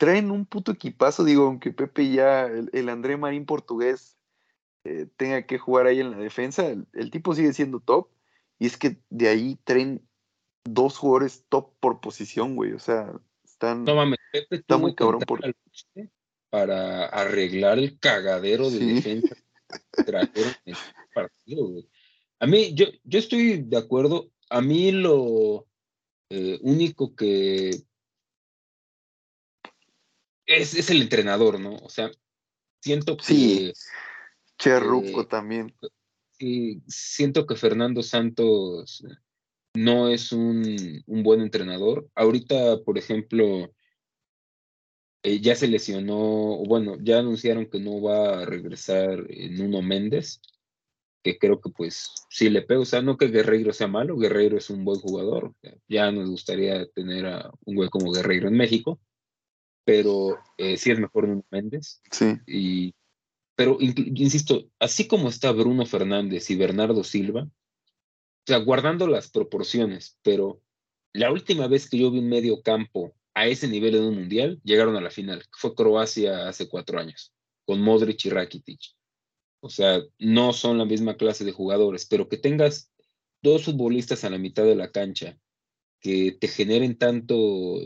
traen un puto equipazo, digo, aunque Pepe ya, el André Marín portugués, eh, tenga que jugar ahí en la defensa, el, tipo sigue siendo top. Y es que de ahí traen dos jugadores top por posición, güey. O sea, están. No mames, está muy cabrón por. Para arreglar el cagadero de defensa A mí, yo, yo estoy de acuerdo. A mí lo eh, único que es, es, el entrenador, ¿no? O sea, siento que Cherruco eh, también. Sí, siento que Fernando Santos no es un, buen entrenador. Ahorita, por ejemplo, eh, ya se lesionó, bueno, ya anunciaron que no va a regresar Nuno Méndez, que creo que pues sí le pega, o sea, no que Guerreiro sea malo, Guerreiro es un buen jugador, ya nos gustaría tener a un güey como Guerreiro en México, pero eh, sí es mejor Nuno Méndez. Sí. Y, pero insisto, así como está Bruno Fernández y Bernardo Silva, o sea, guardando las proporciones, pero la última vez que yo vi un medio campo a ese nivel en un mundial, llegaron a la final, fue Croacia hace cuatro años, con Modric y Rakitic. O sea, no son la misma clase de jugadores, pero que tengas dos futbolistas a la mitad de la cancha que te generen tanto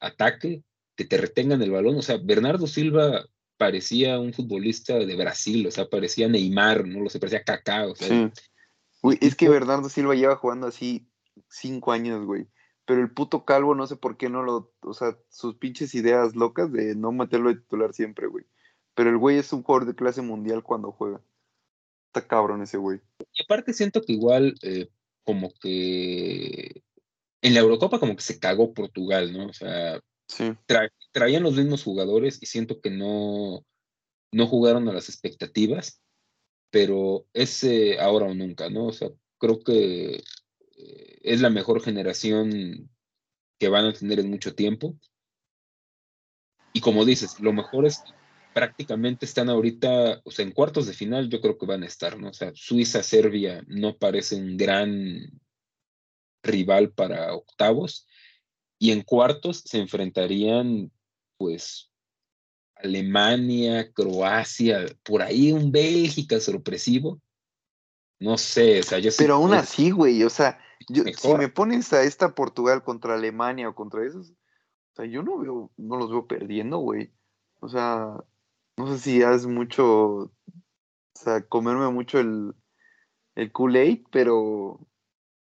ataque, que te retengan el balón. O sea, Bernardo Silva parecía un futbolista de Brasil, o sea, parecía Neymar, no lo sé, parecía Kaká. O sea, es que Bernardo Silva lleva jugando así cinco años, güey. Pero el puto calvo, no sé por qué no lo. O sea, sus pinches ideas locas de no meterlo de titular siempre, güey. Pero el güey es un jugador de clase mundial cuando juega. Está cabrón ese güey. Y aparte siento que igual, eh, como que en la Eurocopa como que se cagó Portugal, ¿no? O sea, traían los mismos jugadores y siento que no, no jugaron a las expectativas, pero es ahora o nunca, ¿no? O sea, creo que eh, es la mejor generación que van a tener en mucho tiempo. Y como dices, lo mejor es prácticamente están ahorita, o sea, en cuartos de final yo creo que van a estar, ¿no? O sea, Suiza, Serbia no parece un gran rival para octavos y en cuartos se enfrentarían pues Alemania, Croacia, por ahí un Bélgica sorpresivo. No sé, o sea, yo Pero aún así, güey, o sea, si me pones a esta Portugal contra Alemania o contra esos, o sea, yo no veo, no los veo perdiendo, güey. O sea, no sé si haces mucho, o sea, comerme mucho el, el Kool-Aid, pero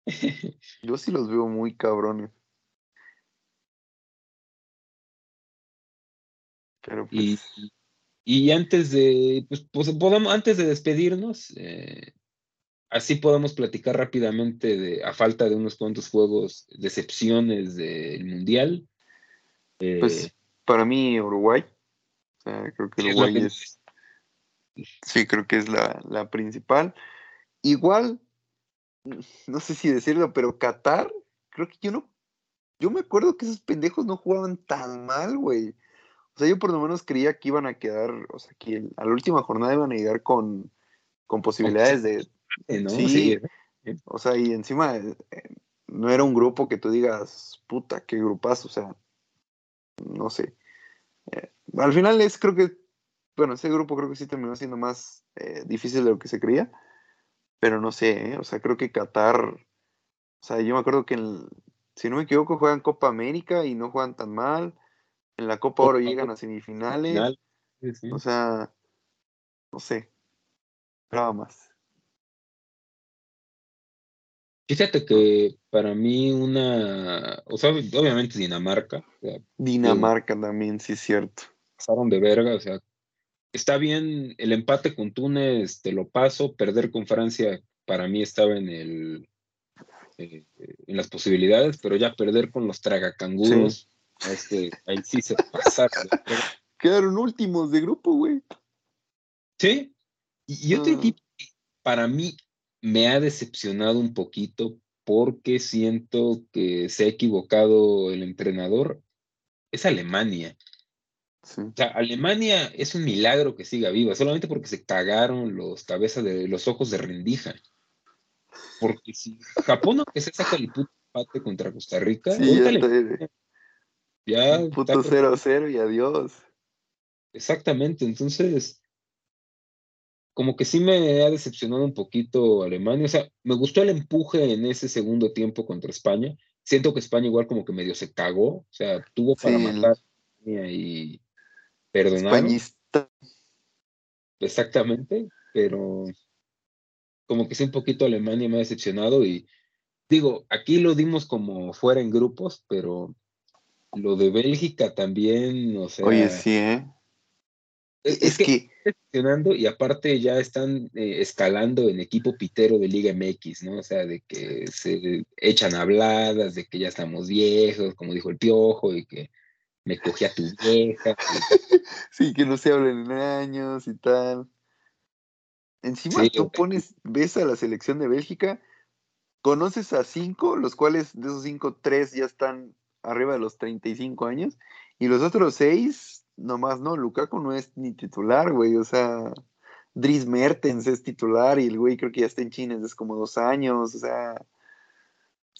yo sí los veo muy cabrones. Pero y, pues y, antes de, pues, pues, podemos, antes de despedirnos, eh, así podemos platicar rápidamente de, a falta de unos cuantos juegos, decepciones del Mundial. pues eh, para mí Uruguay creo que Uruguay es. Sí, creo que es la, principal. Igual, no sé si decirlo, pero Qatar, creo que yo no. Yo me acuerdo que esos pendejos no jugaban tan mal, güey. O sea, yo por lo menos creía que iban a quedar, o sea, que a la última jornada iban a llegar con, con posibilidades de. Sí, O sea, y encima eh, no era un grupo que tú digas, puta, qué grupazo, o sea, no sé. Eh, al final es, creo que, bueno, ese grupo creo que sí terminó siendo más eh, difícil de lo que se creía, pero no sé, ¿eh? o sea, creo que Qatar, o sea, yo me acuerdo que, si no me equivoco, juegan Copa América y no juegan tan mal, en la Copa Oro llegan a semifinales, o sea, no sé, nada más. Fíjate que para mí una, o sea, obviamente Dinamarca. Dinamarca también, sí es cierto. Pasaron de verga, o sea, está bien, el empate con Túnez te lo paso, perder con Francia para mí estaba en el eh, en las posibilidades, pero ya perder con los tragacanguros, este, ahí sí se pasaron. Quedaron últimos de grupo, güey. Sí, y, otro ah. equipo para mí me ha decepcionado un poquito porque siento que se ha equivocado el entrenador, es Alemania. O sea, Alemania es un milagro que siga viva, solamente porque se cagaron los cabezas de los ojos de rendija. Porque si Japón que se saca el puto empate contra Costa Rica, ya, puto 0-0 y adiós. Exactamente, entonces como que sí me ha decepcionado un poquito Alemania. O sea, me gustó el empuje en ese segundo tiempo contra España. Siento que España igual como que medio se cagó. O sea, tuvo para matar y perdonar. Españista. Exactamente, pero como que sí un poquito Alemania me ha decepcionado y digo, aquí lo dimos como fuera en grupos, pero lo de Bélgica también, o sea... Oye, sí, ¿eh? Es, que, y aparte ya están eh, escalando en equipo pitero de Liga MX, ¿no? O sea, de que se echan habladas, de que ya estamos viejos, como dijo el Piojo, y que me cogí a tu vieja. sí, que no se hablen en años y tal. Encima tú pones, ves a la selección de Bélgica, conoces a cinco, los cuales de esos cinco, tres ya están arriba de los 35 años, y los otros seis, nomás no, Lukaku no es ni titular, güey, o sea, Dries Mertens es titular y el güey creo que ya está en China desde como dos años, o sea,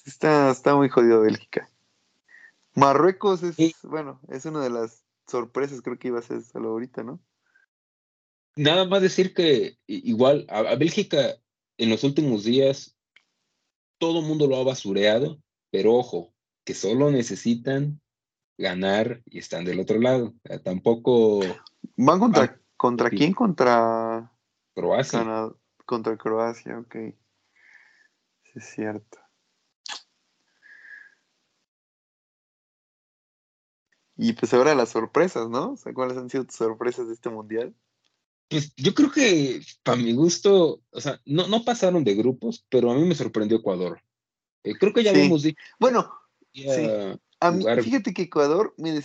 está, está muy jodido Bélgica. Marruecos es, bueno, es una de las sorpresas, creo que iba a ser solo ahorita, ¿no? Nada más decir que igual a, Bélgica en los últimos días todo el mundo lo ha basureado, pero ojo, que solo necesitan ganar y están del otro lado. tampoco. ¿Van contra, contra quién? Contra Croacia. contra Croacia, ok. Sí, es cierto. Y pues ahora las sorpresas, ¿no? O sea, ¿cuáles han sido tus sorpresas de este mundial? Pues yo creo que, para mi gusto, o sea, no, no pasaron de grupos, pero a mí me sorprendió Ecuador. Eh, creo que ya vimos Bueno, sí. a mí, fíjate que Ecuador me,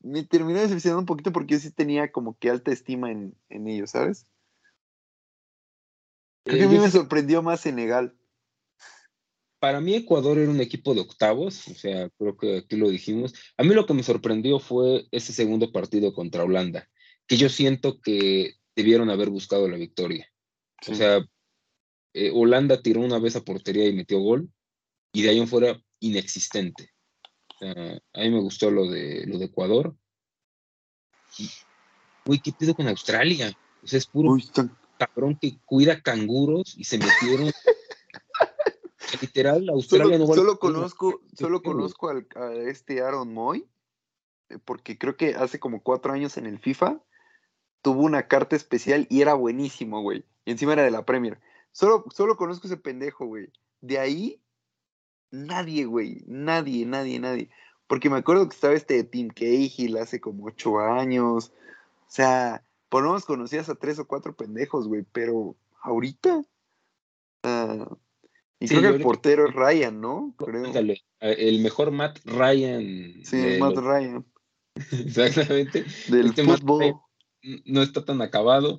me terminó decepcionando un poquito porque yo sí tenía como que alta estima en, ellos, ¿sabes? Creo que a mí me sorprendió más Senegal para mí Ecuador era un equipo de octavos, o sea, creo que aquí lo dijimos. A mí lo que me sorprendió fue ese segundo partido contra Holanda, que yo siento que debieron haber buscado la victoria. O sea, eh, Holanda tiró una vez a portería y metió gol, y de ahí en fuera inexistente. a mí me gustó lo de, lo de Ecuador. uy, ¿qué pido con Australia? O sea, es puro cabrón que cuida canguros y se metieron literal, Australia solo, no Solo conozco, solo conozco al, a este Aaron Moy, eh, porque creo que hace como cuatro años en el FIFA tuvo una carta especial y era buenísimo, güey. Y encima era de la Premier. Solo, solo conozco ese pendejo, güey. De ahí, nadie, güey. Nadie, nadie, nadie. Porque me acuerdo que estaba este Tim Cahill hace como ocho años. O sea, por lo menos conocías a tres o cuatro pendejos, güey. Pero ahorita. Uh, y creo que el portero es Ryan, ¿no? Creo. el mejor Matt Ryan. Sí, Matt Ryan. Exactamente. Del este fútbol. no está tan acabado.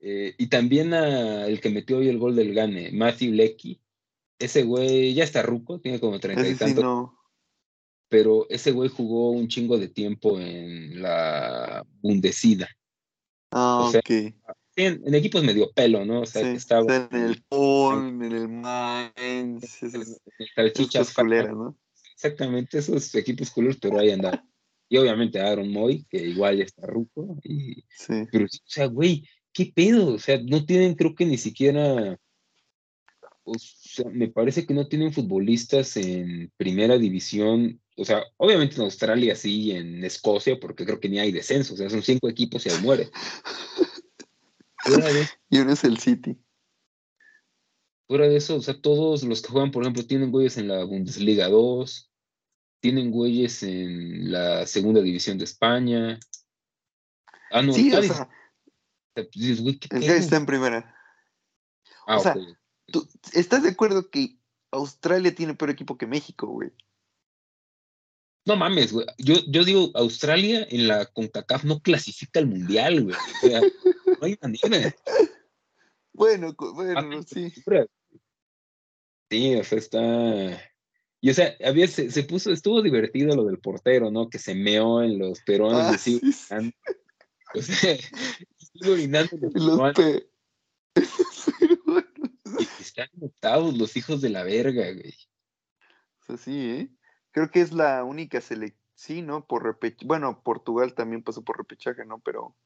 Eh, y también el que metió hoy el gol del Gane, Matthew Lecky. Ese güey ya está ruco, tiene como treinta y tantos. no. Pero ese güey jugó un chingo de tiempo en la Bundesliga. Ah, ok en, equipos medio pelo, ¿no? O sea, que estaba. En el Ulm, en el Mainz, esos, culeras, ¿no? Exactamente, esos equipos culeros, pero ahí andan. Y obviamente Aaron Moy, que igual ya está ruco. Y, sí. Pero, o sea, güey, ¿qué pedo? O sea, no tienen, creo que ni siquiera. O sea, me parece que no tienen futbolistas en primera división. O sea, obviamente en Australia sí, en Escocia, porque creo que ni hay descenso. O sea, son cinco equipos y ahí muere. y uno es el City. Fuera de eso, o sea, todos los que juegan, por ejemplo, tienen güeyes en la Bundesliga 2, tienen güeyes en la segunda división de España. Ah, no, sí, o sea, el está en primera. Ah, o sea, ¿tú estás de acuerdo que Australia tiene peor equipo que México, güey? No mames, güey. Yo, yo digo, Australia en la CONCACAF no clasifica al mundial, güey. O sea, no hay manera. Bueno, bueno, sí. Sí, o sea, está. Y o sea, había, se, se, puso, estuvo divertido lo del portero, ¿no? Que se meó en los peruanos ah, de sí, O sea, estuvo orinando en los, pe... están octavos los hijos de la verga, güey. O sea, sí, ¿eh? Creo que es la única selección, sí, ¿no? Por repechaje. Bueno, Portugal también pasó por repechaje, ¿no? Pero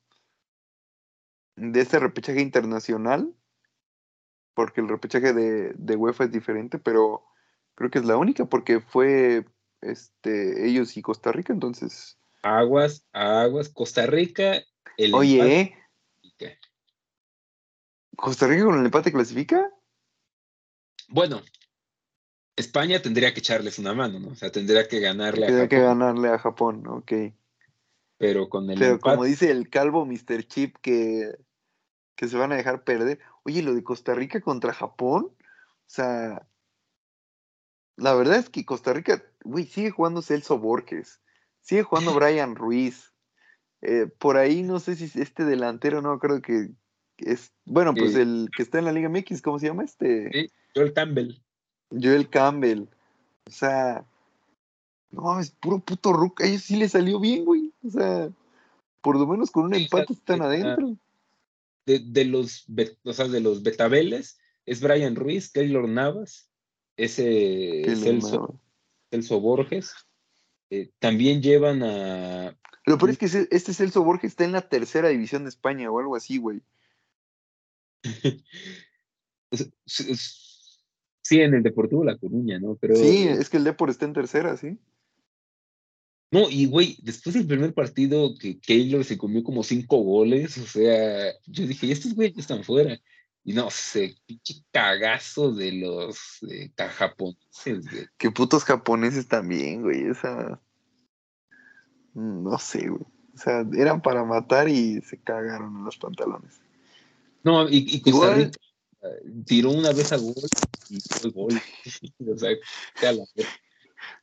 de este repechaje internacional, porque el repechaje de, de UEFA es diferente, pero creo que es la única porque fue este ellos y Costa Rica, entonces. Aguas, aguas, Costa Rica. El Oye, ¿Costa Rica con el empate clasifica? Bueno, España tendría que echarles una mano, ¿no? O sea, tendría que ganarle a Japón. que ganarle a Japón, ok. Pero con el Pero como dice el calvo Mr. Chip que, que se van a dejar perder. Oye, lo de Costa Rica contra Japón, o sea, la verdad es que Costa Rica, güey, sigue jugando Celso Borges, Sigue jugando Brian Ruiz. Eh, por ahí no sé si este delantero, no creo que es. Bueno, pues el que está en la Liga MX, ¿cómo se llama este? Sí, Joel Campbell. Joel Campbell. O sea, no, es puro puto rook. A ellos sí le salió bien, güey. O sea, por lo menos con un empate están adentro. De, los, o sea, de los betabeles, es Brian Ruiz, Taylor Navas, ese Celso, Celso, Borges. Eh, también llevan a. Lo peor es que este Celso Borges está en la tercera división de España o algo así, güey. sí, en el Deportivo La Coruña, ¿no? Pero, sí, es que el Depor está en tercera, sí. No, y güey, después del primer partido que Keylor se comió como cinco goles, o sea, yo dije, estos güeyes están fuera. Y no sé, pinche cagazo de los japoneses, güey. Qué putos japoneses también, güey, esa... No sé, güey. O sea, eran para matar y se cagaron en los pantalones. No, y, y Costa Rica tiró una vez a gol y fue gol. o sea,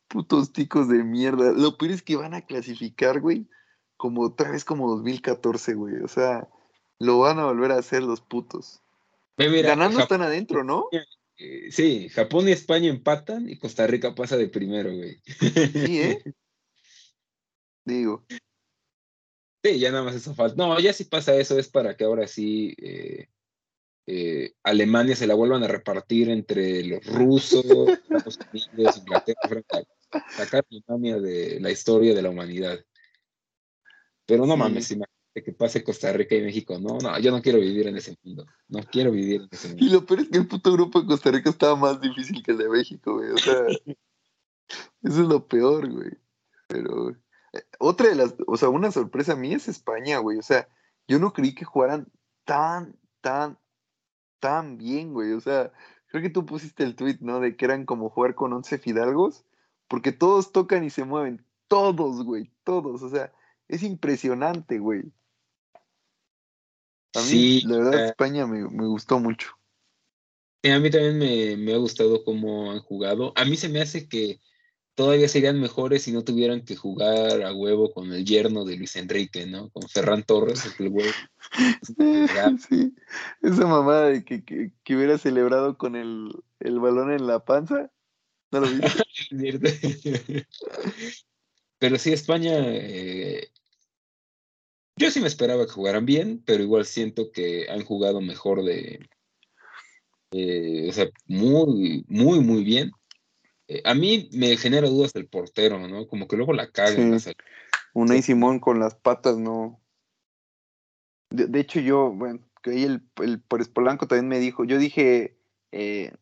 Putos ticos de mierda. Lo peor es que van a clasificar, güey, como otra vez como 2014, güey. O sea, lo van a volver a hacer los putos. Ganando están adentro, ¿no? Eh, sí, Japón y España empatan y Costa Rica pasa de primero, güey. Sí, ¿eh? Digo. Sí, ya nada más eso falta. No, ya si pasa eso es para que ahora sí eh, eh, Alemania se la vuelvan a repartir entre los rusos, Estados Unidos, Inglaterra, Francia, sacar Alemania de la historia de la humanidad. Pero no mames, imagínate que pase Costa Rica y México. No, no, yo no quiero vivir en ese mundo. No quiero vivir en ese mundo. Y lo peor es que el puto grupo de Costa Rica estaba más difícil que el de México, güey. O sea, eso es lo peor, güey. Pero eh, otra de las, o sea, una sorpresa a mí es España, güey. O sea, yo no creí que jugaran tan, tan, tan bien, güey. O sea, creo que tú pusiste el tweet, ¿no? De que eran como jugar con 11 fidalgos, porque todos tocan y se mueven. Todos, güey, todos. O sea, es impresionante, güey. A mí, sí, la verdad, España me, gustó mucho. a mí también me, me ha gustado cómo han jugado. A mí se me hace que todavía serían mejores si no tuvieran que jugar a huevo con el yerno de Luis Enrique, ¿no? Con Ferran Torres, el huevo. sí, esa mamada de que, que, hubiera celebrado con el, el, balón en la panza. No lo vi. pero sí, España. Eh, yo sí me esperaba que jugaran bien, pero igual siento que han jugado mejor de. Eh, o sea, muy, muy, muy bien. Eh, a mí me genera dudas el portero, ¿no? Como que luego la caga. Sí. Unai Simón con las patas, no. De, hecho, yo, bueno, que ahí el, el Pérez Polanco también me dijo, yo dije eh,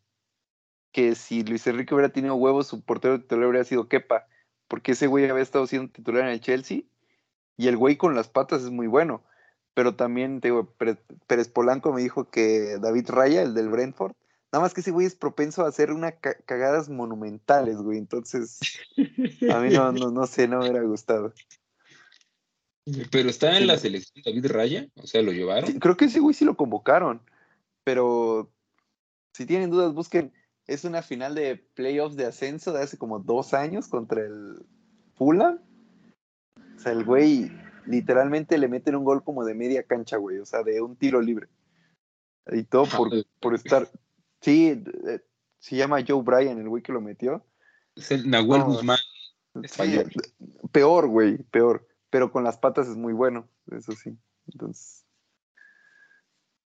que si Luis Enrique hubiera tenido huevos, su portero titular habría sido Kepa, porque ese güey había estado siendo titular en el Chelsea y el güey con las patas es muy bueno. Pero también, te digo, Pérez Polanco me dijo que David Raya, el del Brentford, Nada más que ese güey es propenso a hacer unas cagadas monumentales, güey. Entonces, a mí no, no, sé, no me hubiera gustado. Pero está en la selección David Raya, o sea, lo llevaron. creo que ese güey sí lo convocaron, pero si tienen dudas, busquen. Es una final de playoffs de ascenso de hace como dos años contra el Fulham. O sea, el güey literalmente le meten un gol como de media cancha, güey, o sea, de un tiro libre. Y todo por, por estar, Sí, se llama Joe Bryan, el güey que lo metió. Es el Nahuel Guzmán. peor, güey, peor. Pero con las patas es muy bueno, eso sí. Entonces,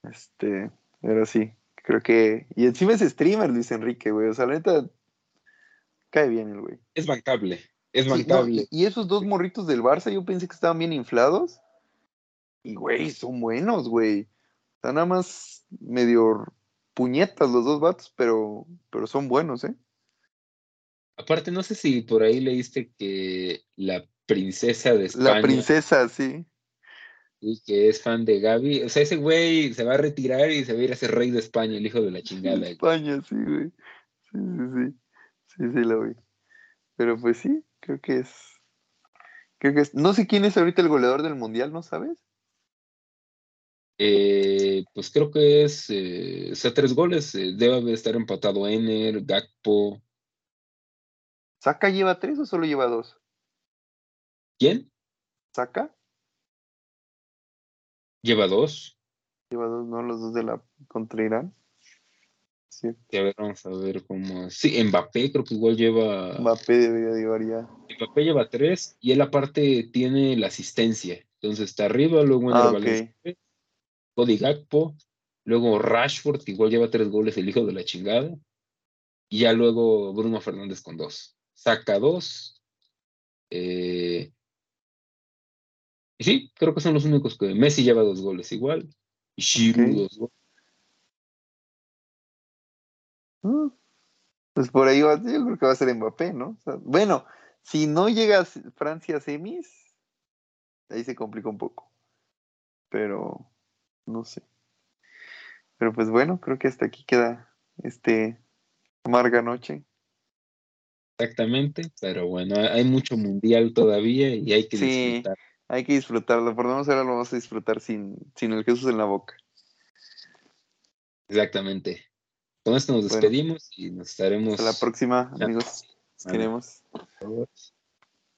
este, pero sí, creo que. Y encima es streamer, Luis Enrique, güey. O sea, la neta, cae bien el güey. Es bancable, es bancable. y esos dos morritos del Barça, yo pensé que estaban bien inflados. Y, güey, son buenos, güey. Están nada más medio puñetas los dos vatos, pero, pero son buenos, ¿eh? Aparte, no sé si por ahí leíste que la princesa de España. La princesa, sí. Y que es fan de Gaby. O sea, ese güey se va a retirar y se va a ir a ser rey de España, el hijo de la chingada. España, sí, güey. Sí, sí, sí. Sí, sí, lo vi. Pero pues sí, creo que es. Creo que es. No sé quién es ahorita el goleador del mundial, ¿no sabes? Eh, pues creo que es, eh, o sea, tres goles. Eh, debe estar empatado Ener, Gakpo. ¿Saca lleva tres o solo lleva dos? ¿Quién? ¿Saca? Lleva dos. Lleva dos, ¿no? Los dos de la contra Irán. Sí. a ver, vamos a ver cómo. Sí, Mbappé creo que igual lleva. Mbappé debería llevar ya. Mbappé lleva tres y él aparte tiene la asistencia. Entonces está arriba, luego en ah, el Cody Gakpo, luego Rashford, que igual lleva tres goles, el hijo de la chingada. Y ya luego Bruno Fernández con dos. Saca dos. Eh, y sí, creo que son los únicos que. Messi lleva dos goles igual. Y Shiru dos goles. Mm. Pues por ahí va, yo creo que va a ser Mbappé, ¿no? bueno, si no llega Francia a semis, ahí se complica un poco. Pero no sé. Pero pues bueno, creo que hasta aquí queda este amarga noche. Exactamente, pero bueno, hay mucho mundial todavía y hay que sí, Hay que disfrutarlo, por lo menos ahora lo vamos a disfrutar sin, sin el Jesús en la boca. Exactamente. Con esto nos despedimos y nos estaremos. Hasta la próxima, amigos. queremos.